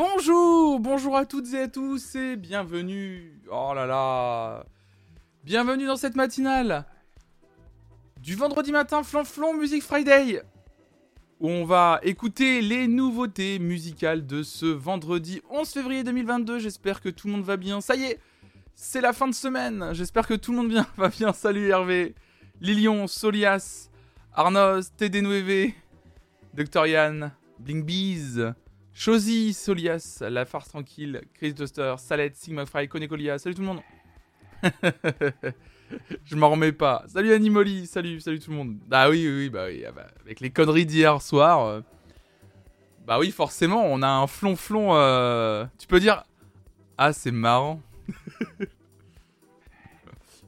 Bonjour, bonjour à toutes et à tous et bienvenue. Oh là là. Bienvenue dans cette matinale du vendredi matin Flanflon Music Friday où on va écouter les nouveautés musicales de ce vendredi 11 février 2022. J'espère que tout le monde va bien. Ça y est, c'est la fin de semaine. J'espère que tout le monde va bien. Salut Hervé, Lilion, Solias, Arnos, TD9V, Dr Yann, Bling Bees, Chosy, Solias, La Farce Tranquille, Chris Duster, Salette, Sigma Fry, Conecolia. Salut tout le monde. Je m'en remets pas. Salut Animoli, salut, salut tout le monde. Bah oui, oui, bah oui. Ah bah, avec les conneries d'hier soir. Euh, bah oui, forcément, on a un flonflon. Euh, tu peux dire. Ah, c'est marrant.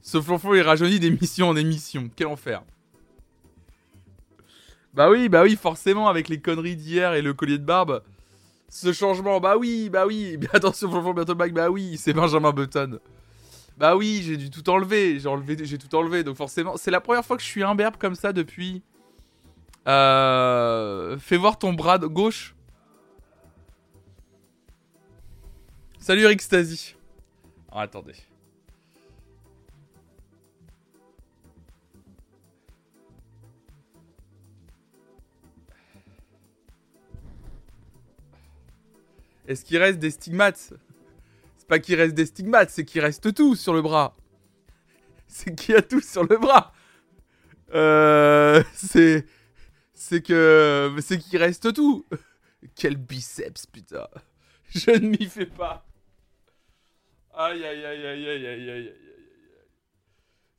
Ce flonflon, il rajeunit d'émission en émission. Quel enfer. Bah oui, bah oui, forcément, avec les conneries d'hier et le collier de barbe. Ce changement, bah oui, bah oui. Attention, flonflon, bientôt back, bah oui, c'est Benjamin Button. Bah oui, j'ai dû tout enlever. J'ai enlevé, j'ai tout enlevé. Donc forcément, c'est la première fois que je suis imberbe comme ça depuis. Euh... Fais voir ton bras de gauche. Salut Eric Stasi. Oh, attendez. Est-ce qu'il reste des stigmates? Pas qu'il reste des stigmates, c'est qu'il reste tout sur le bras. C'est qu'il y a tout sur le bras. Euh, c'est c'est que c'est qu'il reste tout. Quel biceps putain. Je ne m'y fais pas. Aïe aïe aïe aïe aïe aïe aïe aïe.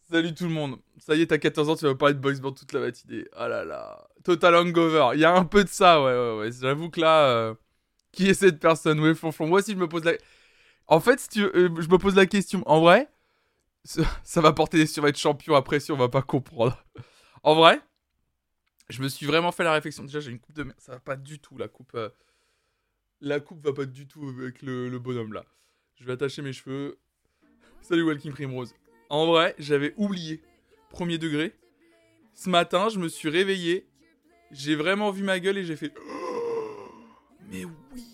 Salut tout le monde. Ça y est, t'as 14 ans, tu vas parler de boys band toute la matinée. Ah là là. Total hangover. Il y a un peu de ça, ouais, ouais, ouais. J'avoue que là, euh, qui est cette personne? Ouais, flonflon. Moi aussi, je me pose la. En fait, euh, je me pose la question. En vrai, ça, va porter des survêtements champions après si on va pas comprendre. en vrai, je me suis vraiment fait la réflexion. Déjà, j'ai une coupe de merde. Ça va pas du tout, la coupe. Euh, la coupe va pas du tout avec le, bonhomme là. Je vais attacher mes cheveux. Salut Walking Primrose. En vrai, j'avais oublié. Premier degré. Ce matin, je me suis réveillé. J'ai vraiment vu ma gueule et j'ai fait. mais oui,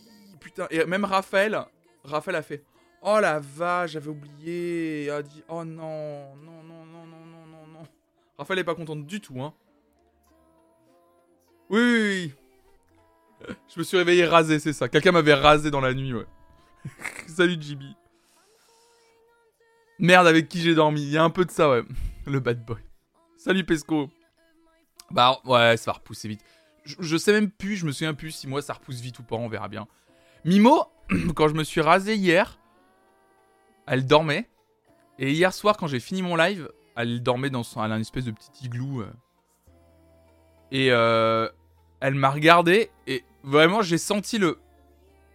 Et même Raphaël, Raphaël a fait Oh la vache, j'avais oublié. A dit Oh non, non, non, non, non, non, non, non. Raphaël est pas contente du tout, hein. Oui, oui, oui. Je me suis réveillé rasé, c'est ça. Quelqu'un m'avait rasé dans la nuit, ouais. Salut JB. Merde, avec qui j'ai dormi. Il y a un peu de ça, ouais. Le bad boy. Salut Pesco. Bah ouais, ça va repousser vite. Je, je sais même plus, je me souviens plus si moi ça repousse vite ou pas, on verra bien. Mimo, quand je me suis rasé hier, elle dormait. Et hier soir, quand j'ai fini mon live, elle dormait dans son, elle une espèce de petit igloo. Euh. Et euh, elle m'a regardé et vraiment j'ai senti le.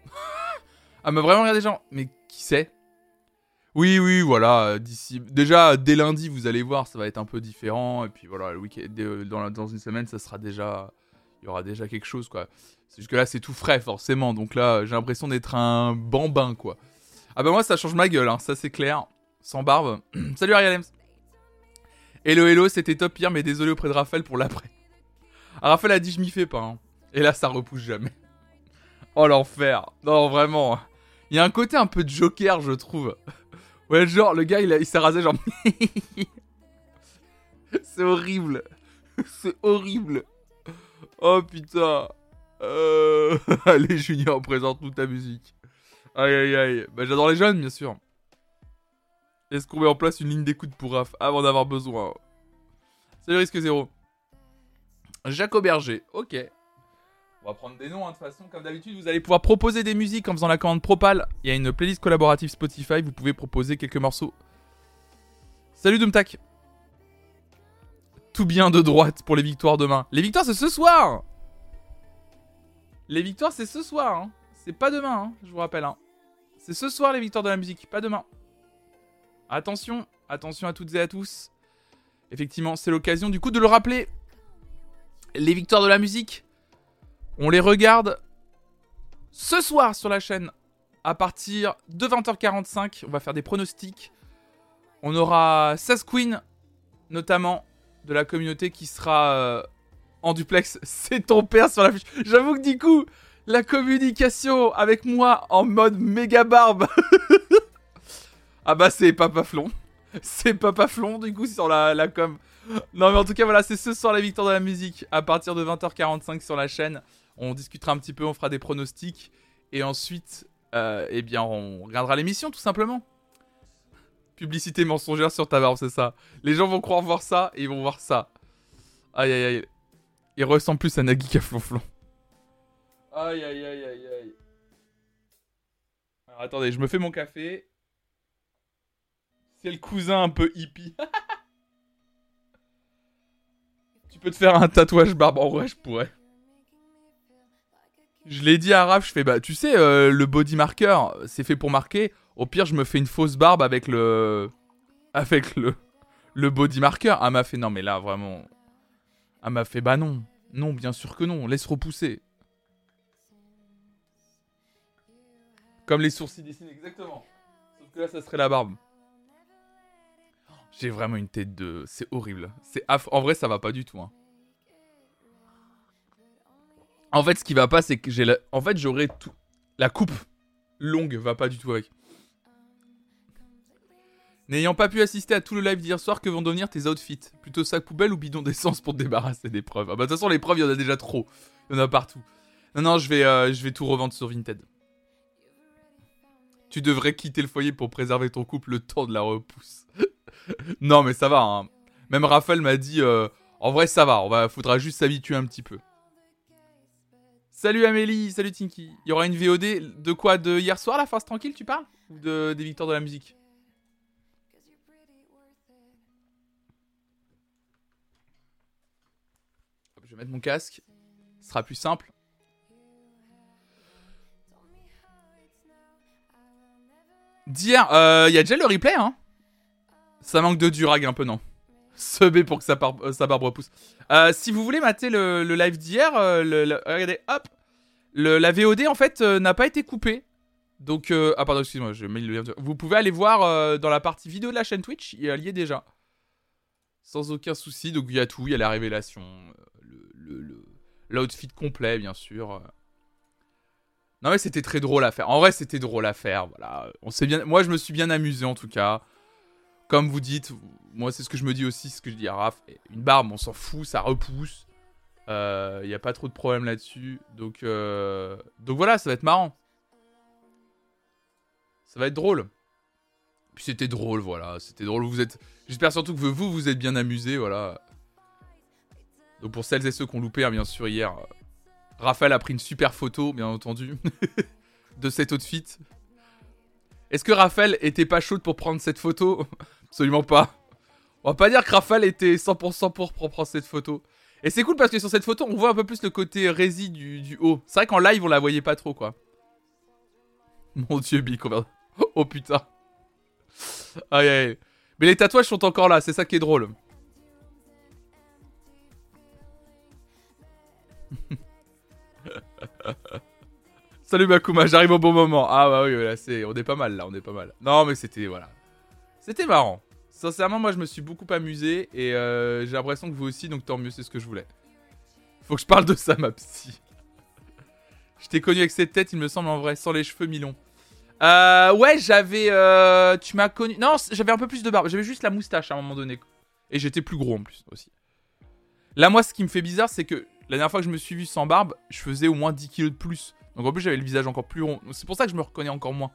elle m'a vraiment regardé genre, mais qui c'est? Oui, oui, voilà. D'ici, déjà dès lundi, vous allez voir, ça va être un peu différent. Et puis voilà, le week-end, dans, dans une semaine, ça sera déjà, il y aura déjà quelque chose quoi. Jusque là, c'est tout frais, forcément. Donc là, j'ai l'impression d'être un bambin, quoi. Ah bah moi, ça change ma gueule, hein. ça c'est clair. Sans barbe. Salut Ariel Ems. Hello, hello, c'était top hier, mais désolé auprès de Raphaël pour l'après. Ah, Raphaël a dit je m'y fais pas. Hein. Et là, ça repousse jamais. Oh l'enfer. Non, vraiment. Il y a un côté un peu Joker, je trouve. Ouais, genre, le gars, il s'est rasé, genre. c'est horrible. c'est horrible. Oh putain. Euh... Allez, Junior, présente-nous ta musique. Aïe, aïe, aïe. Bah, j'adore les jeunes, bien sûr. Est-ce qu'on met en place une ligne d'écoute pour Raph avant d'avoir besoin? C'est le risque zéro. Jacob Berger, ok. On va prendre des noms, hein, de toute façon. Comme d'habitude, vous allez pouvoir proposer des musiques en faisant la commande Propal. Il y a une playlist collaborative Spotify. Vous pouvez proposer quelques morceaux. Salut Doomtac. Tout bien de droite pour les victoires demain. Les victoires, c'est ce soir les victoires, c'est ce soir. Hein. C'est pas demain, hein, je vous rappelle. Hein. C'est ce soir les victoires de la musique, pas demain. Attention, attention à toutes et à tous. Effectivement, c'est l'occasion du coup de le rappeler. Les victoires de la musique, on les regarde ce soir sur la chaîne à partir de 20h45. On va faire des pronostics. On aura 16 queens, notamment de la communauté qui sera euh, en duplex, c'est ton père sur l'affiche. J'avoue que du coup, la communication avec moi en mode méga barbe. ah bah c'est Papa Flon. C'est Papa Flon du coup sur la, la com. Non mais en tout cas voilà, c'est ce soir la victoire de la musique à partir de 20h45 sur la chaîne. On discutera un petit peu, on fera des pronostics et ensuite euh, eh bien on regardera l'émission tout simplement. Publicité mensongère sur ta barbe, c'est ça. Les gens vont croire voir ça et ils vont voir ça. Aïe aïe aïe. Il ressemble plus à Nagui qu'à Flonflon. Aïe aïe aïe aïe aïe. Alors attendez, je me fais mon café. C'est le cousin un peu hippie. tu peux te faire un tatouage barbe en vrai, je pourrais. Je l'ai dit à Raph, je fais bah tu sais euh, le body marker, c'est fait pour marquer. Au pire, je me fais une fausse barbe avec le avec le le body marker. Ah m'a fait non mais là vraiment ah m'a fait bah non. Non, bien sûr que non, laisse repousser. Comme les sourcils dessinés, exactement. Sauf que là, ça serait la barbe. J'ai vraiment une tête de... C'est horrible. C'est En vrai, ça va pas du tout. Hein. En fait, ce qui va pas, c'est que j'ai la... En fait, j'aurais tout... La coupe longue va pas du tout avec. N'ayant pas pu assister à tout le live d'hier soir, que vont devenir tes outfits? Plutôt sac poubelle ou bidon d'essence pour te débarrasser des preuves? Ah bah de toute façon les preuves il y en a déjà trop. Il y en a partout. Non non je vais, euh, je vais tout revendre sur Vinted. Tu devrais quitter le foyer pour préserver ton couple le temps de la repousse. non mais ça va. Hein. Même Raphaël m'a dit euh, en vrai ça va, on faudra juste s'habituer un petit peu. Salut Amélie, salut Tinky. Il y aura une VOD de quoi? De hier soir la phase tranquille tu parles? Ou de, des victoires de la musique? Je vais mettre mon casque. Ce sera plus simple. Dire, il euh, y a déjà le replay, hein? Ça manque de durag un peu, non? B pour que sa, barbe, euh, repousse. Euh, si vous voulez mater le, live d'hier, regardez, hop La VOD, en fait, n'a pas été coupée. Donc, ah pardon, excusez-moi, je mets le lien. Vous pouvez aller voir dans la partie vidéo de la chaîne Twitch, il y est déjà. Sans aucun souci, donc il y a tout, il y a la révélation, l'outfit complet, bien sûr. Non mais c'était très drôle à faire. En vrai, c'était drôle à faire. Voilà, on bien. Moi, je me suis bien amusé en tout cas. Comme vous dites, moi c'est ce que je me dis aussi, ce que je dis à Raph. Une barbe, on s'en fout, ça repousse. Il euh, n'y a pas trop de problème là-dessus. Donc, euh, donc voilà, ça va être marrant. Ça va être drôle. Puis c'était drôle, voilà. C'était drôle. Vous êtes. J'espère surtout que vous vous êtes bien amusés, voilà. Donc pour celles et ceux qui ont loupé, hein, bien sûr, hier, euh, Raphaël a pris une super photo, bien entendu, de cet outfit. Est-ce que Raphaël était pas chaude pour prendre cette photo? Absolument pas. On va pas dire que Raphaël était 100% pour, prendre cette photo. Et c'est cool parce que sur cette photo, on voit un peu plus le côté rési du, haut. C'est vrai qu'en live, on la voyait pas trop, quoi. Mon dieu, Bic, va... Oh putain. Aïe aïe. Mais les tatouages sont encore là, c'est ça qui est drôle. Salut Makuma, j'arrive au bon moment. Ah bah oui, on est pas mal là, on est pas mal. Non mais c'était voilà, c'était marrant. Sincèrement, moi je me suis beaucoup amusé et euh, j'ai l'impression que vous aussi, donc tant mieux, c'est ce que je voulais. Faut que je parle de ça, ma psy. je t'ai connu avec cette tête, il me semble en vrai, sans les cheveux mi-longs. Euh, ouais, j'avais. Euh, tu m'as connu. Non, j'avais un peu plus de barbe. J'avais juste la moustache à un moment donné. Et j'étais plus gros en plus aussi. Là, moi, ce qui me fait bizarre, c'est que la dernière fois que je me suis vu sans barbe, je faisais au moins 10 kilos de plus. Donc en plus, j'avais le visage encore plus rond. C'est pour ça que je me reconnais encore moins.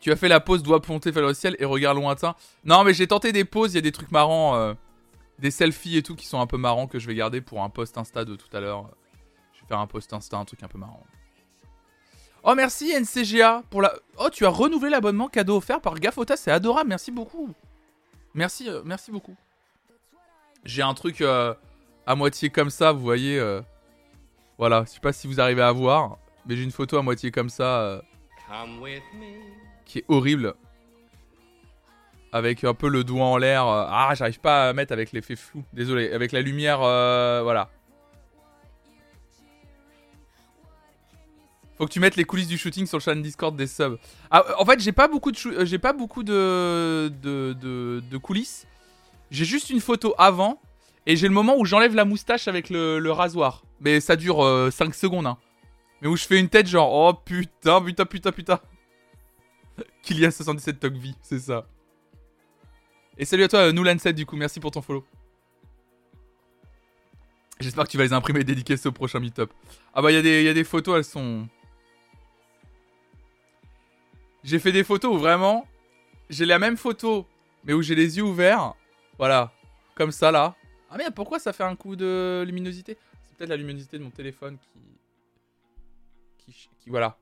Tu as fait la pause doigt pointé vers le ciel et regard lointain. Non, mais j'ai tenté des pauses, il y a des trucs marrants. Euh, des selfies et tout qui sont un peu marrants que je vais garder pour un post Insta de tout à l'heure. Je vais faire un post Insta, un truc un peu marrant. Oh, merci NCGA pour la. Oh, tu as renouvelé l'abonnement cadeau offert par Gafota, c'est adorable, merci beaucoup. Merci, euh, merci beaucoup. J'ai un truc euh, à moitié comme ça, vous voyez. Euh, voilà, je sais pas si vous arrivez à voir, mais j'ai une photo à moitié comme ça. Qui est horrible. Avec un peu le doigt en l'air. ah, j'arrive pas à mettre avec l'effet flou. Désolé, avec la lumière, voilà. Faut que tu mettes les coulisses du shooting sur le channel Discord des subs. Ah, en fait, j'ai pas beaucoup de j'ai pas beaucoup de de, de, coulisses. J'ai juste une photo avant Et j'ai le moment où j'enlève la moustache avec le, rasoir. Mais ça dure 5 euh, secondes. Hein. Mais où je fais une tête genre, oh putain, putain, putain, putain. Qu'il y a 77 Talk vie, c'est ça. Et salut à toi, Noulan7 du coup, merci pour ton follow. J'espère que tu vas les imprimer et dédicacer au prochain meet-up. Ah bah, il y, y, a des photos, elles sont. J'ai fait des photos où vraiment. J'ai la même photo, mais où j'ai les yeux ouverts. Voilà. Comme ça là. Ah merde, pourquoi ça fait un coup de luminosité? C'est peut-être la luminosité de mon téléphone qui. qui. voilà.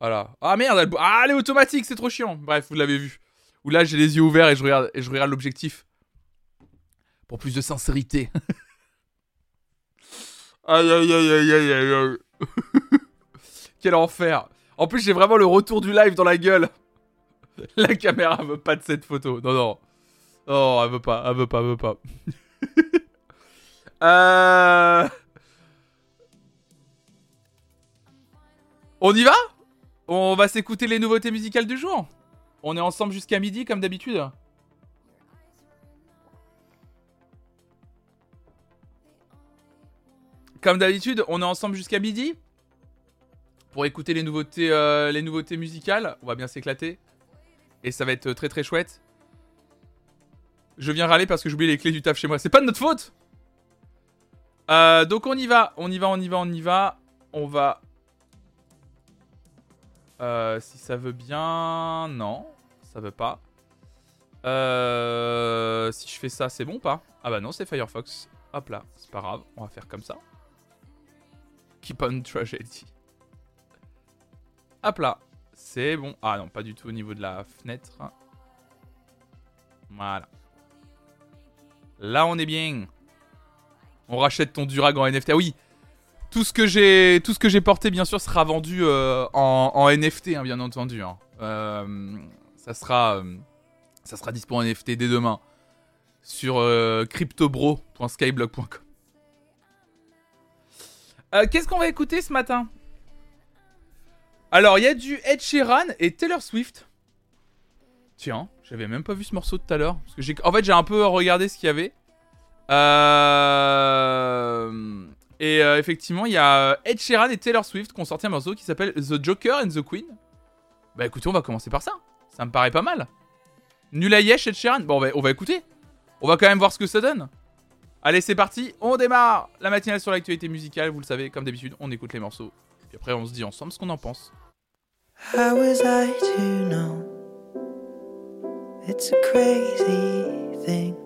Voilà. Ah merde, elle, ah, elle est automatique, c'est trop chiant. Bref, vous l'avez vu. Où là, j'ai les yeux ouverts et je regarde, et je regarde l'objectif. Pour plus de sincérité. aïe aïe aïe aïe aïe aïe aïe. Quel enfer. En plus, j'ai vraiment le retour du live dans la gueule. La caméra veut pas de cette photo. Non, non. Oh, elle veut pas, elle veut pas, elle veut pas. euh... On y va? On va s'écouter les nouveautés musicales du jour? On est ensemble jusqu'à midi comme d'habitude? Comme d'habitude, on est ensemble jusqu'à midi? Pour écouter les nouveautés, euh, les nouveautés musicales. On va bien s'éclater. Et ça va être très très chouette. Je viens râler parce que j'oublie les clés du taf chez moi. C'est pas de notre faute euh, Donc on y va, on y va, on y va, on y va. On va... Euh, si ça veut bien... Non, ça veut pas. Si je fais ça, c'est bon ou pas? Ah bah non, c'est Firefox. Hop là, c'est pas grave, on va faire comme ça. Keep on tragedy. Hop là. C'est bon. Ah non, pas du tout au niveau de la fenêtre. Voilà. Là, on est bien. On rachète ton Durag en NFT. Ah oui. Tout ce que j'ai, tout ce que j'ai porté, bien sûr, sera vendu euh, en, NFT, hein, bien entendu. Hein. Euh, ça sera, euh, ça sera dispo en NFT dès demain sur cryptobro.skyblog.com. Qu'est-ce qu'on va écouter ce matin? Alors, il y a du Ed Sheeran et Taylor Swift. Tiens, j'avais même pas vu ce morceau tout à l'heure. En fait, j'ai un peu regardé ce qu'il y avait. Euh... Et euh, effectivement, il y a Ed Sheeran et Taylor Swift qui ont sorti un morceau qui s'appelle The Joker and the Queen. Bah écoutez, on va commencer par ça. Ça me paraît pas mal. Nul Ed Sheeran. Bon, on va, on va écouter. On va quand même voir ce que ça donne. Allez, c'est parti. On démarre la matinale sur l'actualité musicale. Vous le savez, comme d'habitude, on écoute les morceaux. Après, on se dit ensemble ce qu'on en pense. How was I to know? It's a crazy thing.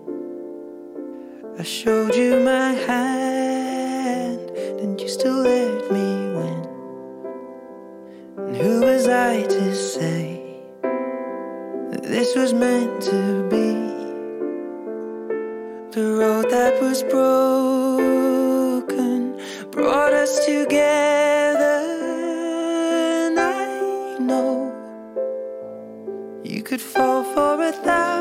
I showed you my hand, and you still let me win. And who was I to say that this was meant to be? The road that was broken brought us together. Could fall for a thousand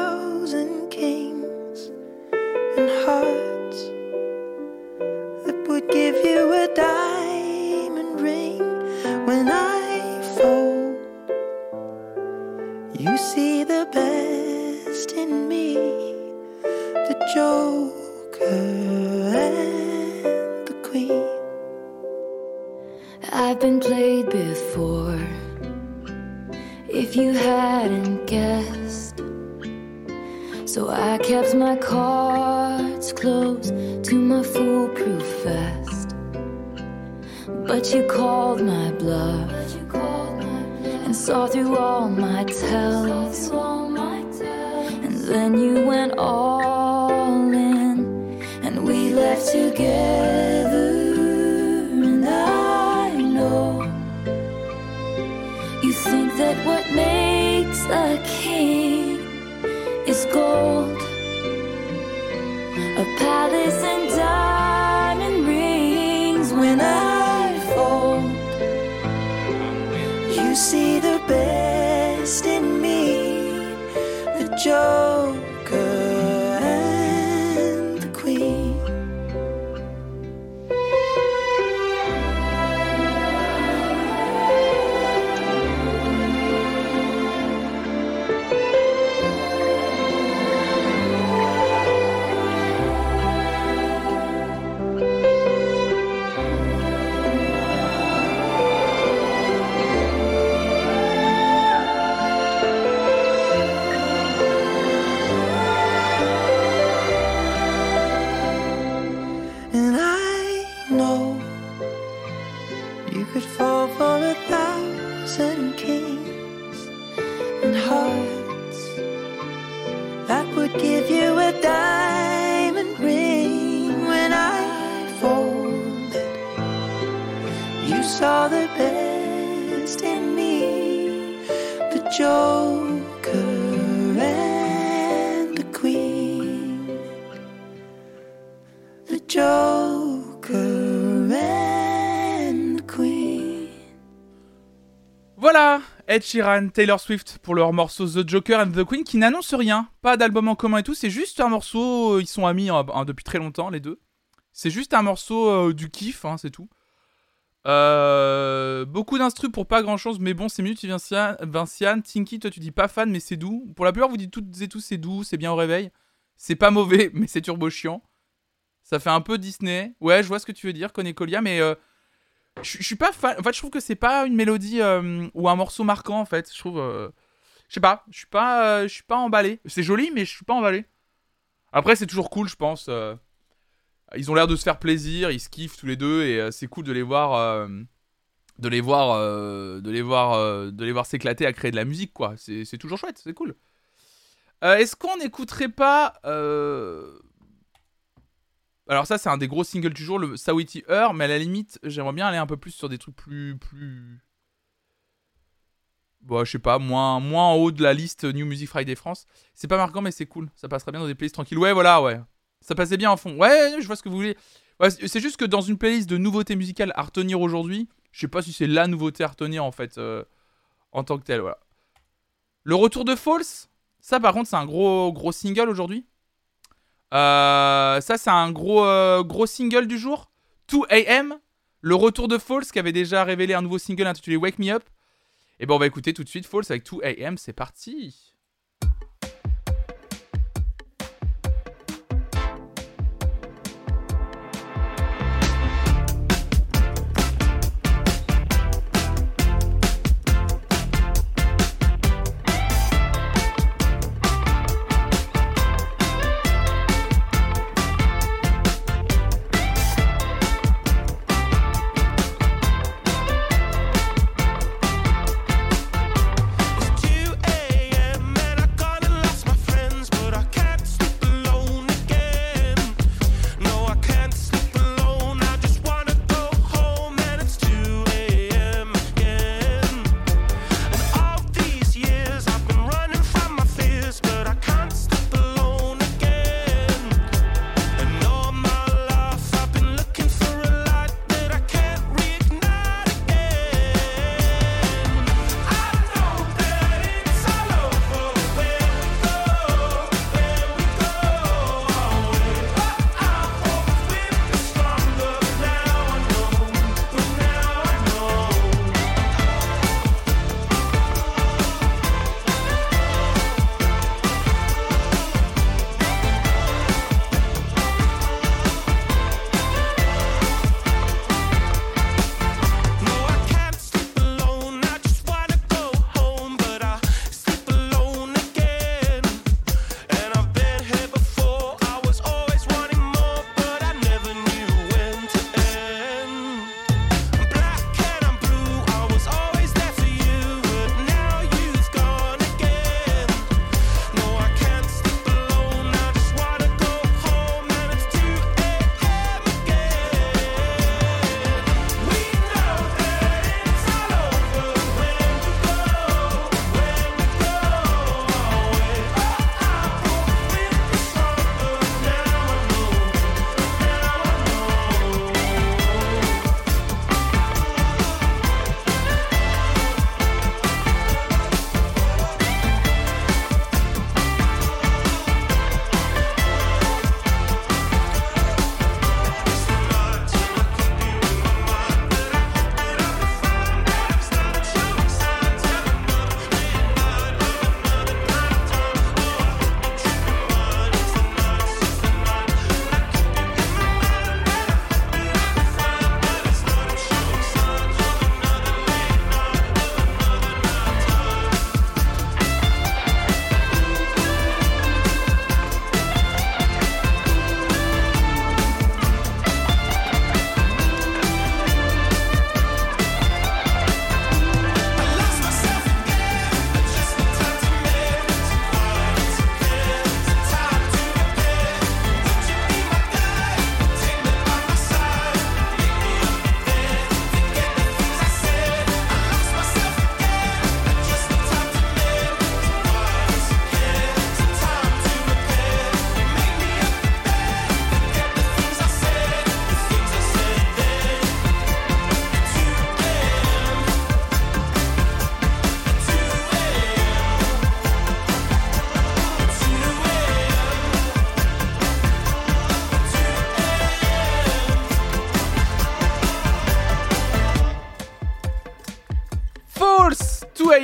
Ed Sheeran, Taylor Swift pour leur morceau The Joker and the Queen qui n'annonce rien, pas d'album en commun et tout, c'est juste un morceau, euh, ils sont amis hein, hein, depuis très longtemps les deux. C'est juste un morceau euh, du kiff, hein, c'est tout. Euh, beaucoup d'instrus pour pas grand chose, mais bon, c'est mieux, tu Vinciane. Tinky, toi tu dis pas fan, mais c'est doux. Pour la plupart, vous dites toutes et tous c'est doux, c'est bien au réveil. C'est pas mauvais, mais c'est turbo chiant. Ça fait un peu Disney. Ouais, je vois ce que tu veux dire, Colia, mais je suis pas fan. En fait, je trouve que c'est pas une mélodie euh, ou un morceau marquant, en fait. Je trouve. euh, je sais pas, je suis pas, euh, je suis pas emballé. C'est joli, mais je suis pas emballé. Après, c'est toujours cool, je pense. ils ont l'air de se faire plaisir, ils se kiffent tous les deux et c'est cool de les voir, de les voir, de les voir, de les voir s'éclater à créer de la musique, quoi. C'est toujours chouette, c'est cool. Est-ce qu'on n'écouterait pas Alors ça, c'est un des gros singles du jour, le Sawiti Heure, mais à la limite, j'aimerais bien aller un peu plus sur des trucs plus, plus, Bon, je sais pas, moins, moins en haut de la liste New Music Friday France. C'est pas marquant, mais c'est cool. Ça passerait bien dans des playlists tranquilles. Ouais, voilà, ouais. Ça passait bien en fond. Ouais, je vois ce que vous voulez. C'est juste que dans une playlist de nouveautés musicales à retenir aujourd'hui, je sais pas si c'est la nouveauté à retenir en fait, euh, en tant que telle, voilà. Le retour de False, ça par contre, c'est un gros, gros single aujourd'hui. Euh, ça, c'est un gros, euh, gros single du jour. 2 AM, le retour de False qui avait déjà révélé un nouveau single intitulé Wake Me Up. Et ben on va écouter tout de suite False avec 2 AM, c'est parti.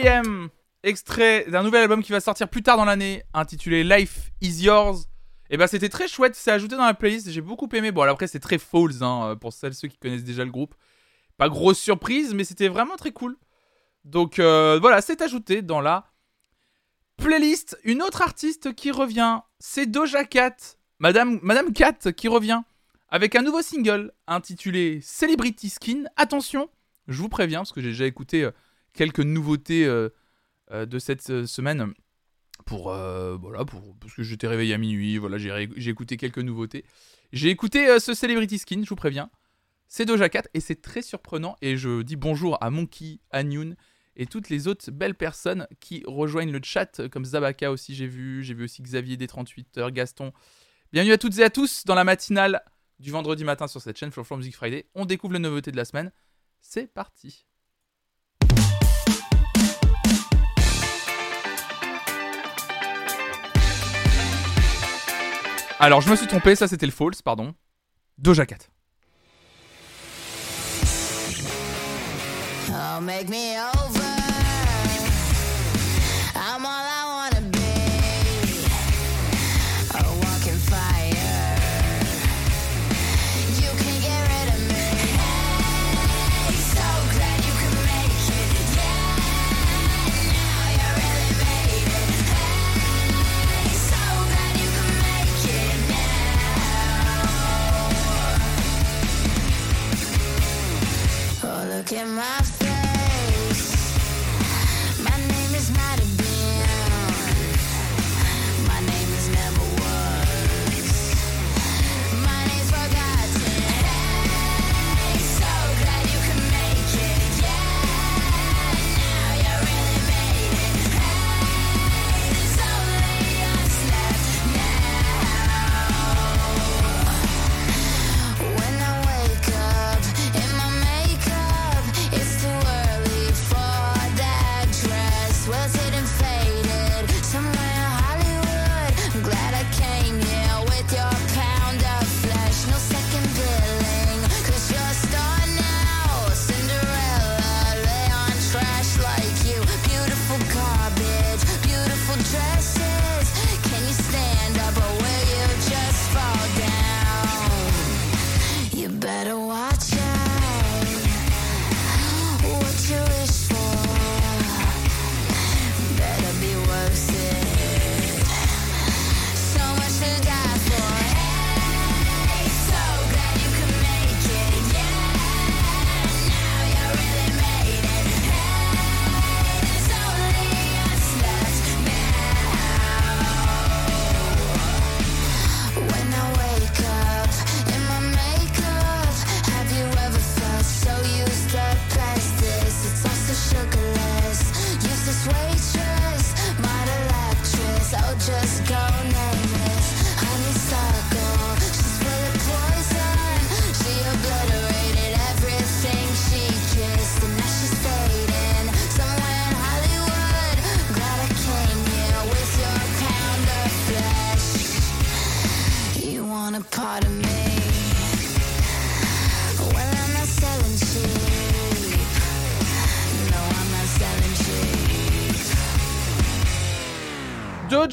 2AM, extrait d'un nouvel album qui va sortir plus tard dans l'année, intitulé Life is Yours. Et bah c'était très chouette, c'est ajouté dans la playlist, j'ai beaucoup aimé. Bon, après c'est très Falls, hein, pour celles ceux qui connaissent déjà le groupe. Pas grosse surprise, mais c'était vraiment très cool. Donc euh, voilà, c'est ajouté dans la playlist. Une autre artiste qui revient, c'est Doja Cat, Madame, Madame Cat qui revient avec un nouveau single intitulé Celebrity Skin. Attention, je vous préviens, parce que j'ai déjà écouté euh, quelques nouveautés euh, euh, de cette euh, semaine. Pour, voilà, pour, parce que j'étais réveillé à minuit, voilà, j'ai écouté quelques nouveautés. J'ai écouté ce Celebrity Skin, je vous préviens. C'est Doja Cat et c'est très surprenant. Et je dis bonjour à Monkey, à Noon et toutes les autres belles personnes qui rejoignent le chat, comme Zabaka aussi, j'ai vu. J'ai vu aussi Xavier des 38 heures, Gaston. Bienvenue à toutes et à tous dans la matinale du vendredi matin sur cette chaîne Floor Music Friday. On découvre les nouveautés de la semaine. C'est parti. Alors, je me suis trompé, ça c'était le false, pardon. Doja Cat. Oh. Now. Oh, look at my face. My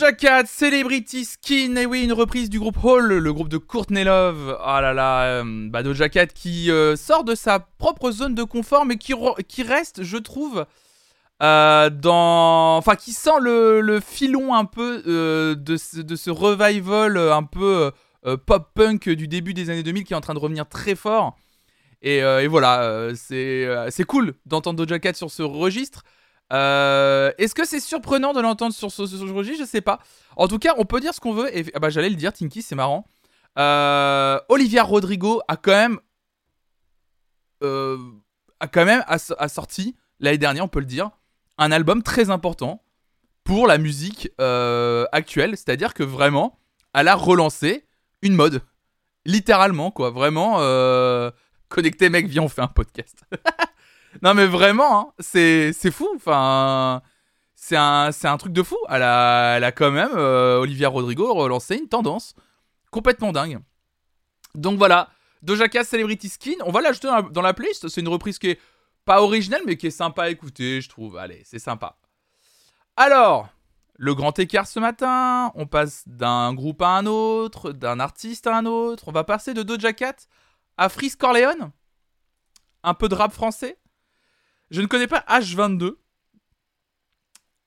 Doja Cat, Celebrity Skin, et oui, une reprise du groupe Hall, le groupe de Courtney Love. Ah là là, euh, Doja Cat qui euh, sort de sa propre zone de confort, mais qui, re- qui reste, je trouve, euh, dans. Enfin, qui sent le, filon un peu de, ce, de ce revival un peu pop-punk du début des années 2000 qui est en train de revenir très fort. Et, et voilà, c'est c'est cool d'entendre Doja Cat sur ce registre. Euh, Est-ce que c'est surprenant de l'entendre sur ce, registre Je sais pas. En tout cas, on peut dire ce qu'on veut. Et ah bah, j'allais le dire, Tinky, c'est marrant. Euh, Olivia Rodrigo a quand même, euh, a quand même sorti l'année dernière, on peut le dire, un album très important pour la musique euh, actuelle. C'est-à-dire que vraiment, elle a relancé une mode, littéralement quoi. Vraiment, connecté mec, viens on fait un podcast. non mais vraiment, hein, c'est fou. Enfin, c'est un un truc de fou. Elle a elle a quand même euh, Olivia Rodrigo relancé une tendance complètement dingue. Donc voilà, Doja Cat Celebrity Skin, on va l'ajouter dans la, playlist. C'est une reprise qui est pas original, mais qui est sympa à écouter, je trouve. Allez, c'est sympa. Alors, le grand écart ce matin, on passe d'un groupe à un autre, d'un artiste à un autre. On va passer de Doja Cat à Freeze Corleone. Un peu de rap français. Je ne connais pas H22.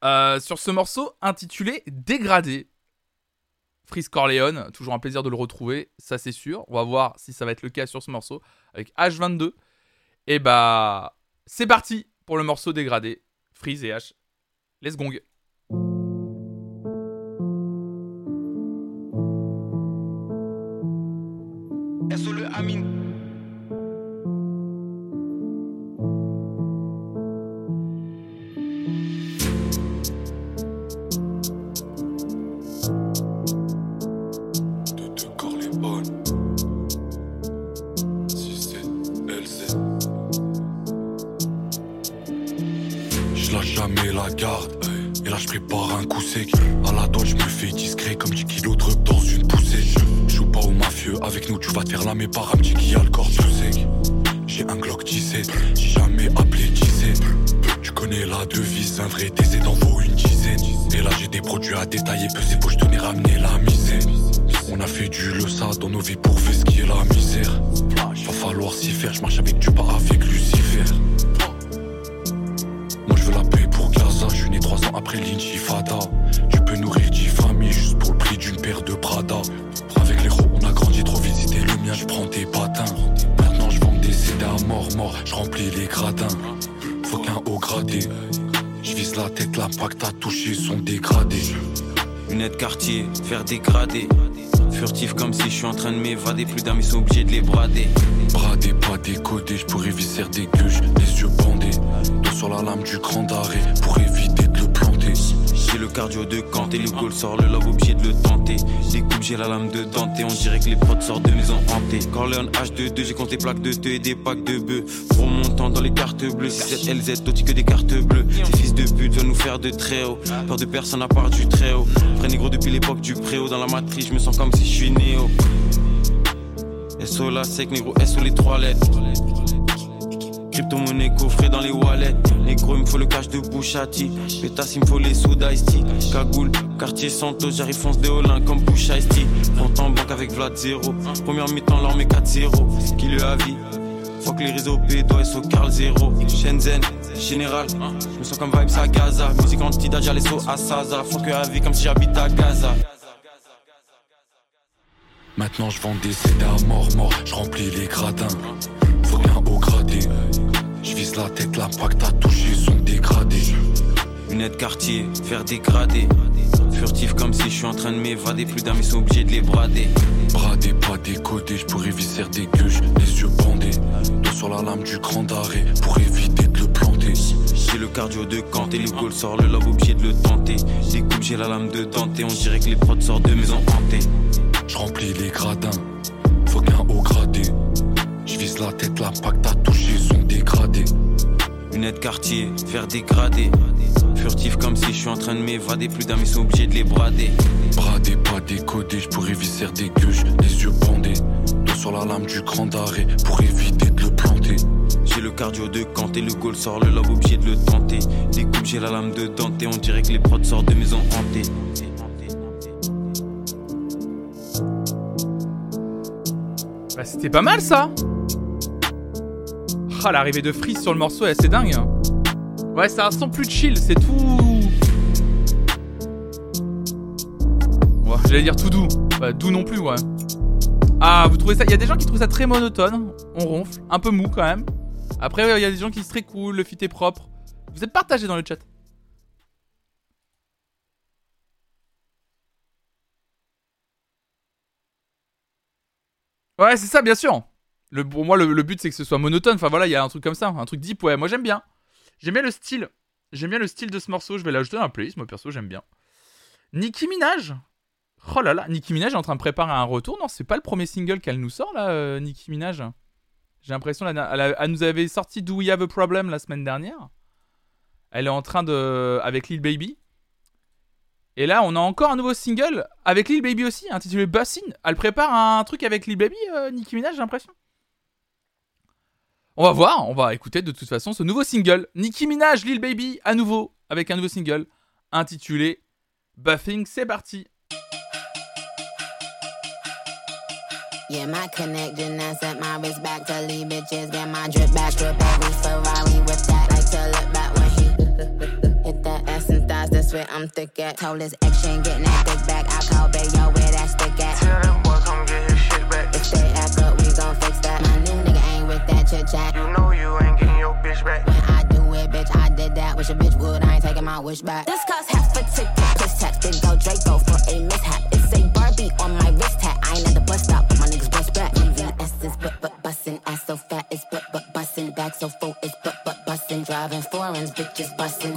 Euh, sur ce morceau intitulé Dégradé. Freeze Corleone, toujours un plaisir de le retrouver, ça c'est sûr. On va voir si ça va être le cas sur ce morceau avec H22. Et bah, c'est parti pour le morceau dégradé. Freeze et H. Let's gong. Hantée. Corleone H22, j'ai compté plaques de te et des packs de bœufs. Pour montant dans les cartes bleues, 67 LZ, aussi que des cartes bleues. Ces fils de pute veulent nous faire de très haut. Peur de personne à part du très haut. Vrai négro depuis l'époque du préau, dans la matrice, je me sens comme si je suis néo. SO la sec, négro, SO les trois lettres. Crypto-monnaie coffrée dans les wallets. Négro, il me faut le cash de Bouchati. Pétasse, il me faut les soda ice tea. Cagoule, quartier Santos, j'arrive fonce des Olin comme Bush Ice. Compte en banque avec Vlad 0. Première mi-temps, l'armée 4-0. Qui le avis? Faut que les réseaux pédos, SO Carl 0. Shenzhen, général. Je me sens comme vibes à Gaza. Musique anti-dad, j'allais so à Saza. Faut que avis comme si j'habite à Gaza. Maintenant je vends des CD à mort, mort, je remplis les gradins. Faut qu'un haut gradé. Je vise la tête, l'impact à toucher sont dégradés. Lunettes quartier, faire dégrader. Furtif comme si je suis en train de m'évader. Plus d'amis sont obligés de les brader. Bradé, pas décodé, je pourrais visser des gueuches, les yeux bandés. Dos sur la lame du grand arrêt pour éviter de le planter. J'ai le cardio de Kanté, le goal sort le lobe obligé de le tenter. Découpe, j'ai la lame de Dante, on dirait que les prods sortent de maison hantée. Je remplis les gradins. Faut qu'un haut gradé. Je vise la tête, l'impact à toucher sont dégradés. Lunettes quartier, faire dégrader. Furtif comme si je suis en train de m'évader. Plus d'amis sont obligés de les brader. Bradé, pas décodé, je pourrais visser des gueuches, les yeux bandés. Dos sur la lame du grand arrêt pour éviter de le planter. J'ai le cardio de Kanté, le goal sort le lobe obligé de le tenter. Découpe, j'ai la lame de Dante, on dirait que les prods sortent de maison hantée. Bah, c'était pas mal ça Ah, l'arrivée de Freeze sur le morceau est assez dingue. hein. Ouais, c'est un son plus chill, c'est tout. Ouais, j'allais dire tout doux. Bah, doux non plus, ouais. Ah, vous trouvez ça Il y a des gens qui trouvent ça très monotone. On ronfle. Un peu mou quand même. Après, il y a des gens qui disent très cool, le fit est propre. Vous êtes partagés dans le chat. Ouais, c'est ça, bien sûr. Le, pour moi, le, le but, c'est que ce soit monotone. Enfin, voilà, il y a un truc comme ça. Un truc deep, ouais. Moi, j'aime bien. J'aime bien le style. J'aime bien le style de ce morceau. Je vais l'ajouter dans la playlist. Moi, perso, j'aime bien. Nicki Minaj. Oh là là, Nicki Minaj est en train de préparer un retour. Non, c'est pas le premier single qu'elle nous sort, là, euh, Nicki Minaj. J'ai l'impression elle nous avait sorti Do We Have a Problem la semaine dernière. Elle est en train de. avec Lil Baby. Et là, on a encore un nouveau single avec Lil Baby aussi, intitulé Bussin. Elle prépare un truc avec Lil Baby, euh, Nicki Minaj, j'ai l'impression. On va voir, on va écouter de toute façon ce nouveau single. Nicki Minaj, Lil Baby, à nouveau, avec un nouveau single intitulé Buffing. C'est parti. Yeah, my connecting that's at my wrist back to leave bitches. Get my drip back, drip every Ferrari with that. Like to look back when he hit that ass and thighs. That's where I'm thick at. Told his ex she ain't getting that dick back. I call Bayo where that stick at. Chit chat. You know you ain't getting your bitch back. When I do it, bitch, I did that. Wish a bitch would, I ain't taking my wish back. This cost half a ticket, plus tax. Then go Draco for a mishap. It's a Barbie on my wrist hat. I ain't at the bus stop, my niggas but but bustin', ass so fat, it's but but bustin', back so full, it's but but bustin', driving foreigns, bitches bustin'.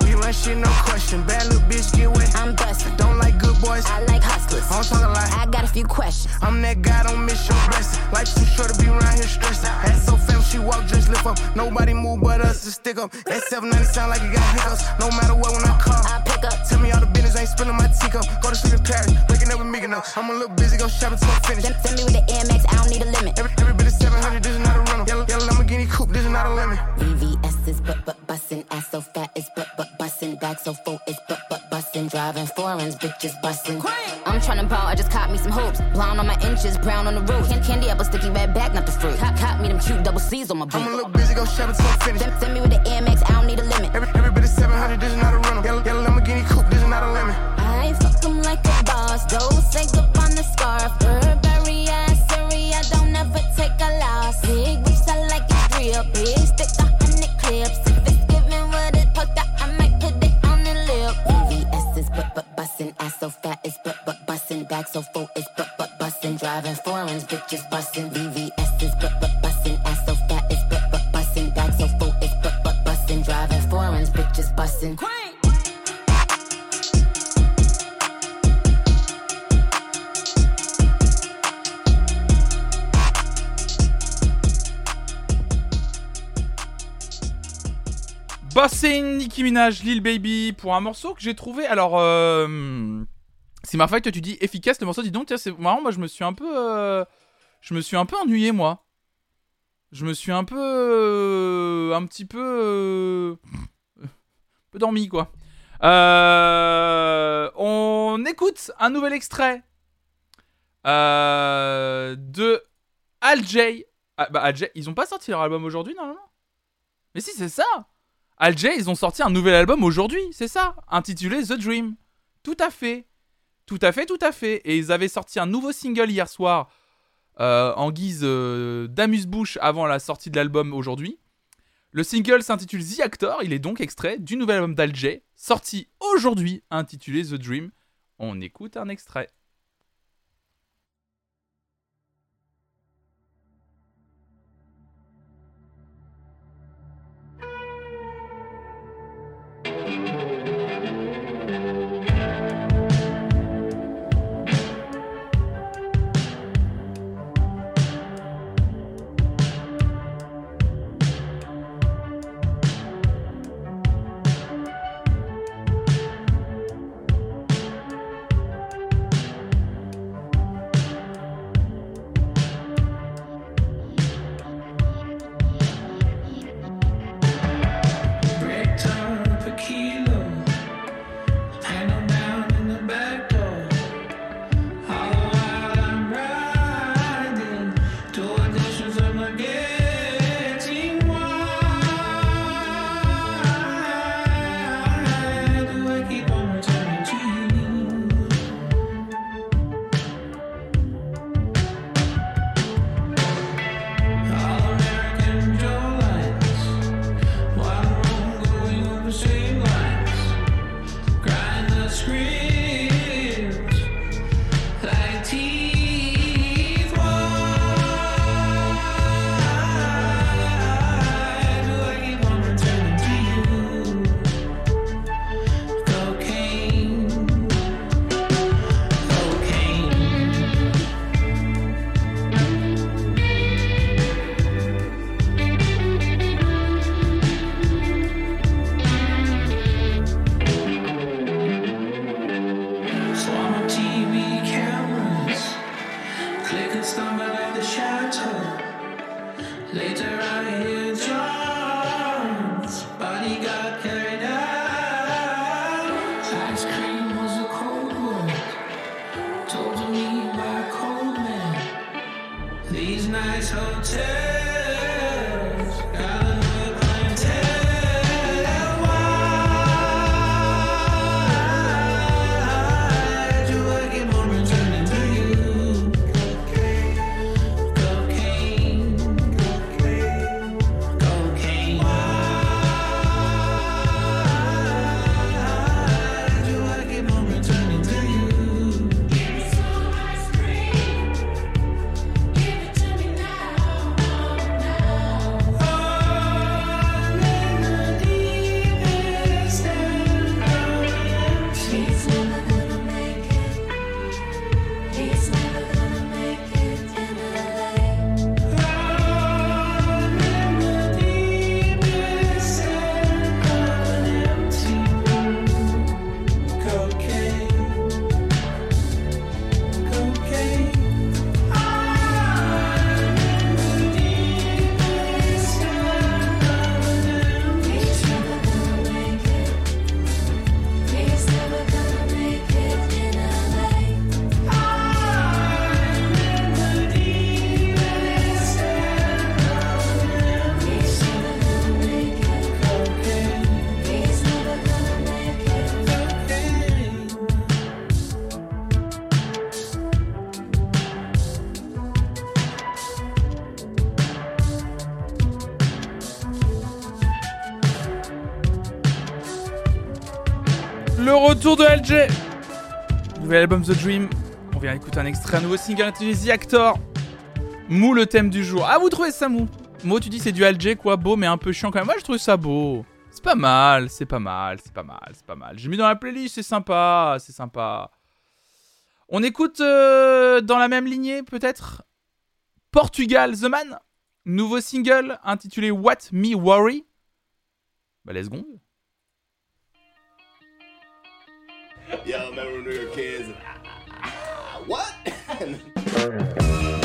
We run shit, no question. Bad little bitch, get wet. I'm bustin', Don't like good boys. I like hustlers. I don't talk a lot. I got a few questions. I'm that guy, don't miss your blessing. Life too short to be around here stressing. Ass so fam, she walk, just lift up. Nobody move but us to stick up. That 790 sound like it got hiccups. No matter what, when I call. I pick up. Tell me all the business, ain't spilling my teacup. Go to sleep in Paris, waking up with me enough. I'm a little busy, go shopping till I'm finished. Send, send me with the AMX, I don't need a limit. Every, every bit of 700, this is not a rental. Yellow, yellow Lamborghini coupe, this is not a lemon. VVS is but but bussin', ass so fat is but but bussin', back so full is but but bussin', driving foreigns, bitches bussin'. I'm tryna ball, I just caught me some hoops. Blonde on my inches, brown on the roof. Can- Candy apple, sticky red back, not the fruit. Cop, cop me them cute double C's on my I'm a boot. little busy, go shopping till I'm finished. Send, send me with the AMX, I don't need a limit. Every, every bit of 700, this is not a rental. Yellow, yellow Lamborghini coupe, this is not a lemon. I fuck 'em like a boss, those say up on the scarf. Burberry, Big whips, I like it real. Big stick, the hundred clips. If it's giving what it poked out, I might put it on the lip. VVS is but but bussin', ass so fat is but but bussin', back so full is but but bussin', driving foreigns, bitches bussin'. VVS is but but bussin', ass so fat is but but bussin', back so full is but but bussin', driving foreigns, bitches bussin'. Bossing, Nicki Minaj, Lil Baby, pour un morceau que j'ai trouvé. Alors, euh, c'est ma faille que tu dis efficace le morceau. Dis donc, tiens, c'est marrant. Moi, je me suis un peu, euh, je me suis un peu ennuyé, moi. Je me suis un peu, euh, un petit peu, euh, un peu dormi, quoi. On écoute un nouvel extrait de Al J. Ah, bah, Al J, ils ont pas sorti leur album aujourd'hui, normalement? Mais si, c'est ça Al J, ils ont sorti un nouvel album aujourd'hui, c'est ça, intitulé The Dream. Tout à fait. Tout à fait, tout à fait. Et ils avaient sorti un nouveau single hier soir euh, en guise euh, d'amuse-bouche avant la sortie de l'album aujourd'hui. Le single s'intitule The Actor, il est donc extrait du nouvel album d'Al J, sorti aujourd'hui, intitulé The Dream. On écoute un extrait. Retour de LG Nouvel album The Dream. On vient écouter un extrait, un nouveau single intitulé The Actor. Mou le thème du jour. Ah, vous trouvez ça mou? Mou, tu dis c'est du LG quoi, beau mais un peu chiant quand même. Moi, je trouve ça beau. C'est pas mal, c'est pas mal, c'est pas mal, c'est pas mal. J'ai mis dans la playlist, c'est sympa, c'est sympa. On écoute euh, dans la même lignée peut-être? Portugal The Man, nouveau single intitulé What Me Worry. Bah, let's go. Y'all remember when we were kids? And, ah, ah, what?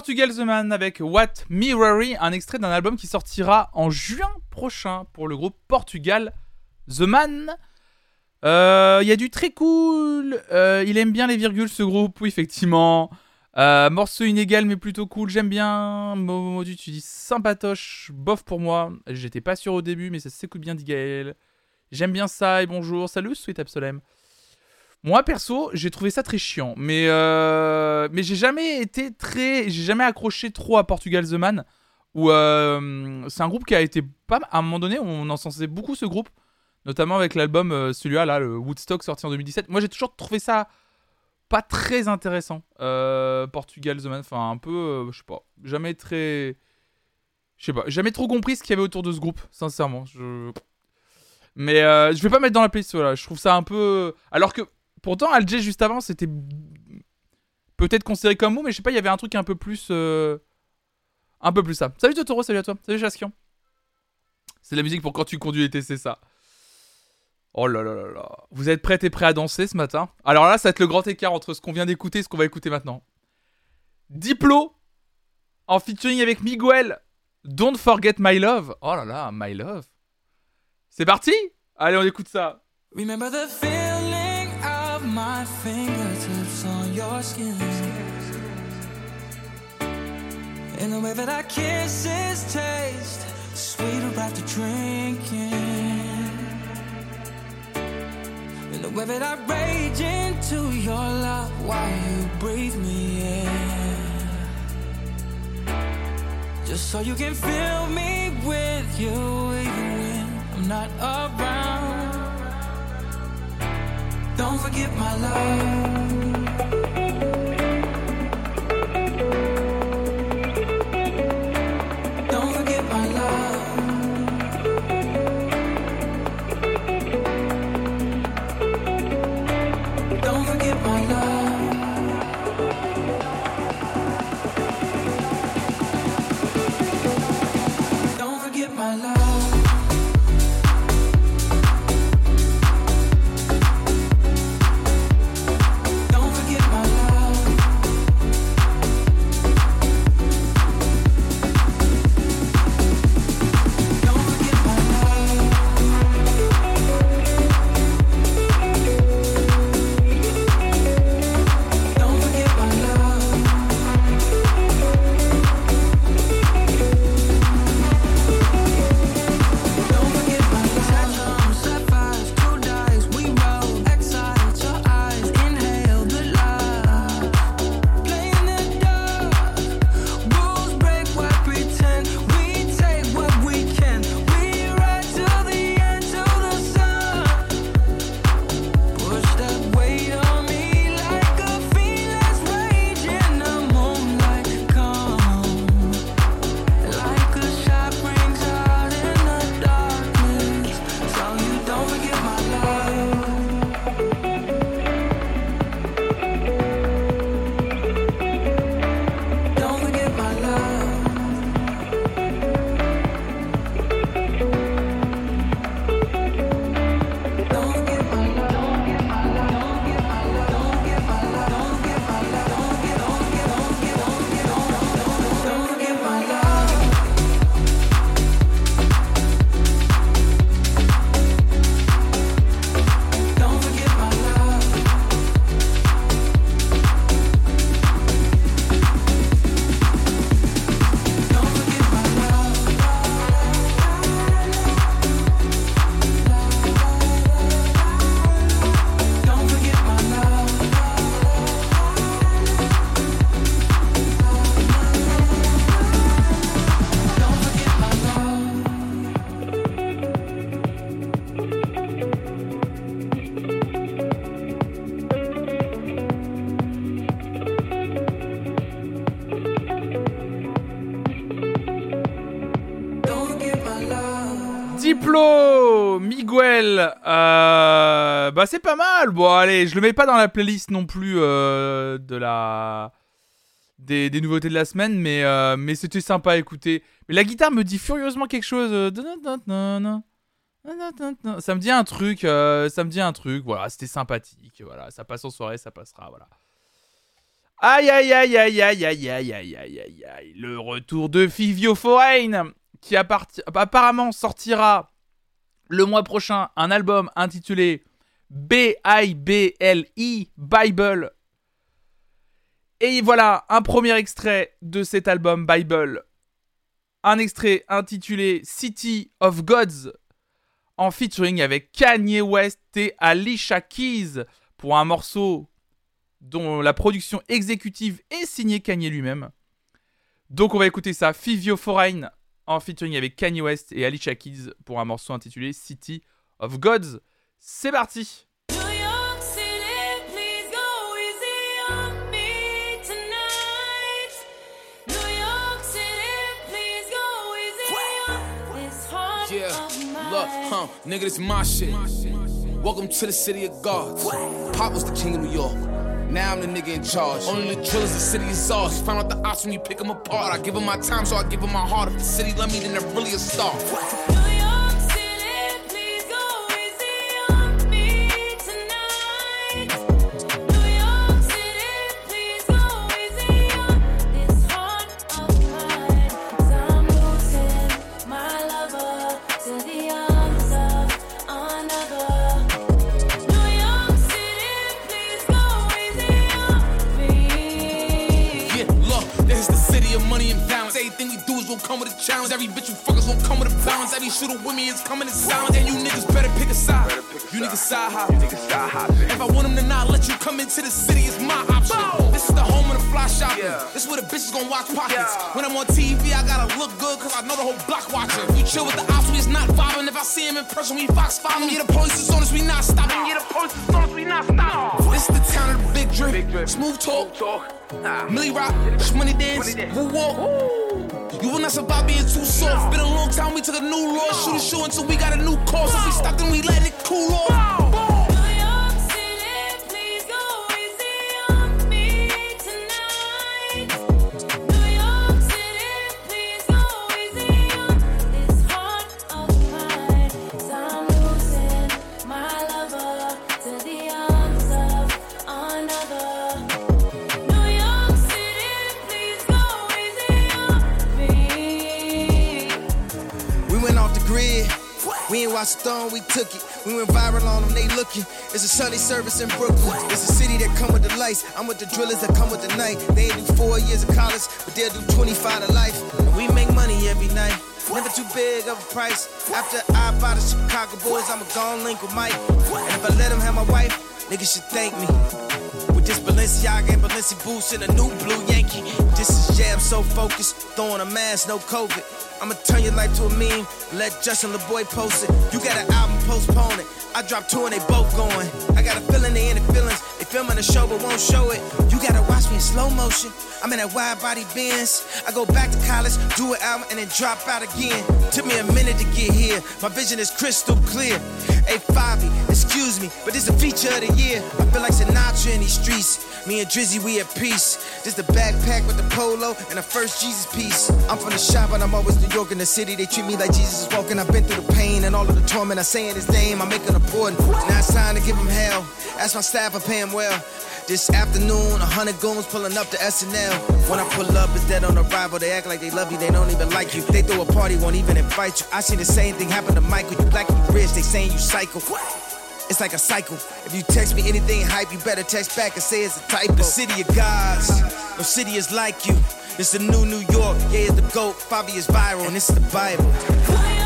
Portugal The Man avec What Mirrory, un extrait d'un album qui sortira en juin prochain pour le groupe Portugal The Man. Euh, Il y a du très cool. Euh, il aime bien les virgules, ce groupe, oui, effectivement. Euh, morceau inégal, mais plutôt cool. J'aime bien. Momodu, tu dis sympatoche, bof pour moi. J'étais pas sûr au début, mais ça s'écoute bien, dit Gaël. J'aime bien ça et bonjour. Salut, Sweet Absolem. Moi, perso, j'ai trouvé ça très chiant. Mais, euh, mais j'ai jamais été très. J'ai jamais accroché trop à Portugal The Man. Où euh, c'est un groupe qui a été pas. À un moment donné, on encensait beaucoup ce groupe. Notamment avec l'album, euh, celui-là, là, le Woodstock sorti en 2017. Moi, j'ai toujours trouvé ça pas très intéressant. Portugal The Man. Enfin, un peu. je sais pas. Jamais très. Je sais pas. Jamais trop compris ce qu'il y avait autour de ce groupe, sincèrement. Je. Mais je vais pas mettre dans la playlist, voilà. Je trouve ça un peu. Alors que pourtant, Alger juste avant, c'était peut-être considéré comme mou, mais je sais pas, il y avait un truc un peu plus. euh, Un peu plus ça. Salut Totoro, salut à toi. Salut Chaskian. C'est la musique pour quand tu conduis l'été, c'est ça. Oh là là là là. Vous êtes prêts et prêts à danser ce matin? Alors là, ça va être le grand écart entre ce qu'on vient d'écouter et ce qu'on va écouter maintenant. Diplo en featuring avec Miguel. Don't forget my love. Oh là là, my love. C'est parti? Allez, on écoute ça. Remember the feeling my fingertips on your skin. And the way that our kisses taste sweeter after drinking. And the way that I rage into your love while you breathe me in. Just so you can fill me with you even when I'm not around. Don't forget my love. Bon allez, je le mets pas dans la playlist non plus euh, de la des, nouveautés de la semaine, mais euh, mais c'était sympa à écouter. Mais la guitare me dit furieusement quelque chose. euh, Ça me dit un truc, euh, ça me dit un truc. Voilà, c'était sympathique. Voilà, ça passe en soirée, ça passera. Voilà. Aïe aïe aïe aïe aïe aïe aïe aïe aïe aïe aïe. Le retour de Fivio Foreign qui apparti- apparemment sortira le mois prochain un album intitulé B-I-B-L-I Bible. Et voilà un premier extrait de cet album Bible. Un extrait intitulé City of Gods en featuring avec Kanye West et Alicia Keys pour un morceau dont la production exécutive est signée Kanye lui-même. Donc on va écouter ça, Fivio Foreign en featuring avec Kanye West et Alicia Keys pour un morceau intitulé City of Gods. C'est parti New York City, please go easy on me tonight. New York City, please go easy on this heart Yeah, of mine. look, huh, nigga, this my shit. Welcome to the city of gods. Pop was the king of New York. Now I'm the nigga in charge. Only the drillers, the city is ours. Find out the ops when you pick them apart. I give them my time, so I give them my heart. If the city love me, then they're really a star. Every bitch you fuck is gonna come with a balance. Every shooter with me is coming in silence. And you niggas better pick a side. You niggas side hop. If I want them to not let you come into the city, it's my option. This is the home of the fly shopping. This is where the bitches gonna watch pockets. When I'm on TV, I gotta look good, cause I know the whole block watching. We chill with the ops, we is not vibing. If I see him in person, we fox five Yeah, the police is on us, we not stopping. Yeah, the police is on us, we not stopping. This is the town of the big drip. Smooth talk. Millie Rock, money dance, woo walk. You will not survive being too soft. Been a long time, we took a new law. Shoot a show until we got a new cause. If we stop, then we let it cool off. Stone, we took it. We went viral on them, they looking. It's a Sunday service in Brooklyn. It's a city that come with the lights. I'm with the drillers that come with the night. They ain't do four years of college, but they'll do 25 to life. And we make money every night. Never too big of a price. After I buy the Chicago Bulls, I'ma go and link with Mike. And if I let him have my wife, niggas should thank me. This Balenciaga and Balenci boots and a new blue Yankee. This is jam so focused, throwing a mask, no COVID. I'ma turn your life to a meme, let Justin LeBoy post it. You got an album, postpone it. I dropped two and they both going. I got a feeling they in the feelings. Filming a show but won't show it. You gotta watch me in slow motion. I'm in that wide body Benz. I go back to college, do an album, and then drop out again. Took me a minute to get here. My vision is crystal clear. Hey, Fabi, excuse me, but this a feature of the year. I feel like Sinatra in these streets. Me and Drizzy, we at peace. This the backpack with the polo and the first Jesus piece. I'm from the shop, but I'm always New York in the city. They treat me like Jesus is walking. I've been through the pain and all of the torment. I saying his name, I make it important. Now it's time to give him hell. Ask my staff, I pay him well. This afternoon, a hundred goons pulling up to SNL. When I pull up, it's dead on arrival. They act like they love you, they don't even like you. They throw a party, won't even invite you. I seen the same thing happen to Michael. You black and rich, they saying you psycho. It's like a cycle. If you text me anything hype, you better text back and say it's a typo. The city of gods, no city is like you. It's the new New York, yeah, it's the GOAT. Fabi is viral, and it's the Bible.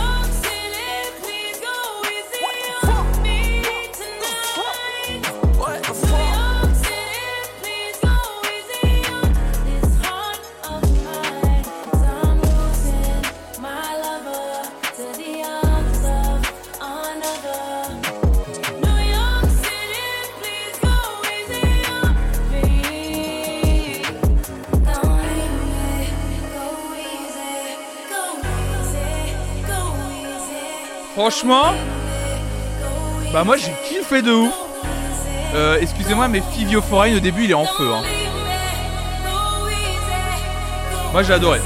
Franchement, bah moi j'ai kiffé de ouf. Euh, excusez-moi, mais Fivio Foreign au début il est en feu. Hein. Moi j'ai adoré.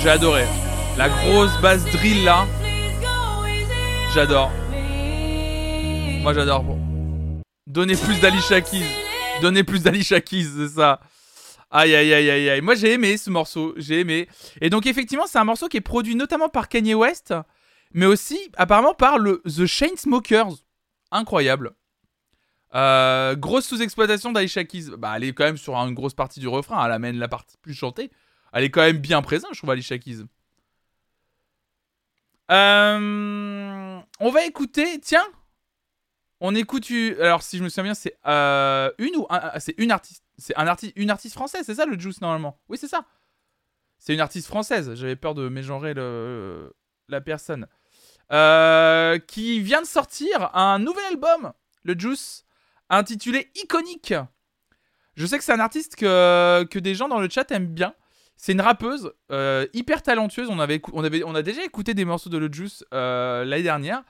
J'ai adoré. La grosse basse drill là, j'adore. Moi j'adore. Donnez plus d'Alicia Keys. Donnez plus d'Alicia Keys, c'est ça. Aïe aïe aïe aïe aïe. Moi j'ai aimé ce morceau, j'ai aimé. Et donc effectivement c'est un morceau qui est produit notamment par Kanye West, mais aussi apparemment par le The Chainsmokers. Incroyable. Euh, grosse sous-exploitation d'Alicia Keys. Bah elle est quand même sur une grosse partie du refrain, elle amène la partie plus chantée. Elle est quand même bien présente, je trouve, Alicia Keys. Euh, on va écouter, tiens, on écoute. Alors, si je me souviens bien, c'est euh, une ou ah, c'est une artiste. C'est un artiste, une artiste française, c'est ça le Juice normalement? Oui, c'est ça. C'est une artiste française. J'avais peur de mégenrer la personne. Euh, qui vient de sortir un nouvel album, le Juice, intitulé Iconique. Je sais que c'est un artiste que, des gens dans le chat aiment bien. C'est une rappeuse euh, hyper talentueuse. On, a déjà écouté des morceaux de Le Juice euh, l'année dernière.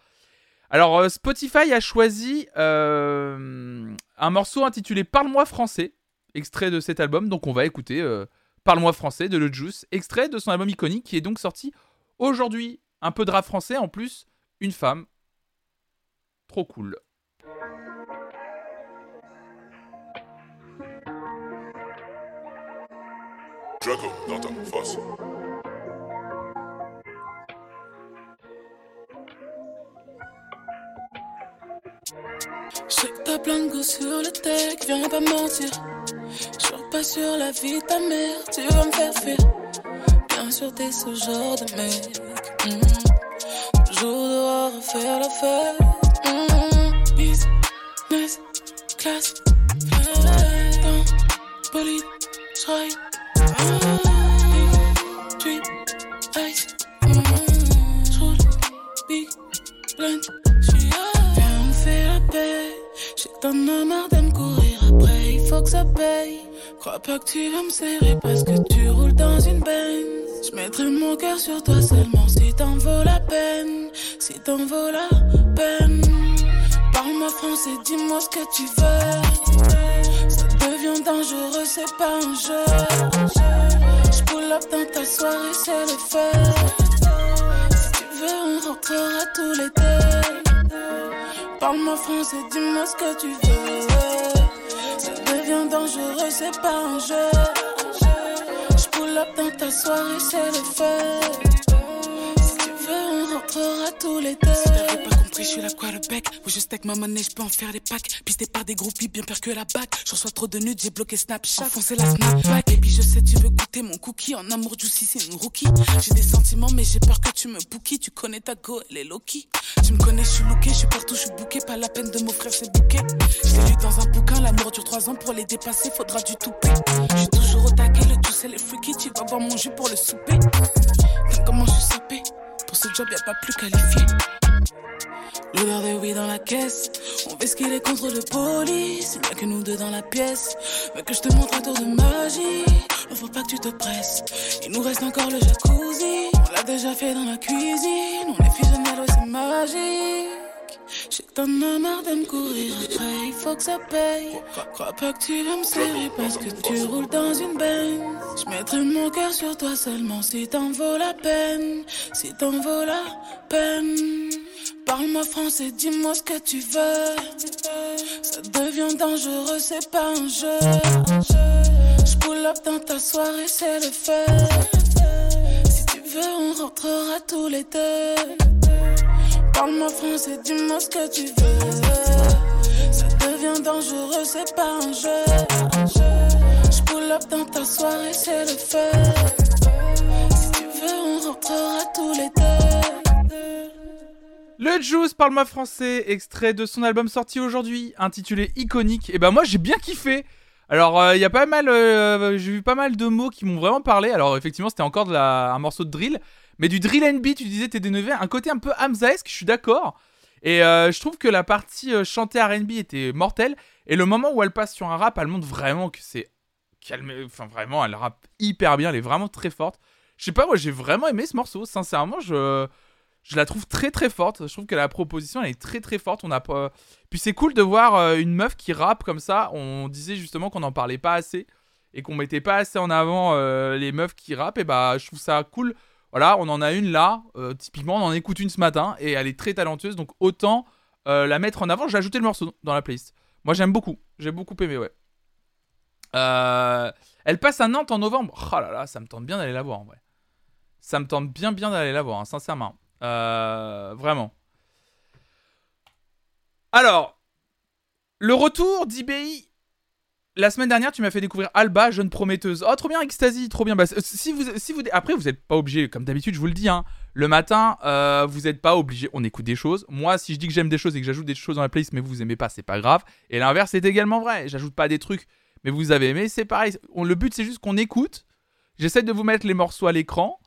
Alors, Spotify a choisi un morceau intitulé Parle-moi français, extrait de cet album. Donc, on va écouter Parle-moi français de Le Juice, extrait de son album iconique qui est donc sorti aujourd'hui. Un peu de rap français, en plus, une femme. Trop cool. Draco dans ta face. Je sais que t'as plein de goût sur le tech, viens pas mentir. Jure pas sur la vie de ta mère, tu vas me faire fuir. Bien sûr, t'es ce genre de mec. Toujours dehors à faire la fête. mm. Business, mm. big, blunt, j'suis Viens, on fait la paix. J'ai t'en marre courir après, il faut que ça paye. Crois pas que tu vas me serrer parce que tu roules dans une Benz. Je mettrai mon cœur sur toi seulement si t'en vaut la peine. Si t'en vaut la peine. Parle-moi français, dis-moi ce que tu veux. Ça devient dangereux, c'est pas un jeu. Je pull dans ta soirée, c'est le feu. Si tu veux, on rentrera tous les deux. Parle-moi français, dis-moi ce que tu veux. Ça devient dangereux, c'est pas un jeu. Dans ta soirée, c'est le feu. Si tu veux, on rentrera tous les deux. Je suis la quarterback. Où je stack ma monnaie, je peux en faire des packs. Pisté par des groupies, bien pire que la bac. Je reçois trop de nudes, j'ai bloqué Snapchat. Enfoncé la Snapback. Et puis je sais, tu veux goûter mon cookie. En amour, juicy, c'est une rookie. J'ai des sentiments, mais j'ai peur que tu me bookies. Tu connais ta go, elle est Loki. Tu me connais, je suis looké, je suis partout, je suis booké. Pas la peine de m'offrir ces bouquets. Je lu dans un bouquin, l'amour dure trois ans. Pour les dépasser, faudra du toupet. Je suis toujours au taquet, le tout c'est les freaky. Tu vas voir mon jus pour le souper. Comment je suis sapé. Pour ce job, y a pas plus qualifié. L'odeur de weed dans la caisse. On fait ce qu'il est contre le police. Y'a que nous deux dans la pièce. Veux que je te montre un tour de magie. Non, faut pas que tu te presses. Il nous reste encore le jacuzzi. On l'a déjà fait dans la cuisine. On est fusionnel, c'est magique. J'ai que t'en marre de me courir après, il faut que ça paye. Crois pas que tu vas me serrer parce que tu roules dans une Benz. Je mettrai mon cœur sur toi seulement si t'en vaut la peine. Si t'en vaut la peine. Parle-moi français, dis-moi ce que tu veux. Ça devient dangereux, c'est pas un jeu. Je pull up dans ta soirée, c'est le feu. Si tu veux, on rentrera tous les deux. Parle-moi français, dis-moi ce que tu veux. Ça devient dangereux, c'est pas un jeu. Je pull up dans ta soirée, c'est le feu. Si tu veux, on rentrera tous les deux. Le Juice, parle-moi français, extrait de son album sorti aujourd'hui, intitulé Iconique. Et ben moi j'ai bien kiffé. Alors il y a pas mal, euh, j'ai vu pas mal de mots qui m'ont vraiment parlé. Alors effectivement c'était encore un morceau de drill, mais du drill and beat. Tu disais TD9, un côté un peu Hamzaesque, je suis d'accord. Et euh, je trouve que la partie euh, chantée R&B était mortelle. Et le moment où elle passe sur un rap, elle montre vraiment que c'est calmé. Enfin vraiment, elle rappe hyper bien. Elle est vraiment très forte. Je sais pas, moi j'ai vraiment aimé ce morceau. Sincèrement, je je la trouve très très forte. Je trouve que la proposition elle est très très forte. On a pas... Puis c'est cool de voir euh, une meuf qui rappe comme ça. On disait justement qu'on n'en parlait pas assez et qu'on mettait pas assez en avant euh, les meufs qui rappent. Et bah je trouve ça cool. Voilà, on en a une là. Euh, typiquement, on en écoute une ce matin et elle est très talentueuse. Donc autant euh, la mettre en avant. J'ai ajouté le morceau dans la playlist. Moi j'aime beaucoup. J'ai beaucoup aimé, ouais. Euh, elle passe à Nantes en novembre. Oh là là, ça me tente bien d'aller la voir en vrai. Ça me tente bien bien d'aller la voir, hein, sincèrement. Vraiment. Alors, le retour d'IBI. La semaine dernière, tu m'as fait découvrir Alba, jeune prometteuse. Oh, trop bien, Ecstasy, trop bien. Bah, c- si vous, si après, vous n'êtes pas obligé, comme d'habitude, je vous le dis, hein, le matin, euh, vous n'êtes pas obligé. On écoute des choses. Moi, si je dis que j'aime des choses et que j'ajoute des choses dans la playlist, mais vous, vous aimez pas, c'est pas grave. Et l'inverse, c'est également vrai. J'ajoute pas des trucs, mais vous avez aimé, c'est pareil. Le but, c'est juste qu'on écoute. J'essaie de vous mettre les morceaux à l'écran,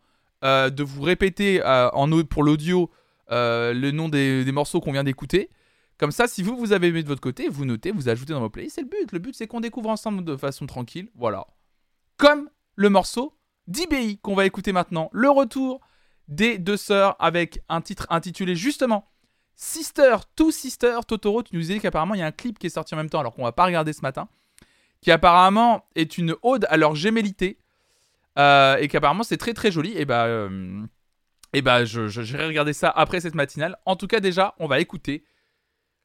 euh, de vous répéter euh, en, pour l'audio euh, le nom des morceaux qu'on vient d'écouter. Comme ça, si vous, vous avez aimé de votre côté, vous notez, vous ajoutez dans vos playlists. C'est le but. Le but, c'est qu'on découvre ensemble de façon tranquille. Voilà. Comme le morceau d'IBI qu'on va écouter maintenant. Le retour des deux sœurs avec un titre intitulé justement Sister to Sister. Totoro, tu nous disais qu'apparemment il y a un clip qui est sorti en même temps alors qu'on va pas regarder ce matin. Qui apparemment est une ode à leur gémellité. Euh, et qu'apparemment c'est très très joli. Et bah. euh, et bah, je, je- j'irai regarder ça après cette matinale. En tout cas, déjà, on va écouter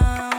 down,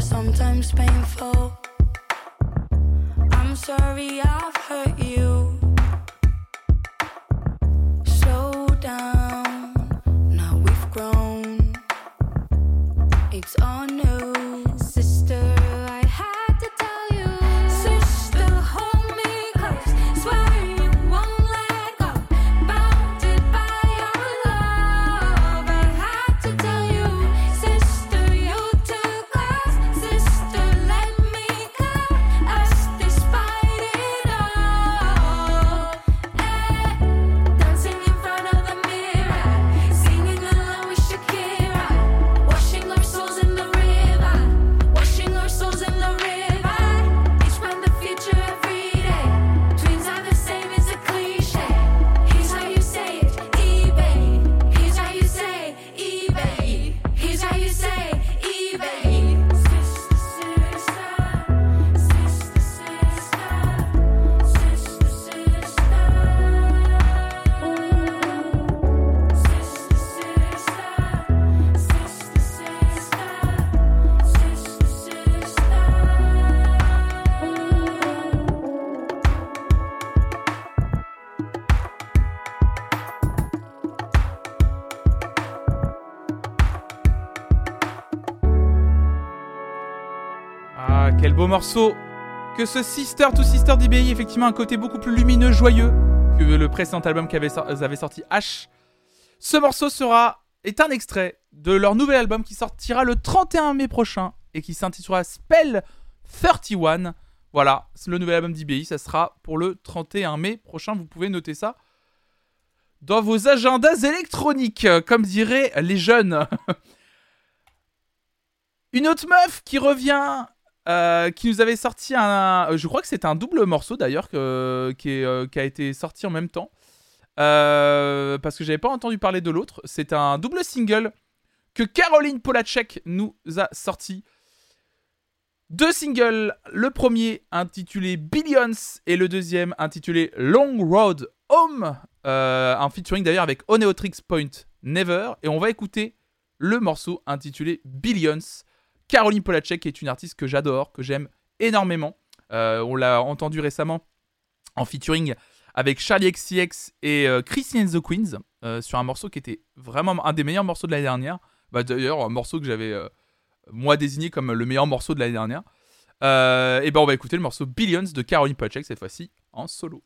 are sometimes painful. I'm sorry I've hurt you. Morceau Que ce Sister to Sister d'IBI, effectivement, un côté beaucoup plus lumineux, joyeux que le précédent album sor- avaient sorti H. Ce morceau sera est un extrait de leur nouvel album qui sortira le 31 mai prochain et qui s'intitulera Spell 31. Voilà, le nouvel album d'IBI, ça sera pour le 31 mai prochain, vous pouvez noter ça dans vos agendas électroniques, comme diraient les jeunes. Une autre meuf qui revient, euh, qui nous avait sorti un. Je crois que c'est un double morceau d'ailleurs euh, qui a été sorti en même temps. euh, parce que j'avais pas entendu parler de l'autre. C'est un double single que Caroline Polacek nous a sorti. Deux singles, le premier intitulé Billions et le deuxième intitulé Long Road Home, euh, un featuring d'ailleurs avec Oneotrix Point Never. Et on va écouter le morceau intitulé Billions. Caroline Polacek est une artiste que j'adore, que j'aime énormément. Euh, on l'a entendu récemment en featuring avec Charlie XCX et euh, Christine and the Queens euh, sur un morceau qui était vraiment un des meilleurs morceaux de l'année dernière. Bah, D'ailleurs, un morceau que j'avais euh, moi désigné comme le meilleur morceau de l'année dernière. Et ben on va écouter le morceau Billions de Caroline Polachek cette fois-ci en solo.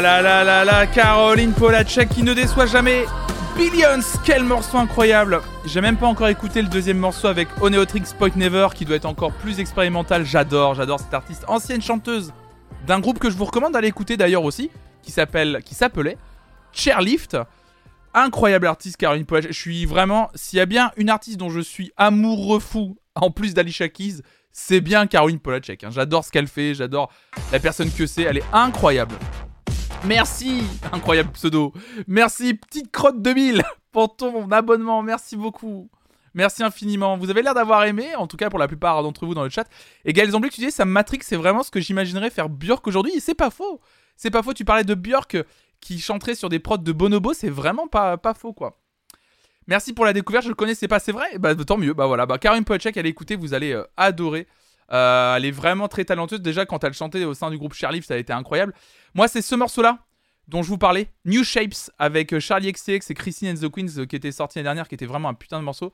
Ah Caroline Polacek qui ne déçoit jamais. Billions, quel morceau incroyable. J'ai même pas encore écouté le deuxième morceau avec Oneotrix Point Never qui doit être encore plus expérimental. J'adore, j'adore cette artiste, ancienne chanteuse d'un groupe que je vous recommande d'aller écouter d'ailleurs aussi, qui s'appelle, s'appelait Chairlift. Incroyable artiste Caroline Polacek. Je suis vraiment, s'il y a bien une artiste dont je suis amoureux fou, en plus d'Alicia Keys, c'est bien Caroline Polacek. hein. J'adore ce qu'elle fait, j'adore la personne que c'est, elle est incroyable. Merci, incroyable pseudo. Merci, petite crotte 2000 pour ton abonnement. Merci beaucoup. Merci infiniment. Vous avez l'air d'avoir aimé, en tout cas pour la plupart d'entre vous dans le chat. Et Gaël Zambly, tu disais, ça Matrix, c'est vraiment ce que j'imaginerais faire Björk aujourd'hui. Et c'est pas faux. C'est pas faux. Tu parlais de Björk qui chanterait sur des prods de Bonobo. C'est vraiment pas, faux, quoi. Merci pour la découverte. Je le connaissais pas, c'est vrai? Bah, tant mieux. Bah voilà. Bah, Karim Pochek, allez écouter, vous allez euh, adorer. Euh, elle est vraiment très talentueuse. Déjà, quand elle chantait au sein du groupe Charlie, ça a été incroyable. Moi, c'est ce morceau-là dont je vous parlais, New Shapes, avec euh, Charlie XCX et Christine and the Queens, euh, qui était sorti l'année dernière, qui était vraiment un putain de morceau.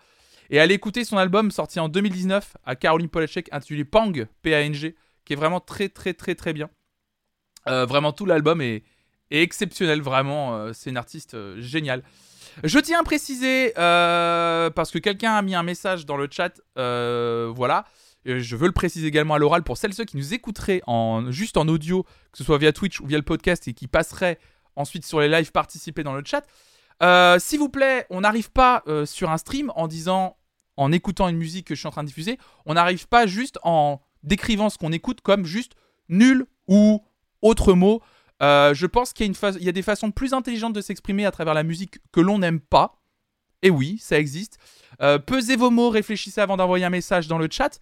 Et allez écouter son album sorti en 2019 à Caroline Polachek, intitulé Pang, P-A-N-G, qui est vraiment très très très très bien. Vraiment, tout l'album est, exceptionnel, vraiment. c'est une artiste géniale. Je tiens à préciser, parce que quelqu'un a mis un message dans le chat, voilà. Euh, Je veux le préciser également à l'oral pour celles et ceux qui nous écouteraient en, juste en audio, que ce soit via Twitch ou via le podcast, et qui passeraient ensuite sur les lives participer dans le chat. Euh, S'il vous plaît, on n'arrive pas euh, sur un stream en disant, en écoutant une musique que je suis en train de diffuser, on n'arrive pas juste en décrivant ce qu'on écoute comme juste nul ou autre mot. Je pense qu'il y, y a des façons plus intelligentes de s'exprimer à travers la musique que l'on n'aime pas. Et oui, ça existe. Pesez vos mots, réfléchissez avant d'envoyer un message dans le chat.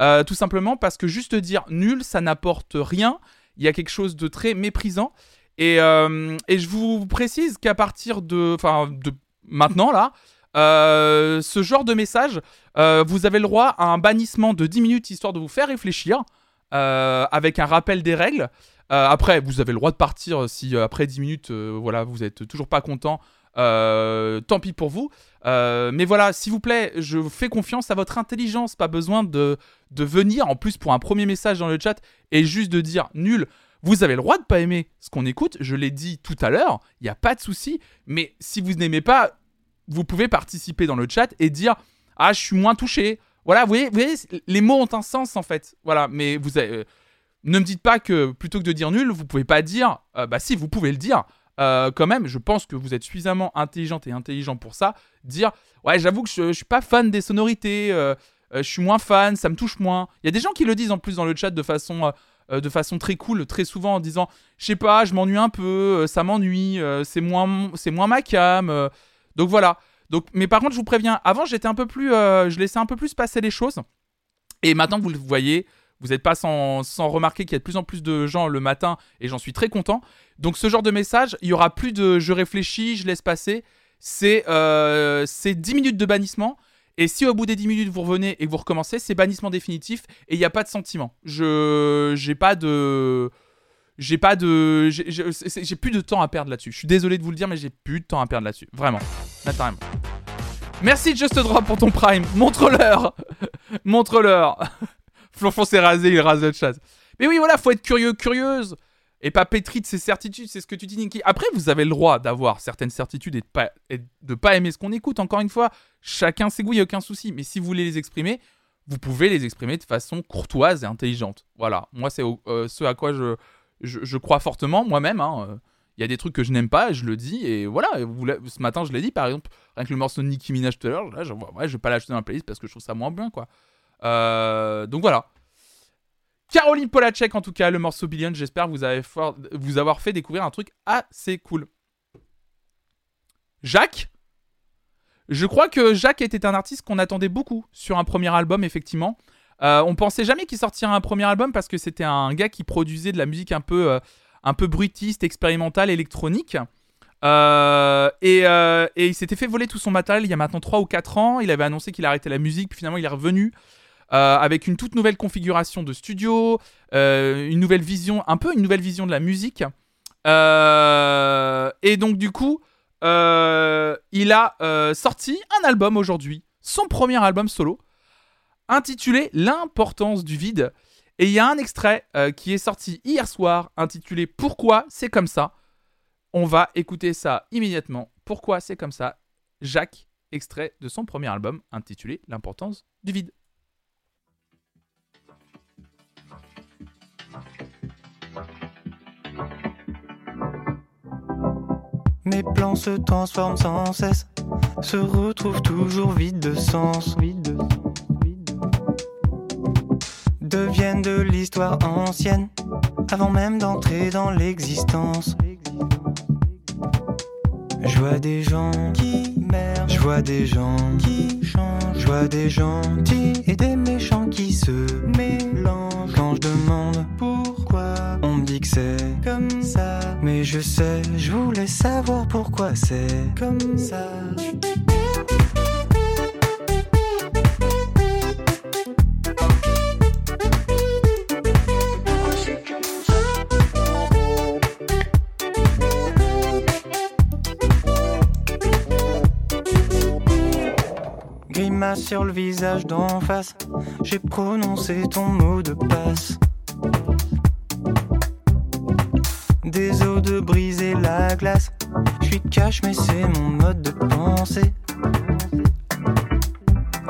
Euh, tout simplement parce que juste dire nul, ça n'apporte rien. Il y a quelque chose de très méprisant. Et, euh, et je vous précise qu'à partir de, de maintenant là, euh, ce genre de message, vous avez le droit à un bannissement de 10 minutes histoire de vous faire réfléchir avec un rappel des règles. Après, vous avez le droit de partir si après 10 minutes, voilà, vous êtes toujours pas content. Euh, tant pis pour vous. Euh, mais voilà, s'il vous plaît, je fais confiance à votre intelligence. Pas besoin de, de venir en plus pour un premier message dans le chat et juste de dire nul. Vous avez le droit de pas aimer ce qu'on écoute. Je l'ai dit tout à l'heure. Il n'y a pas de souci. Mais si vous n'aimez pas, vous pouvez participer dans le chat et dire ah je suis moins touché. Voilà, vous voyez, les mots ont un sens en fait. Voilà, mais vous avez, euh, ne me dites pas que plutôt que de dire nul, vous pouvez pas dire bah si vous pouvez le dire. Euh, quand même, je pense que vous êtes suffisamment intelligente et intelligent pour ça. Dire ouais, j'avoue que je, je suis pas fan des sonorités. euh, euh, je suis moins fan, ça me touche moins. Il y a des gens qui le disent en plus dans le chat de façon de façon très cool, très souvent en disant je sais pas, je m'ennuie un peu, ça m'ennuie, c'est moins c'est moins ma cam. donc voilà. Donc mais par contre, je vous préviens, avant j'étais un peu plus je laissais un peu plus passer les choses. Et maintenant vous le voyez, vous n'êtes pas sans, sans remarquer qu'il y a de plus en plus de gens le matin et j'en suis très content. Donc ce genre de message, il y aura plus de je réfléchis, je laisse passer. C'est euh, c'est 10 minutes de bannissement. Et si au bout des 10 minutes vous revenez et que vous recommencez, c'est bannissement définitif et il n'y a pas de sentiment. Je j'ai pas de j'ai pas de j'ai plus de temps à perdre là-dessus. Je suis désolé de vous le dire mais j'ai plus de temps à perdre là-dessus. Vraiment. Naturellement. Merci Just Drop pour ton prime. Montre-leur. Montre-leur. Flonfon s'est rasé, il rase le chat. Mais oui, voilà, faut être curieux, curieuse. Et pas pétri de ses certitudes, c'est ce que tu dis, Niki. Après, vous avez le droit d'avoir certaines certitudes et de pas, pas aimer ce qu'on écoute. Encore une fois, chacun ses goûts, il n'y a aucun souci. Mais si vous voulez les exprimer, vous pouvez les exprimer de façon courtoise et intelligente. Voilà, moi, c'est euh, ce à quoi je, je, crois fortement, moi-même. hein. Il y a des trucs que je n'aime pas, je le dis. Et voilà, ce matin, je l'ai dit, par exemple, rien que le morceau de Nicki Minaj tout à l'heure, là, je, je vais pas l'acheter dans la playlist parce que je trouve ça moins bien, quoi. Euh, donc voilà. Caroline Polacek, en tout cas, le morceau Billion. J'espère vous, avoir fait découvrir un truc assez cool. Jacques? Je crois que Jacques était un artiste qu'on attendait beaucoup sur un premier album, effectivement. Euh, on pensait jamais qu'il sortirait un premier album parce que c'était un gars qui produisait de la musique un peu, euh, un peu bruitiste, expérimentale, électronique. Et, et il s'était fait voler tout son matériel il y a maintenant 3 ou 4 ans. Il avait annoncé qu'il arrêtait la musique, puis finalement il est revenu euh, avec une toute nouvelle configuration de studio, euh, une nouvelle vision, un peu une nouvelle vision de la musique. Euh, et donc du coup, il a sorti un album aujourd'hui, son premier album solo, intitulé L'importance du vide. Et il y a un extrait qui est sorti hier soir intitulé Pourquoi c'est comme ça On va écouter ça immédiatement. Pourquoi c'est comme ça Jacques, extrait de son premier album intitulé L'importance du vide. Mes plans se transforment sans cesse, se retrouvent toujours vides de sens. Deviennent de l'histoire ancienne, avant même d'entrer dans l'existence. Je vois des gens qui je vois des gens qui changent, je vois des gentils et des méchants qui se mélangent. Quand je demande pourquoi, on me dit que c'est comme ça. Mais je sais, je voulais savoir pourquoi c'est comme ça. Sur le visage d'en face, j'ai prononcé ton mot de passe. Des eaux de briser la glace, je suis cash mais c'est mon mode de pensée.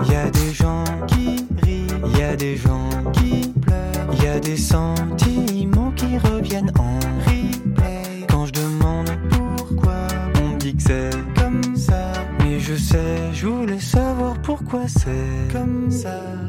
Y a des gens qui rient, y a des gens qui pleurent, y a des sentiments qui reviennent c'est comme ça.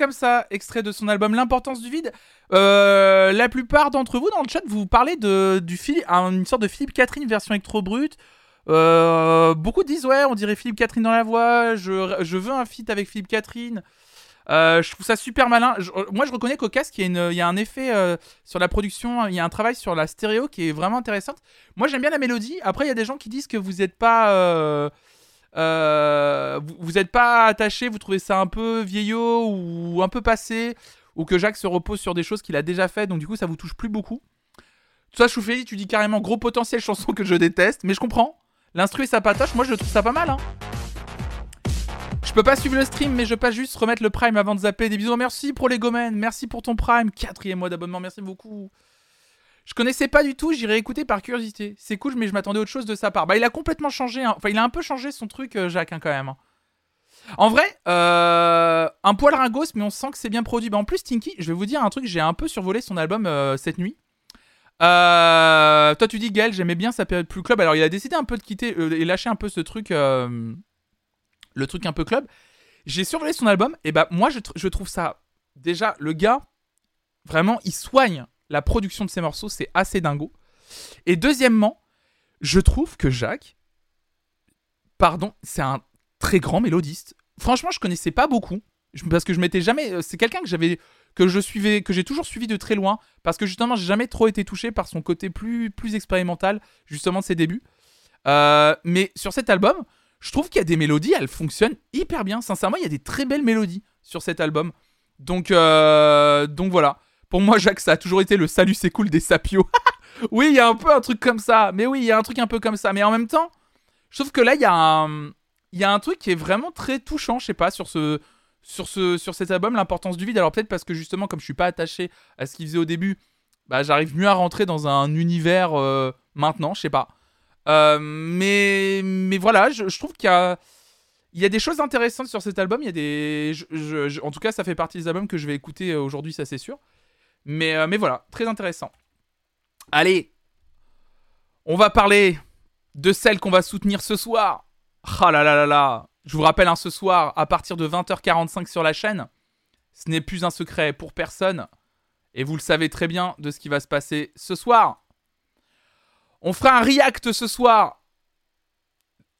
Comme ça Extrait de son album L'importance du vide. Euh, la plupart d'entre vous dans le chat, vous parlez de, du Philippe, une sorte de Philippe Catherine version électro brute. Euh, beaucoup disent ouais, on dirait Philippe Catherine dans la voix. Je, veux un feat avec Philippe Catherine. Euh, je trouve ça super malin. Moi, je reconnais qu'au casque, il y, a une- il y un effet sur la production, il y a un travail sur la stéréo qui est vraiment intéressante. Moi, j'aime bien la mélodie. Après, il y a des gens qui disent que vous n'êtes pas, euh, vous- n'êtes pas attaché, vous trouvez ça un peu vieillot ou un peu passé, ou que Jacques se repose sur des choses qu'il a déjà fait, donc du coup, ça vous touche plus beaucoup. Toi, Choufeli, tu dis carrément gros potentiel chanson que je déteste, mais je comprends. L'instru et sa patoche, moi, je trouve ça pas mal. Hein. Je peux pas suivre le stream, mais je peux juste remettre le prime avant de zapper. Des bisous, merci pour les gomens, merci pour ton prime, quatrième mois d'abonnement, merci beaucoup. Je connaissais pas du tout, j'irai écouter par curiosité. C'est cool, mais je m'attendais à autre chose de sa part. Bah, il a complètement changé, hein. enfin, il a un peu changé son truc, euh, Jacques, hein, quand même. hein. En vrai, euh, un poil ringos, mais on sent que c'est bien produit. Bah, en plus, Tinky, je vais vous dire un truc, j'ai un peu survolé son album euh, cette nuit. Euh, toi, tu dis, Gaël, j'aimais bien sa période plus club. Alors, il a décidé un peu de quitter et lâcher un peu ce truc, le truc un peu club. J'ai survolé son album, et bah, moi, je trouve ça. Déjà, le gars, vraiment, il soigne la production de ses morceaux, c'est assez dingo. Et deuxièmement, je trouve que Jacques, pardon, c'est un très grand mélodiste. Franchement, je connaissais pas beaucoup parce que je m'étais jamais. euh, C'est quelqu'un que j'avais, que je suivais, que j'ai toujours suivi de très loin parce que justement, j'ai jamais trop été touché par son côté plus plus expérimental, justement de ses débuts. Euh, mais sur cet album, je trouve qu'il y a des mélodies, elles fonctionnent hyper bien. Sincèrement, il y a des très belles mélodies sur cet album. Donc, euh, donc voilà. Pour moi, Jacques, ça a toujours été le salut, c'est cool des sapios. oui, il y a un peu un truc comme ça. Mais oui, il y a un truc un peu comme ça. Mais en même temps, trouve que là, il y a un, y a un truc qui est vraiment très touchant, je sais pas, sur ce, sur ce, sur cet album, l'importance du vide. Alors peut-être parce que justement, comme je suis pas attaché à ce qu'il faisait au début, bah, j'arrive mieux à rentrer dans un univers euh, maintenant, je sais pas. Euh, mais, mais voilà, je, trouve qu'il y a, y a des choses intéressantes sur cet album. Il y a des, en tout cas, ça fait partie des albums que je vais écouter euh, aujourd'hui, ça c'est sûr. Mais, euh, mais voilà, très intéressant. Allez, on va parler de celle qu'on va soutenir ce soir. Ah là là là là, je vous rappelle, hein, ce soir, à partir de 20h45 sur la chaîne, ce n'est plus un secret pour personne. Et vous le savez très bien de ce qui va se passer ce soir. On fera un react ce soir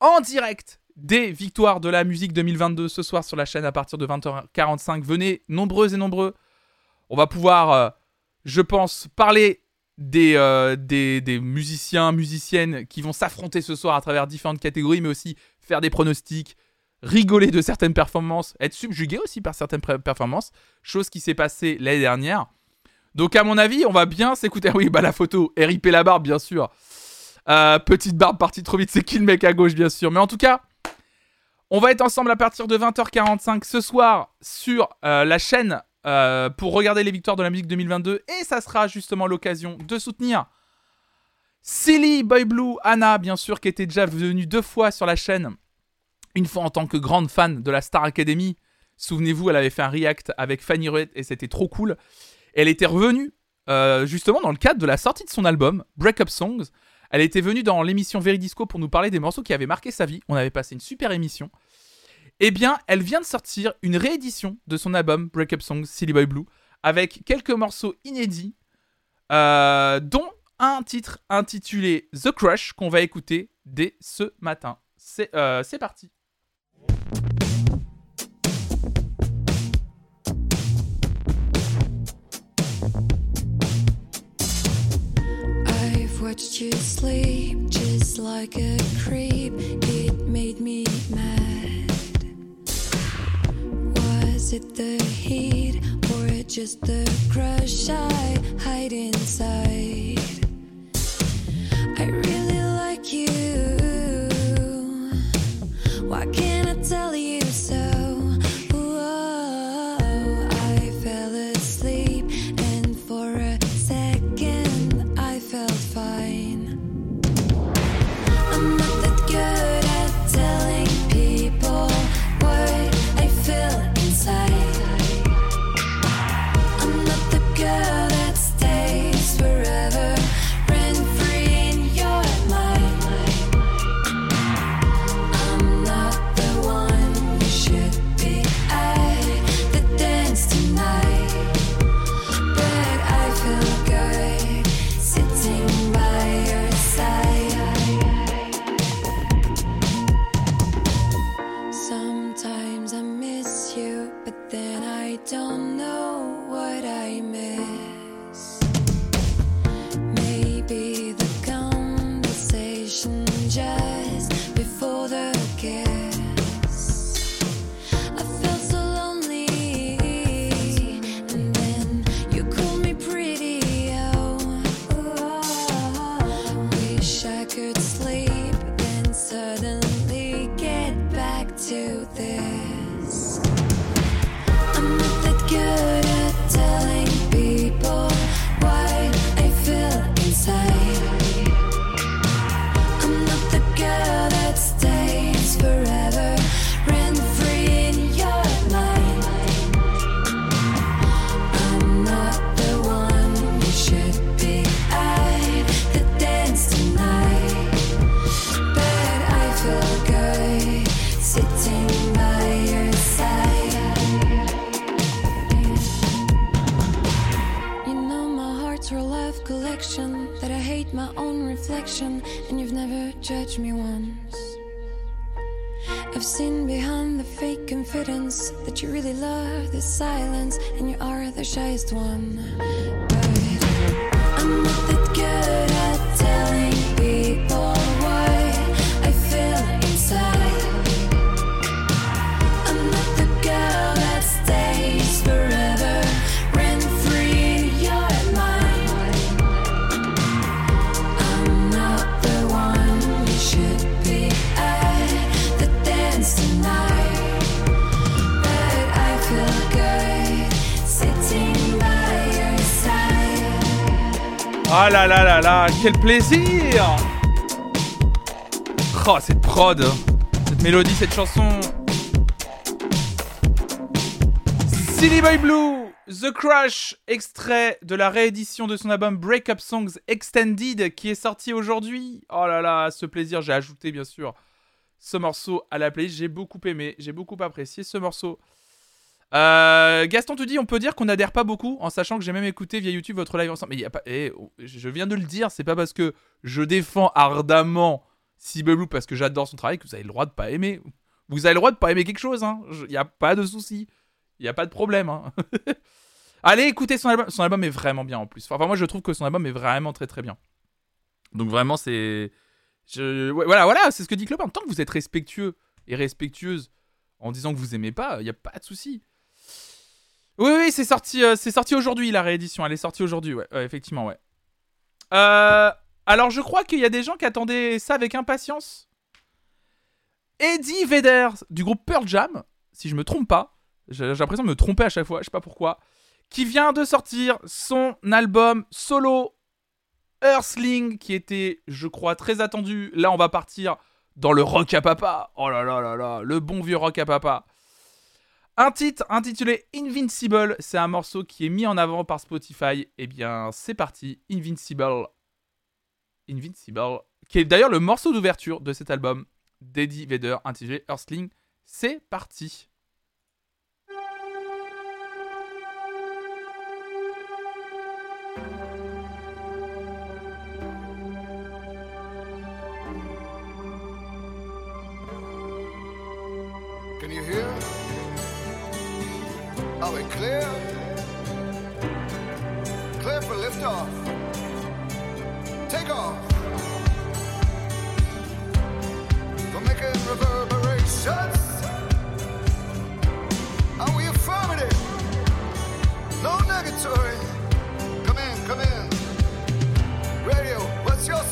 en direct des victoires de la musique 2022 ce soir sur la chaîne à partir de 20h45. Venez nombreux et nombreux. On va pouvoir, euh, je pense, parler des, euh, des, des musiciens, musiciennes qui vont s'affronter ce soir à travers différentes catégories, mais aussi faire des pronostics, rigoler de certaines performances, être subjugué aussi par certaines performances, chose qui s'est passée l'année dernière. Donc à mon avis, on va bien s'écouter. Oui, bah la photo, RIP la barbe, bien sûr. Euh, petite barbe partie trop vite, c'est qui le mec à gauche, bien sûr. Mais en tout cas, on va être ensemble à partir de 20h45 ce soir sur la chaîne euh, pour regarder les victoires de la musique 2022. Et ça sera justement l'occasion de soutenir Silly Boy Blue, Anna, bien sûr, qui était déjà venue deux fois sur la chaîne. Une fois en tant que grande fan de la Star Academy. Souvenez-vous, elle avait fait un react avec Fanny Ruette et c'était trop cool. Elle était revenue euh, justement dans le cadre de la sortie de son album Break Up Songs. Elle était venue dans l'émission Veridisco pour nous parler des morceaux qui avaient marqué sa vie. On avait passé une super émission. Eh bien, elle vient de sortir une réédition de son album Break Up Songs Silly Boy Blue avec quelques morceaux inédits, euh, dont un titre intitulé The Crush qu'on va écouter dès ce matin. C'est euh, parti. Watched you sleep just like a creep. It made me mad. Was it the heat or just the crush I hide inside? I really like you. Why can't reflection, and you've never judged me once. I've seen behind the fake confidence that you really love the silence, and you are the shyest one. But I'm not that good at telling Ah là là là là, quel plaisir Oh, cette prod, cette mélodie, cette chanson. Silly Boy Blue, The Crush, extrait de la réédition de son album Break Up Songs Extended qui est sorti aujourd'hui. Oh là là, ce plaisir, j'ai ajouté bien sûr ce morceau à la playlist. J'ai beaucoup aimé, j'ai beaucoup apprécié ce morceau. Euh, Gaston te dit, on peut dire qu'on n'adhère pas beaucoup, en sachant que j'ai même écouté via YouTube votre live ensemble. Mais y a pas, eh, je viens de le dire, c'est pas parce que je défends ardemment Cyber Blue parce que j'adore son travail que vous avez le droit de pas aimer. Vous avez le droit de pas aimer quelque chose, hein. Il n'y a pas de souci, il y a pas de problème. Hein. Allez écoutez son album, son album est vraiment bien en plus. Enfin moi je trouve que son album est vraiment très très bien. Donc vraiment c'est, voilà voilà, c'est ce que dit Clopin. Tant que vous êtes respectueux et respectueuse en disant que vous aimez pas, il y a pas de souci. Oui, oui, c'est sorti, euh, sorti aujourd'hui la réédition. Elle est sortie aujourd'hui, ouais, effectivement, ouais. Euh, alors, je crois qu'il y a des gens qui attendaient ça avec impatience. Eddie Vedder du groupe Pearl Jam, si je me trompe pas, j'ai j'ai l'impression de me tromper à chaque fois, je sais pas pourquoi, qui vient de sortir son album solo Earthling, qui était, je crois, très attendu. Là, on va partir dans le rock à papa. Oh là là là là, le bon vieux rock à papa. Un titre intitulé Invincible, c'est un morceau qui est mis en avant par Spotify. Eh bien, c'est parti, Invincible. Invincible, qui est d'ailleurs le morceau d'ouverture de cet album d'Eddie Vedder intitulé Earthling. C'est parti. Are we clear? Clear for liftoff. Take off. For making reverberations. Are we affirmative? No negatory. Come in, come in. Radio, what's your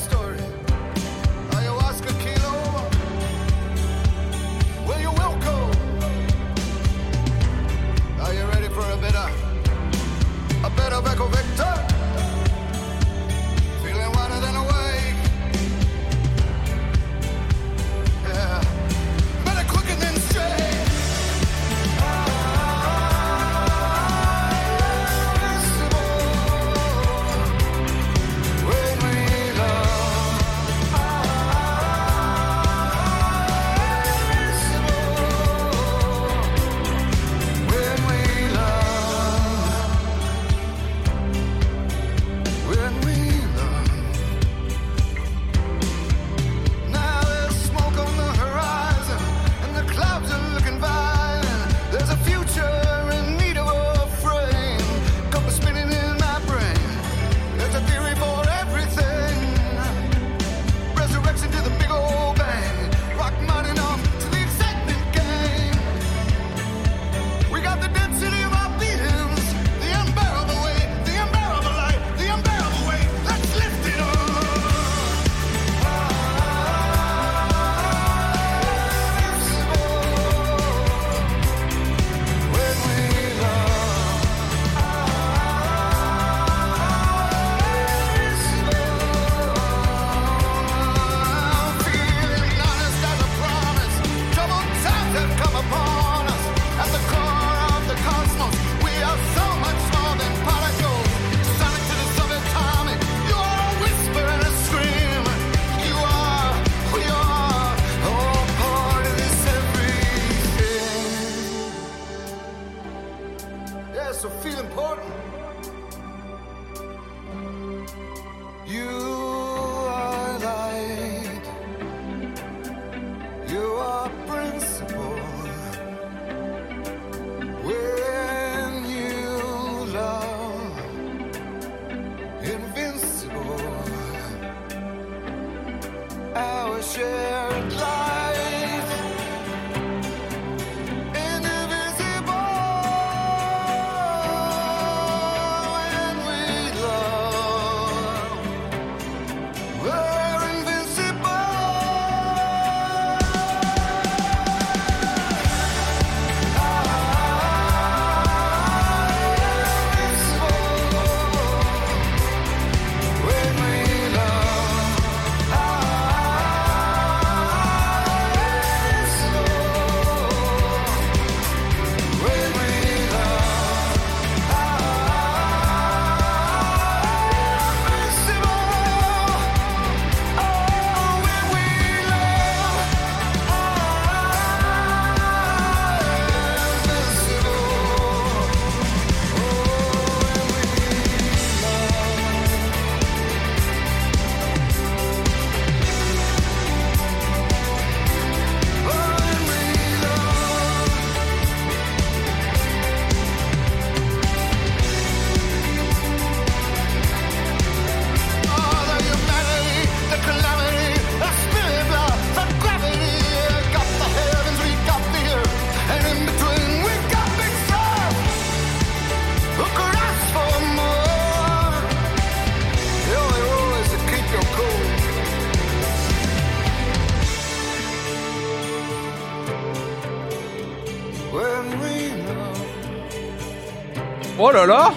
Oh là là.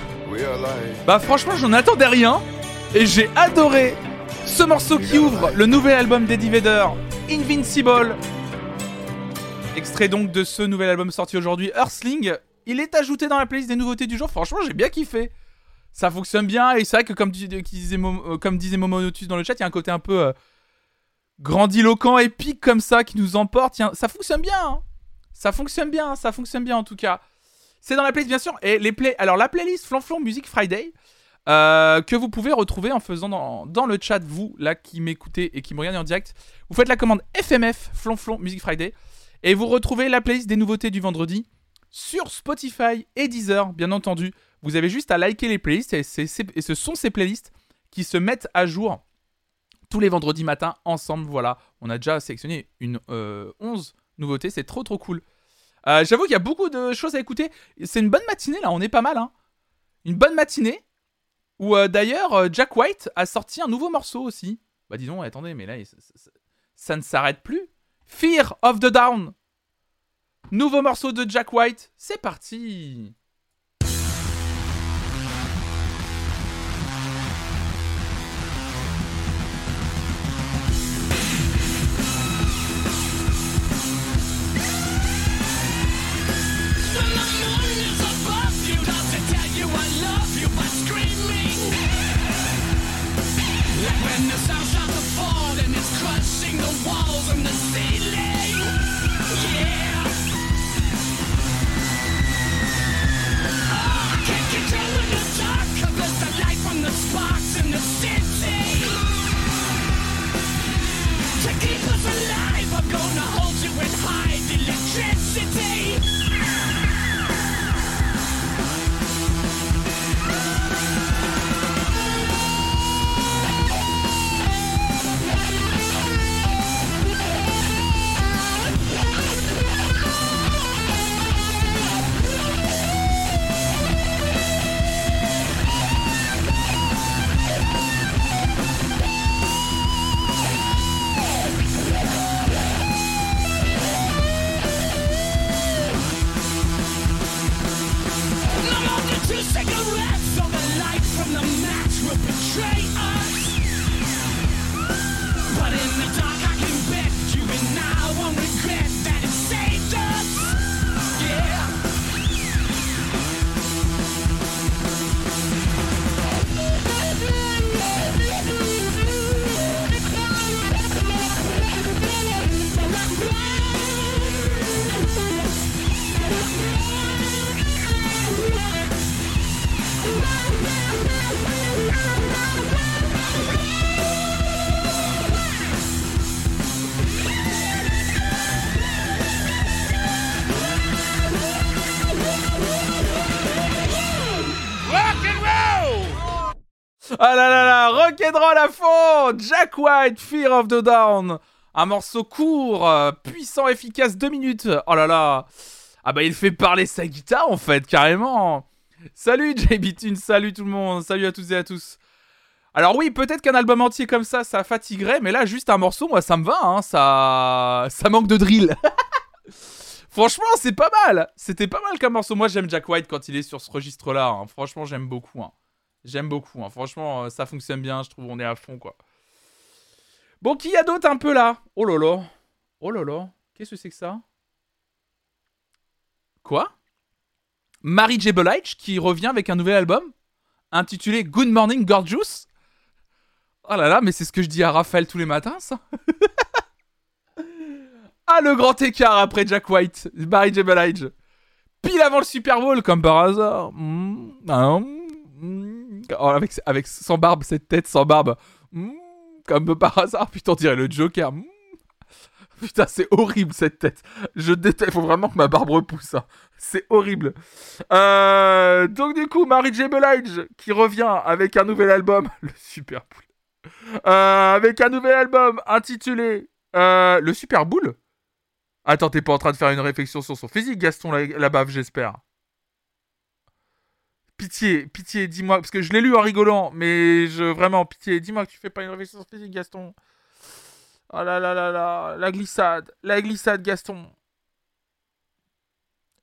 Bah franchement j'en attendais rien et j'ai adoré ce morceau qui ouvre le nouvel album d'Eddie Vedder, Invincible. Extrait donc de ce nouvel album sorti aujourd'hui, Earthling. Il est ajouté dans la playlist des nouveautés du jour. Franchement j'ai bien kiffé. Ça fonctionne bien et c'est vrai que comme, qui disait, Mo- euh, comme disait Momonotus dans le chat, il y a un côté un peu euh, grandiloquent, épique comme ça qui nous emporte. Ça fonctionne bien. hein. Ça fonctionne bien, ça fonctionne bien en tout cas. C'est dans la playlist bien sûr. Et les play... Alors la playlist Flanflon Music Friday euh, que vous pouvez retrouver en faisant dans, le chat, vous là qui m'écoutez et qui me regardez en direct. Vous faites la commande FMF Flonflon Music Friday et vous retrouvez la playlist des nouveautés du vendredi sur Spotify et Deezer, bien entendu. Vous avez juste à liker les playlists et ce sont ces playlists qui se mettent à jour tous les vendredis matins ensemble. Voilà, on a déjà sélectionné une euh, 11 nouveautés, c'est trop trop cool. Euh, J'avoue qu'il y a beaucoup de choses à écouter. C'est une bonne matinée là, on est pas mal. Hein. Une bonne matinée où euh, d'ailleurs euh, Jack White a sorti un nouveau morceau aussi. Bah dis donc, attendez, mais là ça ne s'arrête plus. Fear of the Down. Nouveau morceau de Jack White, c'est parti. Ah là là là, rock'n'roll à fond Jack White, Fear of the Down Un morceau court, euh, puissant, efficace, deux minutes Oh là là Ah bah il fait parler sa guitare en fait, carrément Salut JB salut tout le monde, salut à tous et à tous alors oui, peut-être qu'un album entier comme ça, ça fatiguerait, mais là, juste un morceau, moi, ça me va, hein, ça... ça manque de drill. Franchement, c'est pas mal. C'était pas mal comme morceau. Moi, j'aime Jack White quand il est sur ce registre-là. hein. Franchement, j'aime beaucoup. hein. J'aime beaucoup. hein. Franchement, euh, ça fonctionne bien. Je trouve on est à fond, quoi. Bon, qui y a d'autre un peu là? Oh là. Oh là. Qu'est-ce que c'est que ça? Quoi? Mary J. Blige qui revient avec un nouvel album intitulé Good Morning Gorgeous? Oh là là, mais c'est ce que je dis à Raphaël tous les matins, ça. ah, le grand écart après Jack White, Mary J. Blige. Pile avant le Super Bowl, comme par hasard. Mm, ah, mm, avec, avec sans barbe, cette tête sans barbe. Mm, comme par hasard, putain, on dirait le Joker. Mm. Putain, c'est horrible cette tête. Je déteste. Faut vraiment que ma barbe repousse. hein. C'est horrible. Euh, donc du coup, Mary J. Blige qui revient avec un nouvel album, le Super Bowl. Euh, avec un nouvel album intitulé euh, Le Super Bowl. Attends, t'es pas en train de faire une réflexion sur son physique, Gaston, la, la bave, j'espère. Pitié, pitié, dis-moi, parce que je l'ai lu en rigolant, mais je vraiment, pitié, dis-moi que tu fais pas une réflexion physique, Gaston. Oh là là là là, la glissade, la glissade, Gaston.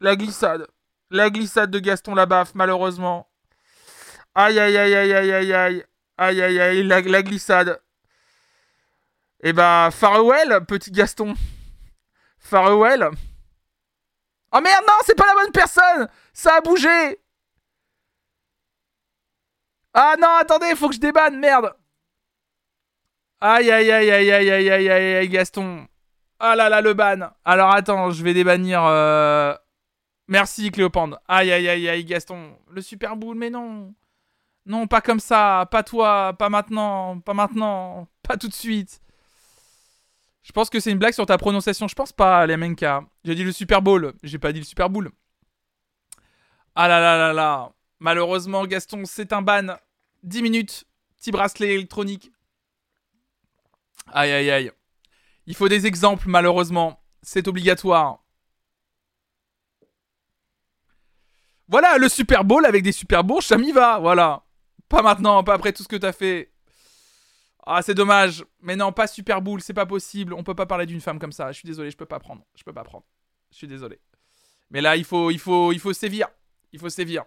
La glissade. La glissade de Gaston Labaffe, malheureusement. Aïe, aïe, aïe, aïe, aïe, aïe, aïe. Aïe, aïe, aïe, la, la glissade. Eh ben, farewell, petit Gaston. Farewell. Oh merde, non, c'est pas la bonne personne Ça a bougé Ah non, attendez, faut que je débanne, merde Aïe, aïe, aïe, aïe, aïe, aïe, aïe, aïe, aïe, Gaston. Ah là là, le ban. Alors attends, je vais débannir... euh, Merci, Cléopande. Aïe, aïe, aïe, aïe, Gaston. Le super boule, mais non. Non, pas comme ça. Pas toi. Pas maintenant. Pas maintenant. Pas tout de suite. Je pense que c'est une blague sur ta prononciation. Je pense pas, les MNK. J'ai dit le Super Bowl. J'ai pas dit le Super Bowl. Ah là là là là. Malheureusement, Gaston, c'est un ban. 10 minutes. Petit bracelet électronique. Aïe aïe aïe. Il faut des exemples, malheureusement. C'est obligatoire. Voilà, le Super Bowl avec des Super Bourges, ça va, voilà. Pas maintenant, pas après tout ce que t'as fait. Ah, c'est dommage. Mais non, pas Super Bowl, c'est pas possible. On peut pas parler d'une femme comme ça. Je suis désolé, je peux pas prendre. Je peux pas prendre. Je suis désolé. Mais là, il faut, il faut, il faut sévir. Il faut sévir.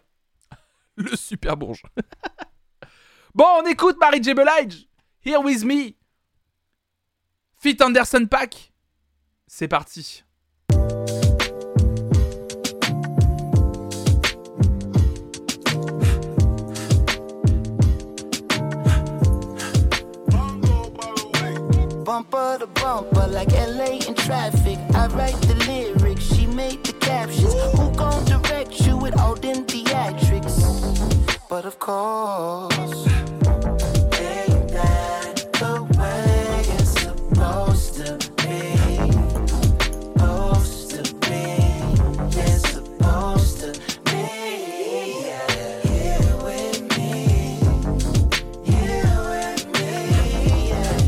Le Super Bourge. bon, on écoute Mary J. Here with me. Fit Anderson Pack. C'est parti. Bumper bumper, like LA in traffic. But of course, ain't that the way it's supposed to be? Supposed to be, yeah, supposed to be. Yeah, here with me, here with me, yeah.